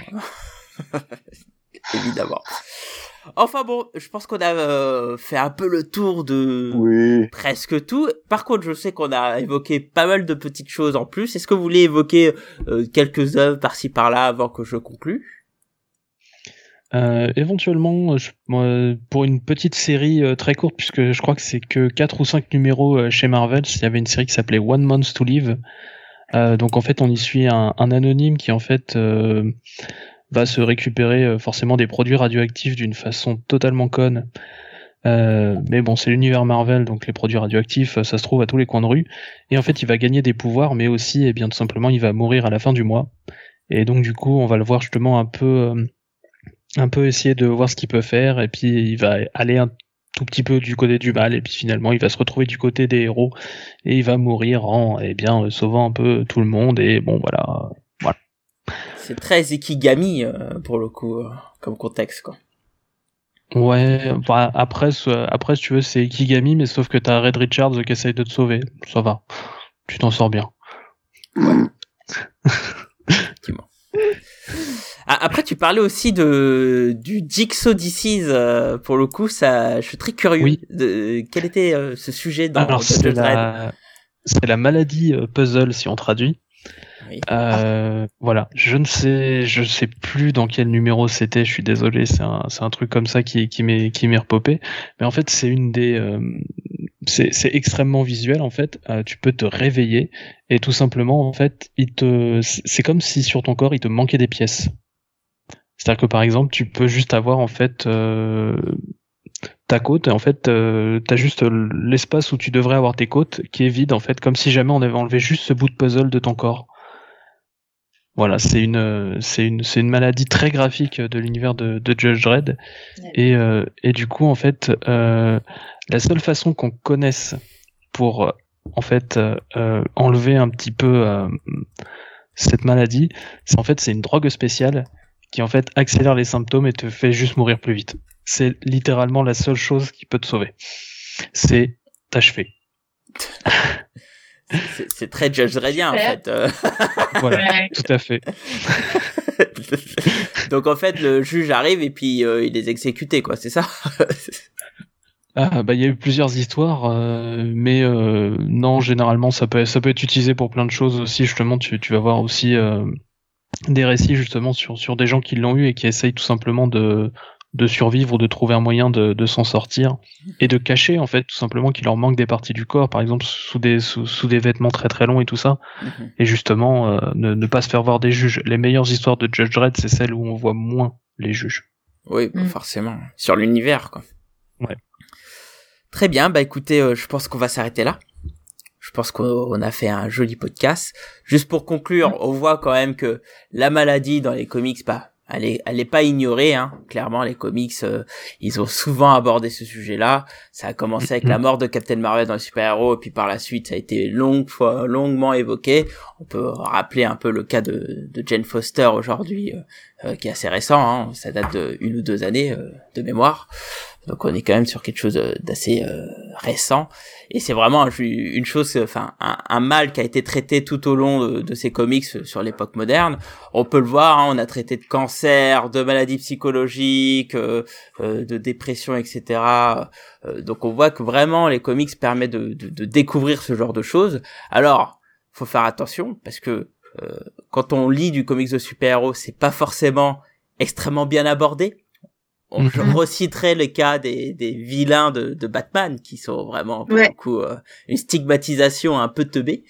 Speaker 1: Évidemment. Enfin bon, je pense qu'on a euh, fait un peu le tour de
Speaker 3: Oui.
Speaker 1: presque tout. Par contre, je sais qu'on a évoqué pas mal de petites choses en plus. Est-ce que vous voulez évoquer euh, quelques œuvres par-ci par-là avant que je conclue?
Speaker 4: Euh, éventuellement, je- moi, pour une petite série euh, très courte, puisque je crois que c'est que 4 ou 5 numéros euh, chez Marvel, il y avait une série qui s'appelait One Month to Live. Euh, donc en fait, on y suit un, un anonyme qui en fait euh, va se récupérer euh, forcément des produits radioactifs d'une façon totalement conne. Euh, mais bon, c'est l'univers Marvel, donc les produits radioactifs, euh, ça se trouve à tous les coins de rue. Et en fait, il va gagner des pouvoirs, mais aussi, et bien tout simplement, il va mourir à la fin du mois. Et donc du coup, on va le voir justement un peu, un peu essayer de voir ce qu'il peut faire, et puis il va aller un tout petit peu du côté du mal, et puis finalement, il va se retrouver du côté des héros, et il va mourir en, eh bien, sauvant un peu tout le monde. Et bon, voilà.
Speaker 1: C'est très Ikigami euh, pour le coup euh, comme contexte quoi.
Speaker 4: Ouais, bah, après, après, si tu veux, c'est Ikigami, mais sauf que t'as Red Richards qui essaye de te sauver. Ça va. Tu t'en sors bien.
Speaker 1: Ah, après, tu parlais aussi de du Jigsaw Disease. euh, pour le coup, ça, je suis très curieux.
Speaker 4: Oui.
Speaker 1: De, quel était euh, ce sujet dans
Speaker 4: Alors, c'est la... c'est la maladie euh, puzzle, si on traduit. Euh, voilà, je ne sais, je sais plus dans quel numéro c'était. Je suis désolé, c'est un, c'est un truc comme ça qui, qui m'est, qui m'est repopé. Mais en fait, c'est une des, euh, c'est, c'est extrêmement visuel en fait. Euh, tu peux te réveiller et tout simplement en fait, il te, c'est comme si sur ton corps il te manquait des pièces. C'est-à-dire que par exemple, tu peux juste avoir en fait euh, ta côte en fait euh, t'as juste l'espace où tu devrais avoir tes côtes qui est vide en fait, comme si jamais on avait enlevé juste ce bout de puzzle de ton corps. Voilà, c'est une, c'est une, c'est une maladie très graphique de l'univers de, de Judge Dredd.
Speaker 2: Ouais.
Speaker 4: Et, euh, et du coup, en fait, euh, la seule façon qu'on connaisse pour, euh, en fait, euh, euh, enlever un petit peu euh, cette maladie, c'est en fait, c'est une drogue spéciale qui en fait accélère les symptômes et te fait juste mourir plus vite. C'est littéralement la seule chose qui peut te sauver. C'est t'achever.
Speaker 1: C'est très Judge Dreddien en fait. euh.
Speaker 4: Voilà, tout à fait.
Speaker 1: Donc en fait, le juge arrive et puis euh, il les exécuté quoi, c'est ça?
Speaker 4: Ah bah il y a eu plusieurs histoires, euh, mais euh, non généralement ça peut ça peut être utilisé pour plein de choses aussi justement. Tu tu vas voir aussi euh, des récits justement sur sur des gens qui l'ont eu et qui essayent tout simplement de de survivre ou de trouver un moyen de, de s'en sortir et de cacher en fait tout simplement qu'il leur manque des parties du corps par exemple sous des sous, sous des vêtements très très longs et tout ça
Speaker 1: Mhm.
Speaker 4: et justement euh, ne, ne pas se faire voir des juges les meilleures histoires de Judge Dredd c'est celles où on voit moins les juges
Speaker 1: Oui, bah,
Speaker 2: Mm.
Speaker 1: forcément. Sur l'univers, quoi.
Speaker 4: Ouais.
Speaker 1: Très bien, bah écoutez, euh, je pense qu'on va s'arrêter là. Je pense qu'on on a fait un joli podcast. Juste pour conclure,
Speaker 2: Mm.
Speaker 1: on voit quand même que la maladie dans les comics, bah, elle est, elle est pas ignorée, hein. Clairement, les comics, euh, ils ont souvent abordé ce sujet-là. Ça a commencé avec la mort de Captain Marvel dans les super-héros, et puis par la suite, ça a été longue fois, longuement évoqué. On peut rappeler un peu le cas de, de Jane Foster aujourd'hui, euh, euh, qui est assez récent, hein. ça date de une ou deux années euh, de mémoire. Donc on est quand même sur quelque chose euh, d'assez euh, récent. Et c'est vraiment un- une chose, enfin un, mal qui a été traité tout au long de, ces comics euh, sur l'époque moderne. On peut le voir, hein, on a traité de cancer, de maladies psychologiques, euh, euh, de dépression, etc. Euh, donc on voit que vraiment les comics permettent de, de, de découvrir ce genre de choses. Alors, faut faire attention parce que quand on lit du comics de super-héros, c'est pas forcément extrêmement bien abordé. On, Je
Speaker 2: Mhm.
Speaker 1: reciterai le cas des, des vilains de, de Batman qui sont vraiment pour
Speaker 2: Ouais.
Speaker 1: le coup euh, une stigmatisation un peu teubée.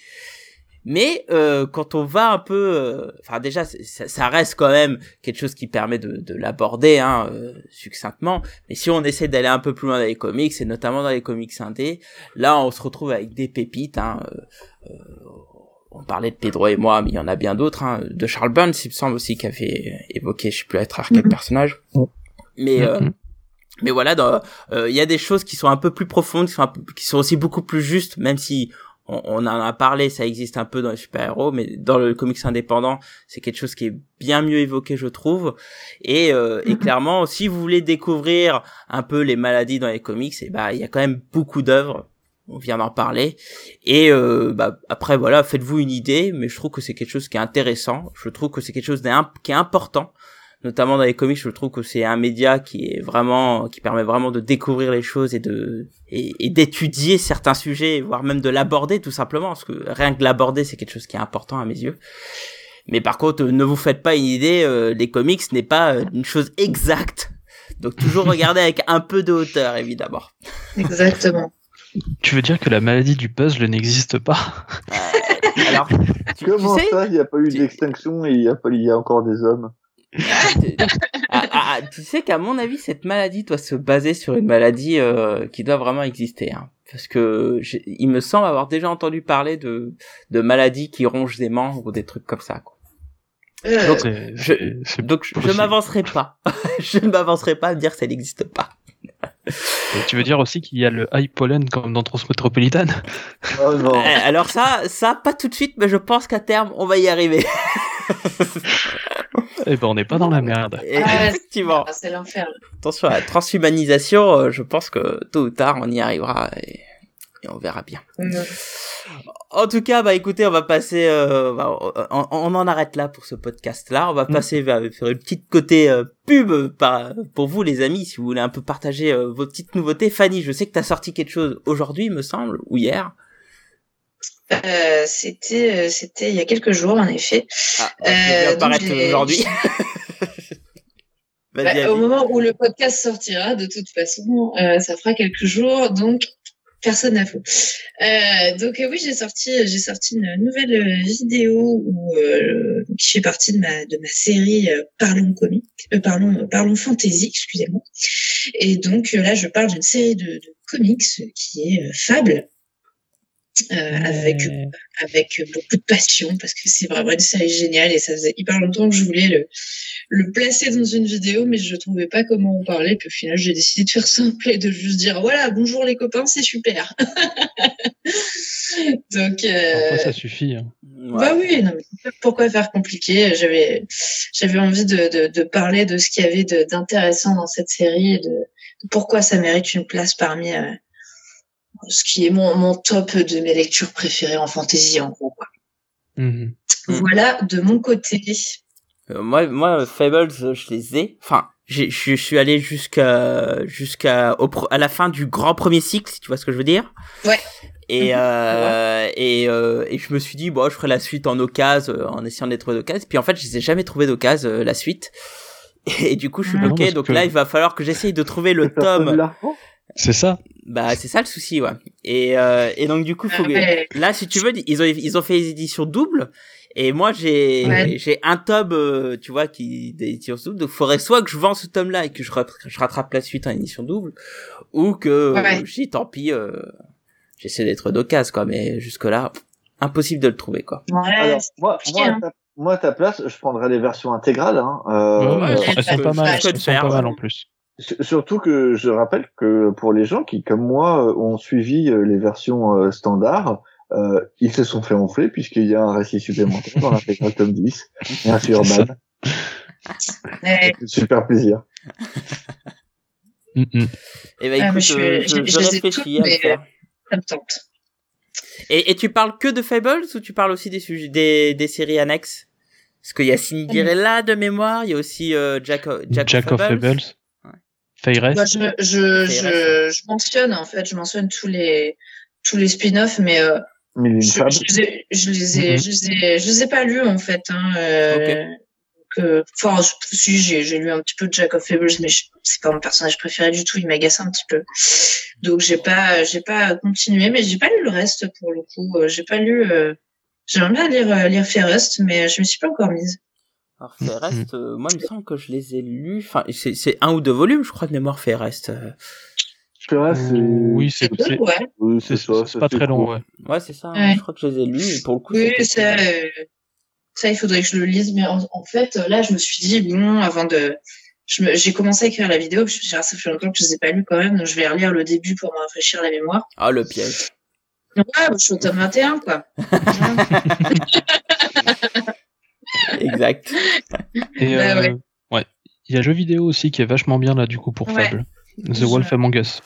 Speaker 1: Mais euh, quand on va un peu, euh, enfin déjà ça, ça reste quand même quelque chose qui permet de, de l'aborder hein, euh, succinctement. Mais si on essaie d'aller un peu plus loin dans les comics, et notamment dans les comics indés, là on se retrouve avec des pépites. Hein, euh, euh, on parlait de Pedro et moi, mais il y en a bien d'autres. Hein, de Charles Burns, il me semble aussi, qui avait évoqué, je sais plus à être quel
Speaker 2: Mhm.
Speaker 1: personnage. Mais euh,
Speaker 4: Mhm.
Speaker 1: mais voilà, euh, il y a des choses qui sont un peu plus profondes, qui sont, peu- qui sont aussi beaucoup plus justes, même si on, on en a parlé, ça existe un peu dans les super-héros, mais dans le comics indépendant, c'est quelque chose qui est bien mieux évoqué, je trouve. Et, euh, et
Speaker 2: Mhm.
Speaker 1: clairement, si vous voulez découvrir un peu les maladies dans les comics, et bah il y a quand même beaucoup d'œuvres on vient d'en parler. Et euh, bah, après voilà, faites-vous une idée, mais je trouve que c'est quelque chose qui est intéressant. Je trouve que c'est quelque chose qui est important, notamment dans les comics. Je trouve que c'est un média qui est vraiment, qui permet vraiment de découvrir les choses et de et, d'étudier certains sujets, voire même de l'aborder tout simplement, parce que rien que l'aborder, c'est quelque chose qui est important à mes yeux. Mais par contre, ne vous faites pas une idée, euh, les comics n'est pas euh, une chose exacte. Donc toujours regarder avec un peu de hauteur, évidemment.
Speaker 2: Exactement.
Speaker 4: Tu veux dire que la maladie du puzzle n'existe pas?
Speaker 3: Euh, Alors, comment ça Il n'y a pas eu d'extinction et y, il y a encore des hommes?
Speaker 1: Ah, ah, ah, tu sais qu'à mon avis, cette maladie doit se baser sur une maladie euh, qui doit vraiment exister. Hein. Parce que il me semble avoir déjà entendu parler de, de maladies qui rongent des membres ou des trucs comme ça. Quoi. Euh, donc, je, donc je, m'avancerai pas. je ne m'avancerai pas à dire que ça n'existe pas.
Speaker 4: tu veux dire aussi qu'il y a le high pollen comme dans Transmétropolitane
Speaker 3: oh non.
Speaker 1: Eh, alors ça, ça pas tout de suite, mais je pense qu'à terme on va y arriver.
Speaker 4: Eh ben on n'est pas dans la merde.
Speaker 1: Ah, effectivement.
Speaker 2: C'est l'enfer.
Speaker 1: Attention à la transhumanisation, euh, je pense que tôt ou tard on y arrivera. Et et on verra bien. En tout cas, bah écoutez, on va passer, euh, bah, on, en arrête là pour ce podcast-là. On va mm. passer vers faire une petite côté euh, pub par, pour vous les amis, si vous voulez un peu partager euh, vos petites nouveautés. Fanny, je sais que tu as sorti quelque chose aujourd'hui, me semble, ou hier.
Speaker 2: C'était c'était il y a quelques jours en effet.
Speaker 1: Ah, apparaître aujourd'hui.
Speaker 2: Bah, au moment où le podcast sortira, de toute façon, ça fera quelques jours. Donc, personne n'a faux. Euh, donc euh, oui, j'ai sorti j'ai sorti une nouvelle euh, vidéo où, euh, qui fait partie de ma de ma série Parlons comique, parlons parlons fantasy, excusez-moi. Et donc là, je parle d'une série de, de comics qui est Fable. Avec avec beaucoup de passion parce que c'est vraiment une série géniale et ça faisait hyper longtemps que je voulais le le placer dans une vidéo, mais je trouvais pas comment en parler. Puis au final, j'ai décidé de faire simple et de juste dire voilà, bonjour les copains, c'est super. Donc
Speaker 4: euh... ça suffit. Hein.
Speaker 2: Bah oui, non, mais pourquoi faire compliqué? J'avais j'avais envie de, de, de, parler de ce qu'il y avait d'intéressant dans cette série et de, de, pourquoi ça mérite une place parmi euh, ce qui est mon, mon top de mes lectures préférées en fantasy en gros. Quoi.
Speaker 4: Mmh
Speaker 2: voilà de mon côté.
Speaker 1: Euh, moi, moi, Fables, je les ai. Enfin, je suis allé jusqu'à jusqu'à à la fin du grand premier cycle, si tu vois ce que je veux dire.
Speaker 2: Ouais.
Speaker 1: Et mhm. euh, et euh, et je me suis dit bon, je ferai la suite en occasion, en essayant de les trouver d'occasion. Puis en fait, je les ai jamais trouvé d'occasion euh, la suite. Et, du coup, je suis ah bloqué. Donc là, il va falloir que j'essaye de trouver le tome.
Speaker 4: C'est ça.
Speaker 1: Bah, c'est ça le souci, ouais. Et euh, et donc du coup, faut que... là, si tu veux, ils ont ils ont fait les éditions doubles. Et moi, j'ai j'ai un tome, euh, tu vois, qui d'édition double. Donc, faudrait soit que je vends ce tome-là et que je, je, rattrape la suite en édition double, ou que ouais. je dis tant pis, euh, j'essaie d'être d'occasion, quoi. Mais jusque là, impossible de le trouver, quoi.
Speaker 3: Alors, moi, moi, à ta, moi, à ta place, je prendrais les versions intégrales. Hein.
Speaker 4: Euh, ouais, elles sont pas mal, elles sont pas mal en plus.
Speaker 3: Surtout que je rappelle que pour les gens qui, comme moi, ont suivi les versions standards, euh, ils se sont fait enfler puisqu'il y a un récit supplémentaire dans l'intégrale tome 10. Merci Urban. Super plaisir.
Speaker 1: Et eh ben, ah, écoute, je, euh, je, je, réfléchis à ça.
Speaker 2: Ça me tente.
Speaker 1: Et, et, tu parles que de Fables ou tu parles aussi des sujets, des, des séries annexes? Parce qu'il y a Cinderella de mémoire, il y a aussi euh, Jack, Jack,
Speaker 4: Jack of Fables. Fables.
Speaker 2: Bah, je, je, je, je, mentionne en fait, je mentionne tous les tous les spin-offs, mais euh,
Speaker 3: je,
Speaker 2: je, les ai, je les ai, je les ai, je les ai pas lus en fait. Hein, euh, que, enfin, si j'ai, j'ai lu un petit peu de Jack of Fables, mais c'est pas mon personnage préféré du tout. Il m'agace un petit peu. Donc j'ai pas, j'ai pas continué, mais j'ai pas lu le reste pour le coup. Euh, j'ai pas lu. Euh, J'aimerais bien lire euh, lire Fairest, mais je me suis pas encore mise.
Speaker 1: Alors Fairest, euh, moi il me semble que je les ai lus. Enfin, c'est, c'est un ou deux volumes, je crois de mémoire Fairest.
Speaker 3: c'est.
Speaker 4: Oui, c'est
Speaker 2: c'est
Speaker 3: ouais. c'est
Speaker 4: pas très long, ouais.
Speaker 1: Ouais, c'est ça. Hein. Je crois que je les ai lus. Et pour le coup,
Speaker 2: oui, ça, euh, ça, il faudrait que je le lise. Mais en, en, fait, là, je me suis dit, bon, avant de. J'ai commencé à écrire la vidéo, je me suis dit, ça fait longtemps que je les ai pas lus quand même, donc je vais relire le début pour me rafraîchir la mémoire.
Speaker 1: Ah, le piège.
Speaker 2: Ouais, je suis au tome 21, quoi.
Speaker 1: exact.
Speaker 4: Et bah, euh, ouais. ouais. Il y a un jeu vidéo aussi qui est vachement bien là, du coup, pour ouais. Fable. The Wolf Among Us.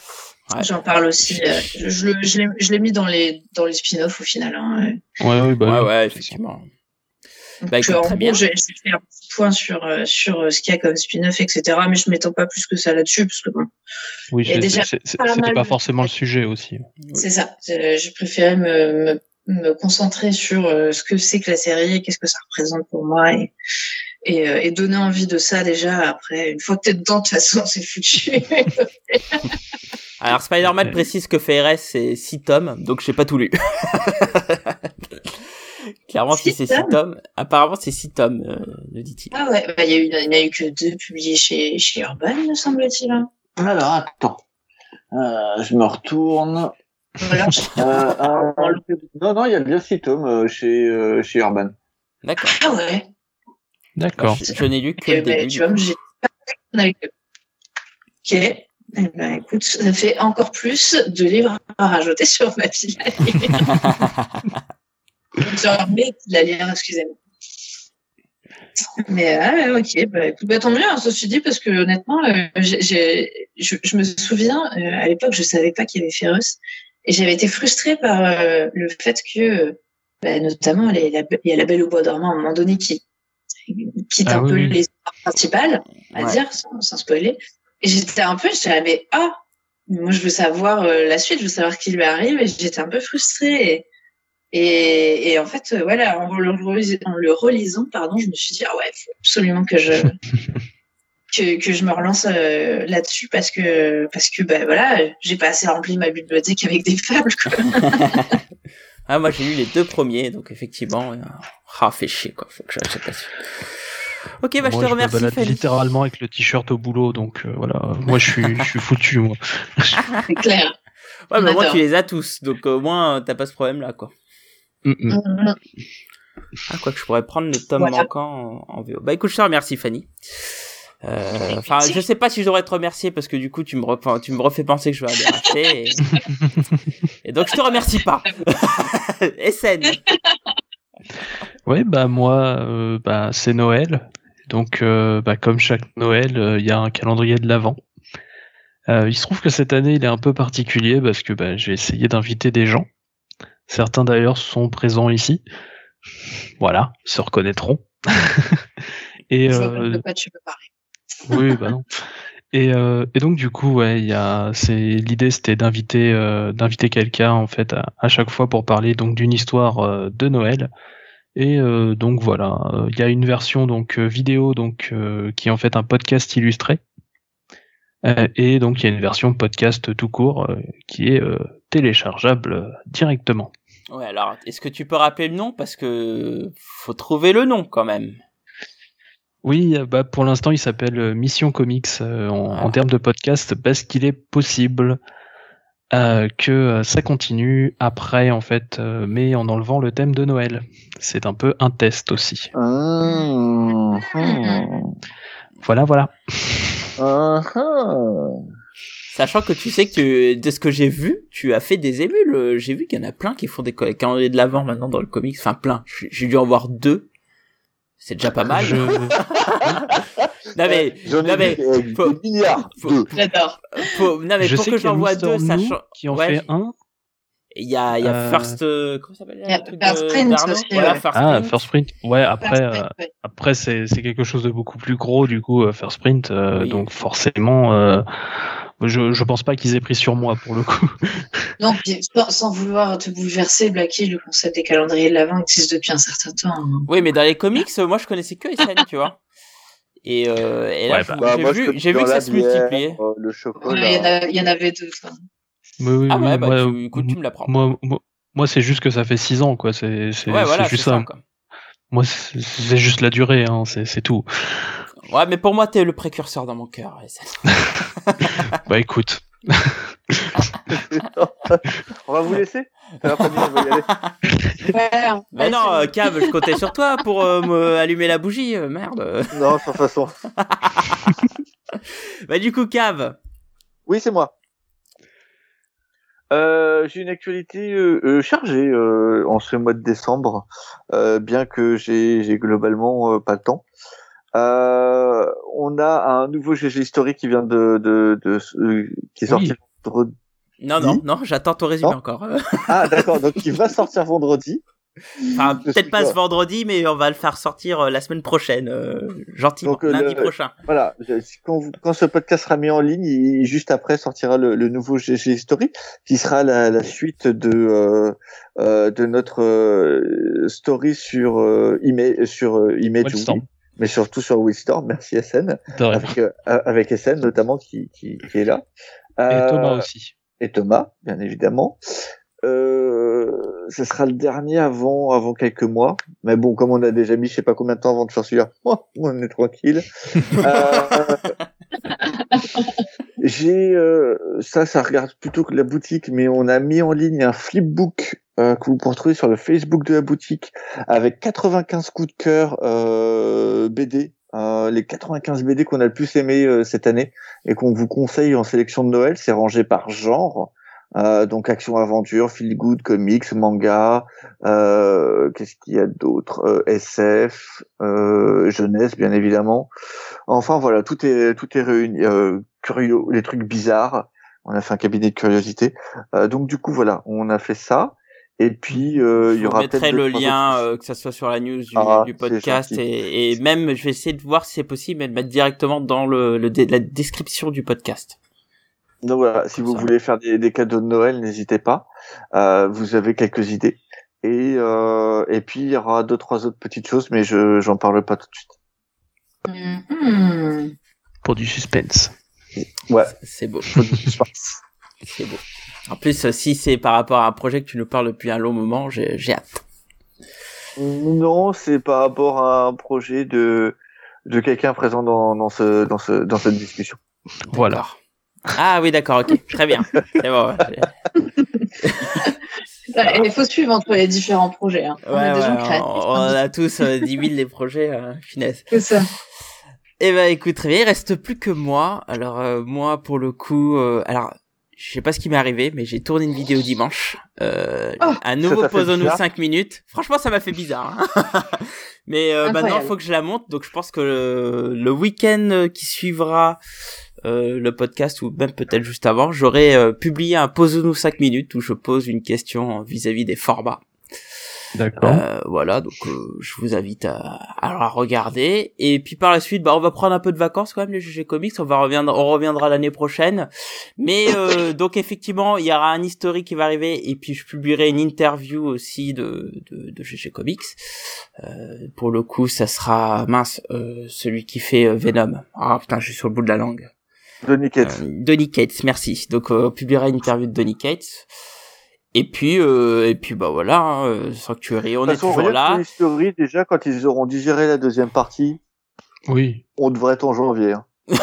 Speaker 1: Ouais.
Speaker 2: J'en parle aussi. euh, je, je, je l'ai- je l'ai mis dans les, dans les spin-offs au final. Hein.
Speaker 4: Ouais, ouais, bah,
Speaker 1: ouais,
Speaker 4: oui.
Speaker 1: ouais, effectivement.
Speaker 2: Donc,
Speaker 1: Bah, écoute,
Speaker 2: en
Speaker 1: très
Speaker 2: gros,
Speaker 1: bien.
Speaker 2: j'ai fait un petit point sur, euh, sur ce qu'il y a comme spin-off, etc. Mais je m'étends pas plus que ça là-dessus, parce que bon,
Speaker 4: Oui,
Speaker 2: pas
Speaker 4: c'était
Speaker 2: mal
Speaker 4: pas forcément le sujet aussi.
Speaker 2: c'est ça. J'ai préféré me, me, me concentrer sur euh, ce que c'est que la série, qu'est-ce que ça représente pour moi, et, et, euh, et donner envie de ça déjà. Après, une fois que t'es dedans, de toute façon, c'est foutu.
Speaker 1: Alors Spider-Man
Speaker 4: Ouais.
Speaker 1: précise que FRS c'est 6 tomes, donc j'ai pas tout lu. Clairement, si c'est 6
Speaker 2: tomes
Speaker 1: apparemment c'est 6 tomes, euh, le dit-il.
Speaker 2: ah ouais, bah, il y a eu, il n'y a eu que deux publiés chez, chez Urban, me semble-t-il. hein.
Speaker 3: Alors, attends. Euh, je me retourne.
Speaker 2: Voilà.
Speaker 3: Euh, euh, non, non, il y a bien six tomes euh, chez, euh, chez Urban.
Speaker 1: D'accord.
Speaker 2: Ah ouais.
Speaker 4: D'accord.
Speaker 1: Je, je n'ai lu que
Speaker 2: Eh
Speaker 1: le
Speaker 2: ben,
Speaker 1: début.
Speaker 2: tu vois, j'ai pas avec eux. Ok. Eh ben, écoute, ça fait encore plus de livres à rajouter sur ma pile à lire. À lire, excusez-moi. Mais ah, ouais, ok, bah, écoute, bah, tant mieux, hein, ceci dit, parce que honnêtement, euh, je, je me souviens, euh, à l'époque, je savais pas qu'il y avait Féroce, et j'avais été frustrée par euh, le fait que, euh, bah, notamment, les- la- il y a la Belle au bois dormant à un moment donné qui quitte
Speaker 4: Ah
Speaker 2: un
Speaker 4: oui,
Speaker 2: peu
Speaker 4: oui.
Speaker 2: les histoires principales, à
Speaker 1: Ouais.
Speaker 2: dire, sans, sans spoiler. Et j'étais un peu, j'étais là, mais ah, moi je veux savoir euh, la suite, je veux savoir qui lui arrive, et j'étais un peu frustrée. Et, et, et en fait, euh, voilà, en le, relis- en le relisant, pardon, je me suis dit, ah ouais, faut absolument que je que, que je me relance euh, là-dessus parce que parce que ben voilà, j'ai pas assez rempli ma bibliothèque avec des fables. Quoi.
Speaker 1: Ah, moi j'ai lu les deux premiers, donc effectivement, euh, ah, fait chier quoi, faut que j'achète la suite. Ok, bah
Speaker 4: Moi,
Speaker 1: je te
Speaker 4: me
Speaker 1: remercie
Speaker 4: balade
Speaker 1: Fanny.
Speaker 4: littéralement avec le t-shirt au boulot, donc euh, voilà. Moi, je suis, je suis foutu, moi.
Speaker 2: C'est clair.
Speaker 1: Ouais, mais
Speaker 2: D'accord.
Speaker 1: tu les as tous, donc au moins t'as pas ce problème là quoi.
Speaker 4: Mm, mm.
Speaker 1: Ah, quoi que je pourrais prendre le tome
Speaker 2: Voilà.
Speaker 1: manquant en, en VO. Bah écoute, je te remercie Fanny. Euh, Enfin, je sais pas si je devrais te remercier parce que du coup, tu me, re- tu me refais penser que je vais aller racheter. Et... et donc, je te remercie pas. SN.
Speaker 4: Ouais, bah moi, euh, bah c'est Noël, donc euh, bah comme chaque Noël, euh, il y a un calendrier de l'Avent. Euh, il se trouve que cette année, il est un peu particulier parce que bah, j'ai essayé d'inviter des gens. Certains d'ailleurs sont présents ici. Voilà, ils se reconnaîtront. Et
Speaker 2: Je vois
Speaker 4: euh,
Speaker 2: de quoi tu peux parler.
Speaker 4: Oui, bah non. Et, euh, et donc du coup, ouais, l'idée, c'était d'inviter, euh, d'inviter quelqu'un en fait à, chaque fois pour parler donc d'une histoire euh, de Noël. Et donc voilà, il y a une version donc vidéo donc qui est en fait un podcast illustré. Et donc il y a une version podcast tout court qui est téléchargeable directement.
Speaker 1: Ouais, alors, est-ce que tu peux rappeler le nom? Parce que faut trouver le nom quand même.
Speaker 4: Oui, bah pour l'instant il s'appelle euh, Mission Comics euh, en,
Speaker 1: Ah.
Speaker 4: en termes de podcast parce qu'il est possible euh, que ça continue après en fait, euh, mais en enlevant le thème de Noël. C'est un peu un test aussi.
Speaker 3: Hum, hum,
Speaker 4: Voilà, voilà.
Speaker 3: hum.
Speaker 1: Sachant que tu sais que de ce que j'ai vu, tu as fait des émules. J'ai vu qu'il y en a plein qui font des calendriers de l'avant maintenant dans le comics. Enfin, plein. J'ai dû en voir deux. C'est déjà pas mal.
Speaker 4: Je-
Speaker 1: Non mais,
Speaker 3: J'en ai
Speaker 1: non, mais
Speaker 3: vu, euh,
Speaker 1: faut-
Speaker 3: des milliards.
Speaker 1: faut-
Speaker 3: Deux.
Speaker 2: J'adore.
Speaker 1: faut- non mais
Speaker 4: je
Speaker 1: pour
Speaker 4: sais
Speaker 1: que j'en vois deux, sachant.
Speaker 4: qui en
Speaker 1: Ouais,
Speaker 4: fait un.
Speaker 1: Il y a, il y a
Speaker 2: Euh,
Speaker 1: First, euh, comment ça s'appelle
Speaker 2: First Print
Speaker 1: d'Arnaud
Speaker 2: aussi,
Speaker 1: Voilà,
Speaker 2: ouais.
Speaker 1: First
Speaker 4: Ah. First Print. Ouais, après, euh,
Speaker 2: Ouais.
Speaker 4: après c'est c'est quelque chose de beaucoup plus gros du coup, First Print. euh,
Speaker 1: Oui.
Speaker 4: Donc forcément, euh, je je pense pas qu'ils aient pris sur moi pour le coup.
Speaker 2: Non, puis, sans, vouloir te bouleverser, Blacky, le concept des calendriers de l'avant existe depuis un certain temps. hein.
Speaker 1: Oui, mais dans les comics, euh, moi je connaissais que SN, tu vois. Et, euh, et là,
Speaker 4: Ouais, bah,
Speaker 1: j'ai vu, que ça se multipliait.
Speaker 3: euh, Le
Speaker 2: Ouais. Il y, en a- il y en avait deux.
Speaker 4: Oui,
Speaker 1: Ah ouais, bah
Speaker 4: moi,
Speaker 1: tu, écoute, tu me l'apprends.
Speaker 4: moi, moi, moi, c'est juste que ça fait 6 ans, quoi. C'est
Speaker 1: Ouais, voilà,
Speaker 4: juste
Speaker 1: ça.
Speaker 4: ça.
Speaker 1: quoi.
Speaker 4: Moi, c'est juste la durée, hein, c'est tout.
Speaker 1: Ouais, mais pour moi, t'es le précurseur dans mon cœur.
Speaker 4: Bah écoute,
Speaker 3: On va vous laisser? Ça va pas bien, on va y aller.
Speaker 2: Ouais,
Speaker 1: Mais non, euh, Cab, je comptais sur toi pour euh, me allumer la bougie, euh, merde.
Speaker 3: Non, sans façon.
Speaker 1: Bah du coup, Cab.
Speaker 3: Oui, c'est moi. Euh, j'ai une actualité chargée euh, en ce mois de décembre, euh, bien que j'ai globalement euh, pas le temps. Euh, on a un nouveau GG historique qui vient de, de, de, euh, qui est sorti
Speaker 4: Oui.
Speaker 3: vendredi.
Speaker 1: Non, non, non, j'attends ton résumé encore.
Speaker 3: ah, d'accord. Donc, il va sortir vendredi.
Speaker 1: Enfin, peut-être pas ce vendredi, mais on va le faire sortir euh, la semaine prochaine, euh, gentiment, Donc, euh, lundi prochain.
Speaker 3: Voilà, quand, quand, ce podcast sera mis en ligne, juste après sortira le, le nouveau GG Story, qui sera la, la suite de euh, de notre story sur euh, sur Image, mais surtout sur Willstorm. Merci SN, avec, avec SN notamment qui, qui, qui est là.
Speaker 4: Et Thomas aussi.
Speaker 3: Et Thomas, bien évidemment. Euh, ce sera le dernier avant avant quelques mois. Mais bon, comme on a déjà mis je sais pas combien de temps avant de faire celui-là, on est tranquille. euh, j'ai euh, ça, ça regarde plutôt que la boutique, mais on a mis en ligne un flipbook euh, que vous pourrez trouver sur le Facebook de la boutique avec 95 coups de cœur euh, BD. Euh, les 95 BD qu'on a le plus aimé euh, cette année et qu'on vous conseille en sélection de Noël, c'est rangé par genre. Euh, donc action aventure, feel good, comics, manga, euh, qu'est-ce qu'il y a d'autre euh, SF, euh, jeunesse bien évidemment. Enfin voilà, tout est tout est réuni, euh, curieux, les trucs bizarres. On a fait un cabinet de curiosité. donc du coup voilà, on a fait ça. Et puis il y aura
Speaker 1: peut-être le lien que ça soit sur la news du, ah, du podcast et, et, même je vais essayer de voir si c'est possible de mettre directement dans le, le la description du podcast.
Speaker 3: Donc voilà, si vous voulez faire des, des, cadeaux de Noël, n'hésitez pas. Euh, vous avez quelques idées. Et, euh, et puis il y aura deux trois autres petites choses, mais je j'en parle pas tout de suite.
Speaker 4: Pour du suspense.
Speaker 3: Ouais.
Speaker 1: C'est beau. c'est beau. En plus, si c'est par rapport à un projet que tu nous parles depuis un long moment, j'ai hâte.
Speaker 3: Non, c'est par rapport à un projet de de quelqu'un présent dans, dans ce dans ce dans cette discussion.
Speaker 4: Voilà.
Speaker 1: Ah oui, d'accord, ok, très bien. C'est bon.
Speaker 2: il faut suivre entre les différents projets. Hein. On, a, des gens
Speaker 1: on, a tous euh, 10 000 des projets, euh, finesse.
Speaker 2: C'est ça.
Speaker 1: Eh ben, écoute, très bien. Il reste plus que moi. Alors euh, moi, pour le coup, euh, alors je sais pas ce qui m'est arrivé, mais j'ai tourné une vidéo dimanche. Euh, oh, un nouveau Posono 5 minutes. Franchement, ça m'a fait bizarre. Hein. mais maintenant, il faut que je la monte. Donc, je pense que le, le week-end qui suivra euh, le podcast ou même peut-être juste avant, j'aurais euh, publié un pose-nous 5 minutes où je pose une question vis-à-vis des formats.
Speaker 4: D'accord.
Speaker 1: Euh, voilà, donc je vous invite à, à regarder. Et puis par la suite, bah on va prendre un peu de vacances quand même les GG Comics. On va reviendra, on reviendra l'année prochaine. Mais donc effectivement, il y aura un historique qui va arriver et puis je publierai une interview aussi de de, de GG Comics. pour le coup, ça sera mince celui qui fait Venom. Ah putain, je suis sur le bout de la langue.
Speaker 3: Donny Cates.
Speaker 1: Euh, Donny Cates, merci. Donc euh, on publiera une interview de Donny Cates. Et puis euh, et puis bah voilà, hein, Sanctuary, on est toujours là.
Speaker 3: Déjà quand ils auront digéré la deuxième partie.
Speaker 4: Oui.
Speaker 3: On devrait être en janvier. Hein.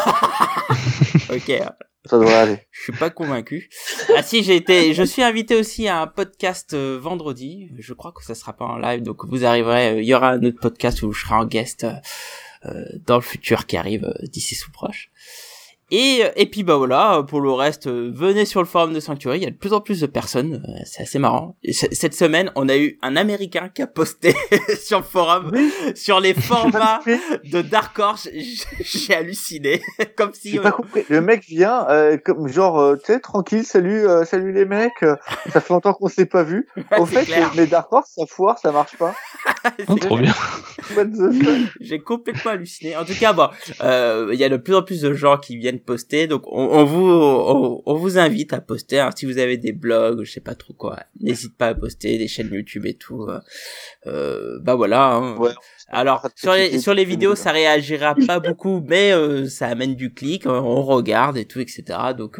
Speaker 1: ok.
Speaker 3: Ça devrait aller.
Speaker 1: Je suis pas convaincu. Ah si, j'ai été, je suis invité aussi à un podcast vendredi. Je crois que ça sera pas en live, donc vous arriverez. Il y aura un autre podcast où je serai en guest dans le futur qui arrive d'ici sous proche. Et, et puis bah voilà, pour le reste, euh, venez sur le forum de Sanctuary, il y a de plus en plus de personnes, euh, c'est assez marrant. cette semaine, on a eu un Américain qui a posté sur le forum, sur les formats de Dark Horse, j'ai halluciné, comme si...
Speaker 3: J'ai pas compris, le mec vient, euh, comme genre, tu sais, tranquille, salut, salut les mecs, ça fait longtemps qu'on s'est pas vu. Au fait, mais Dark Horse, ça foire, ça marche pas.
Speaker 4: Oh, trop bien.
Speaker 1: j'ai complètement halluciné. En tout cas, bon, il y a de plus en plus de gens qui viennent poster. Donc on, vous on, vous invite à poster. Alors, si vous avez des blogs, je sais pas trop quoi, n'hésite pas à poster des chaînes YouTube et tout. Euh, euh bah voilà. Hein. Alors sur les sur les vidéos, ça réagira pas beaucoup, mais euh, ça amène du clic, on regarde et tout, etc. Donc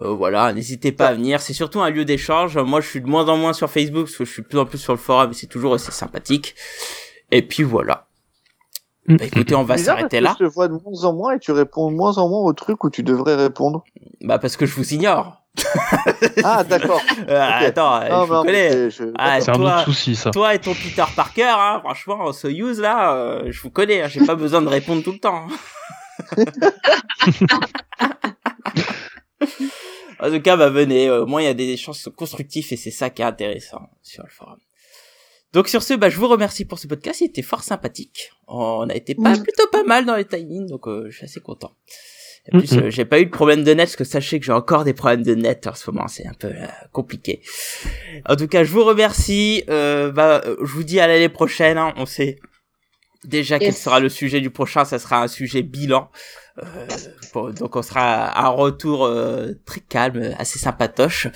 Speaker 1: euh, voilà, n'hésitez pas à venir. C'est surtout un lieu d'échange. Moi, je suis de moins en moins sur Facebook parce que je suis de plus en plus sur le forum. et C'est toujours assez sympathique. Et puis voilà. Mm. Bah écoutez, on va s'arrêter là.
Speaker 3: Je te vois de moins en moins et tu réponds de moins en moins aux trucs où tu devrais répondre.
Speaker 1: Bah parce que je vous ignore.
Speaker 3: ah d'accord.
Speaker 1: Euh, attends, je vous connais.
Speaker 4: Ah, c'est un autre souci ça.
Speaker 1: Toi et ton Peter Parker, hein, franchement, ce use là, euh, je vous connais. Hein, J'ai pas besoin de répondre tout le temps. en tout cas, bah venez. Au moins, il y a des échanges constructifs et c'est ça qui est intéressant sur le forum. Donc sur ce, bah, je vous remercie pour ce podcast, il était fort sympathique. On a été pas, plutôt pas mal dans les timings, donc euh, je suis assez content. En plus, euh, j'ai pas eu de problème de net, parce que sachez que j'ai encore des problèmes de net en ce moment, c'est un peu euh, compliqué. En tout cas, je vous remercie. Euh, bah, je vous dis à l'année prochaine. hein. On sait déjà quel sera le sujet du prochain. Ça sera un sujet bilan. Euh, bon, donc on sera à un retour euh, très calme, assez sympatoche.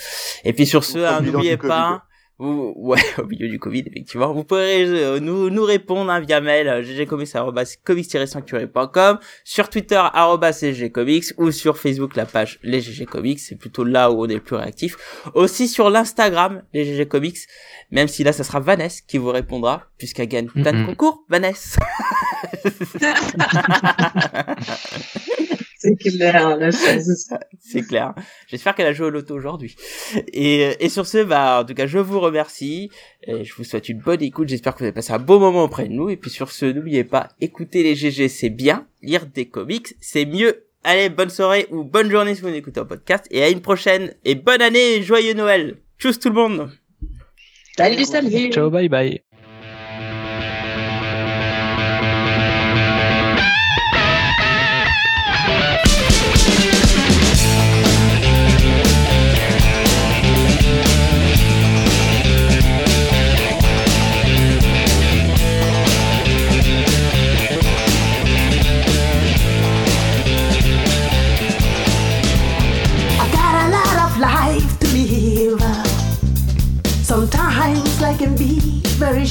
Speaker 1: Et puis sur ce, hein, n'oubliez
Speaker 3: du
Speaker 1: pas. Vous, ouais, au milieu du Covid, effectivement. Vous pourrez euh, nous, nous répondre hein, via mail euh, ggcomics.comics-sanctuary.com, sur Twitter ggcomics ou sur Facebook la page les GG Comics. C'est plutôt là où on est le plus réactif. Aussi sur l'Instagram les GG Comics, même si là ça sera Vanessa qui vous répondra puisqu'elle gagne plein de concours. Vanessa.
Speaker 2: C'est clair, la chose.
Speaker 1: C'est clair. J'espère qu'elle a joué au loto aujourd'hui. Et, et sur ce, bah, en tout cas, je vous remercie. Et je vous souhaite une bonne écoute. J'espère que vous avez passé un beau moment auprès de nous. Et puis sur ce, n'oubliez pas, écouter les GG, c'est bien. Lire des comics, c'est mieux. Allez, bonne soirée ou bonne journée si vous écoutez un podcast. Et à une prochaine. Et bonne année et joyeux Noël. Tchuss tout le monde.
Speaker 2: Salut, salut.
Speaker 4: Ciao, bye bye.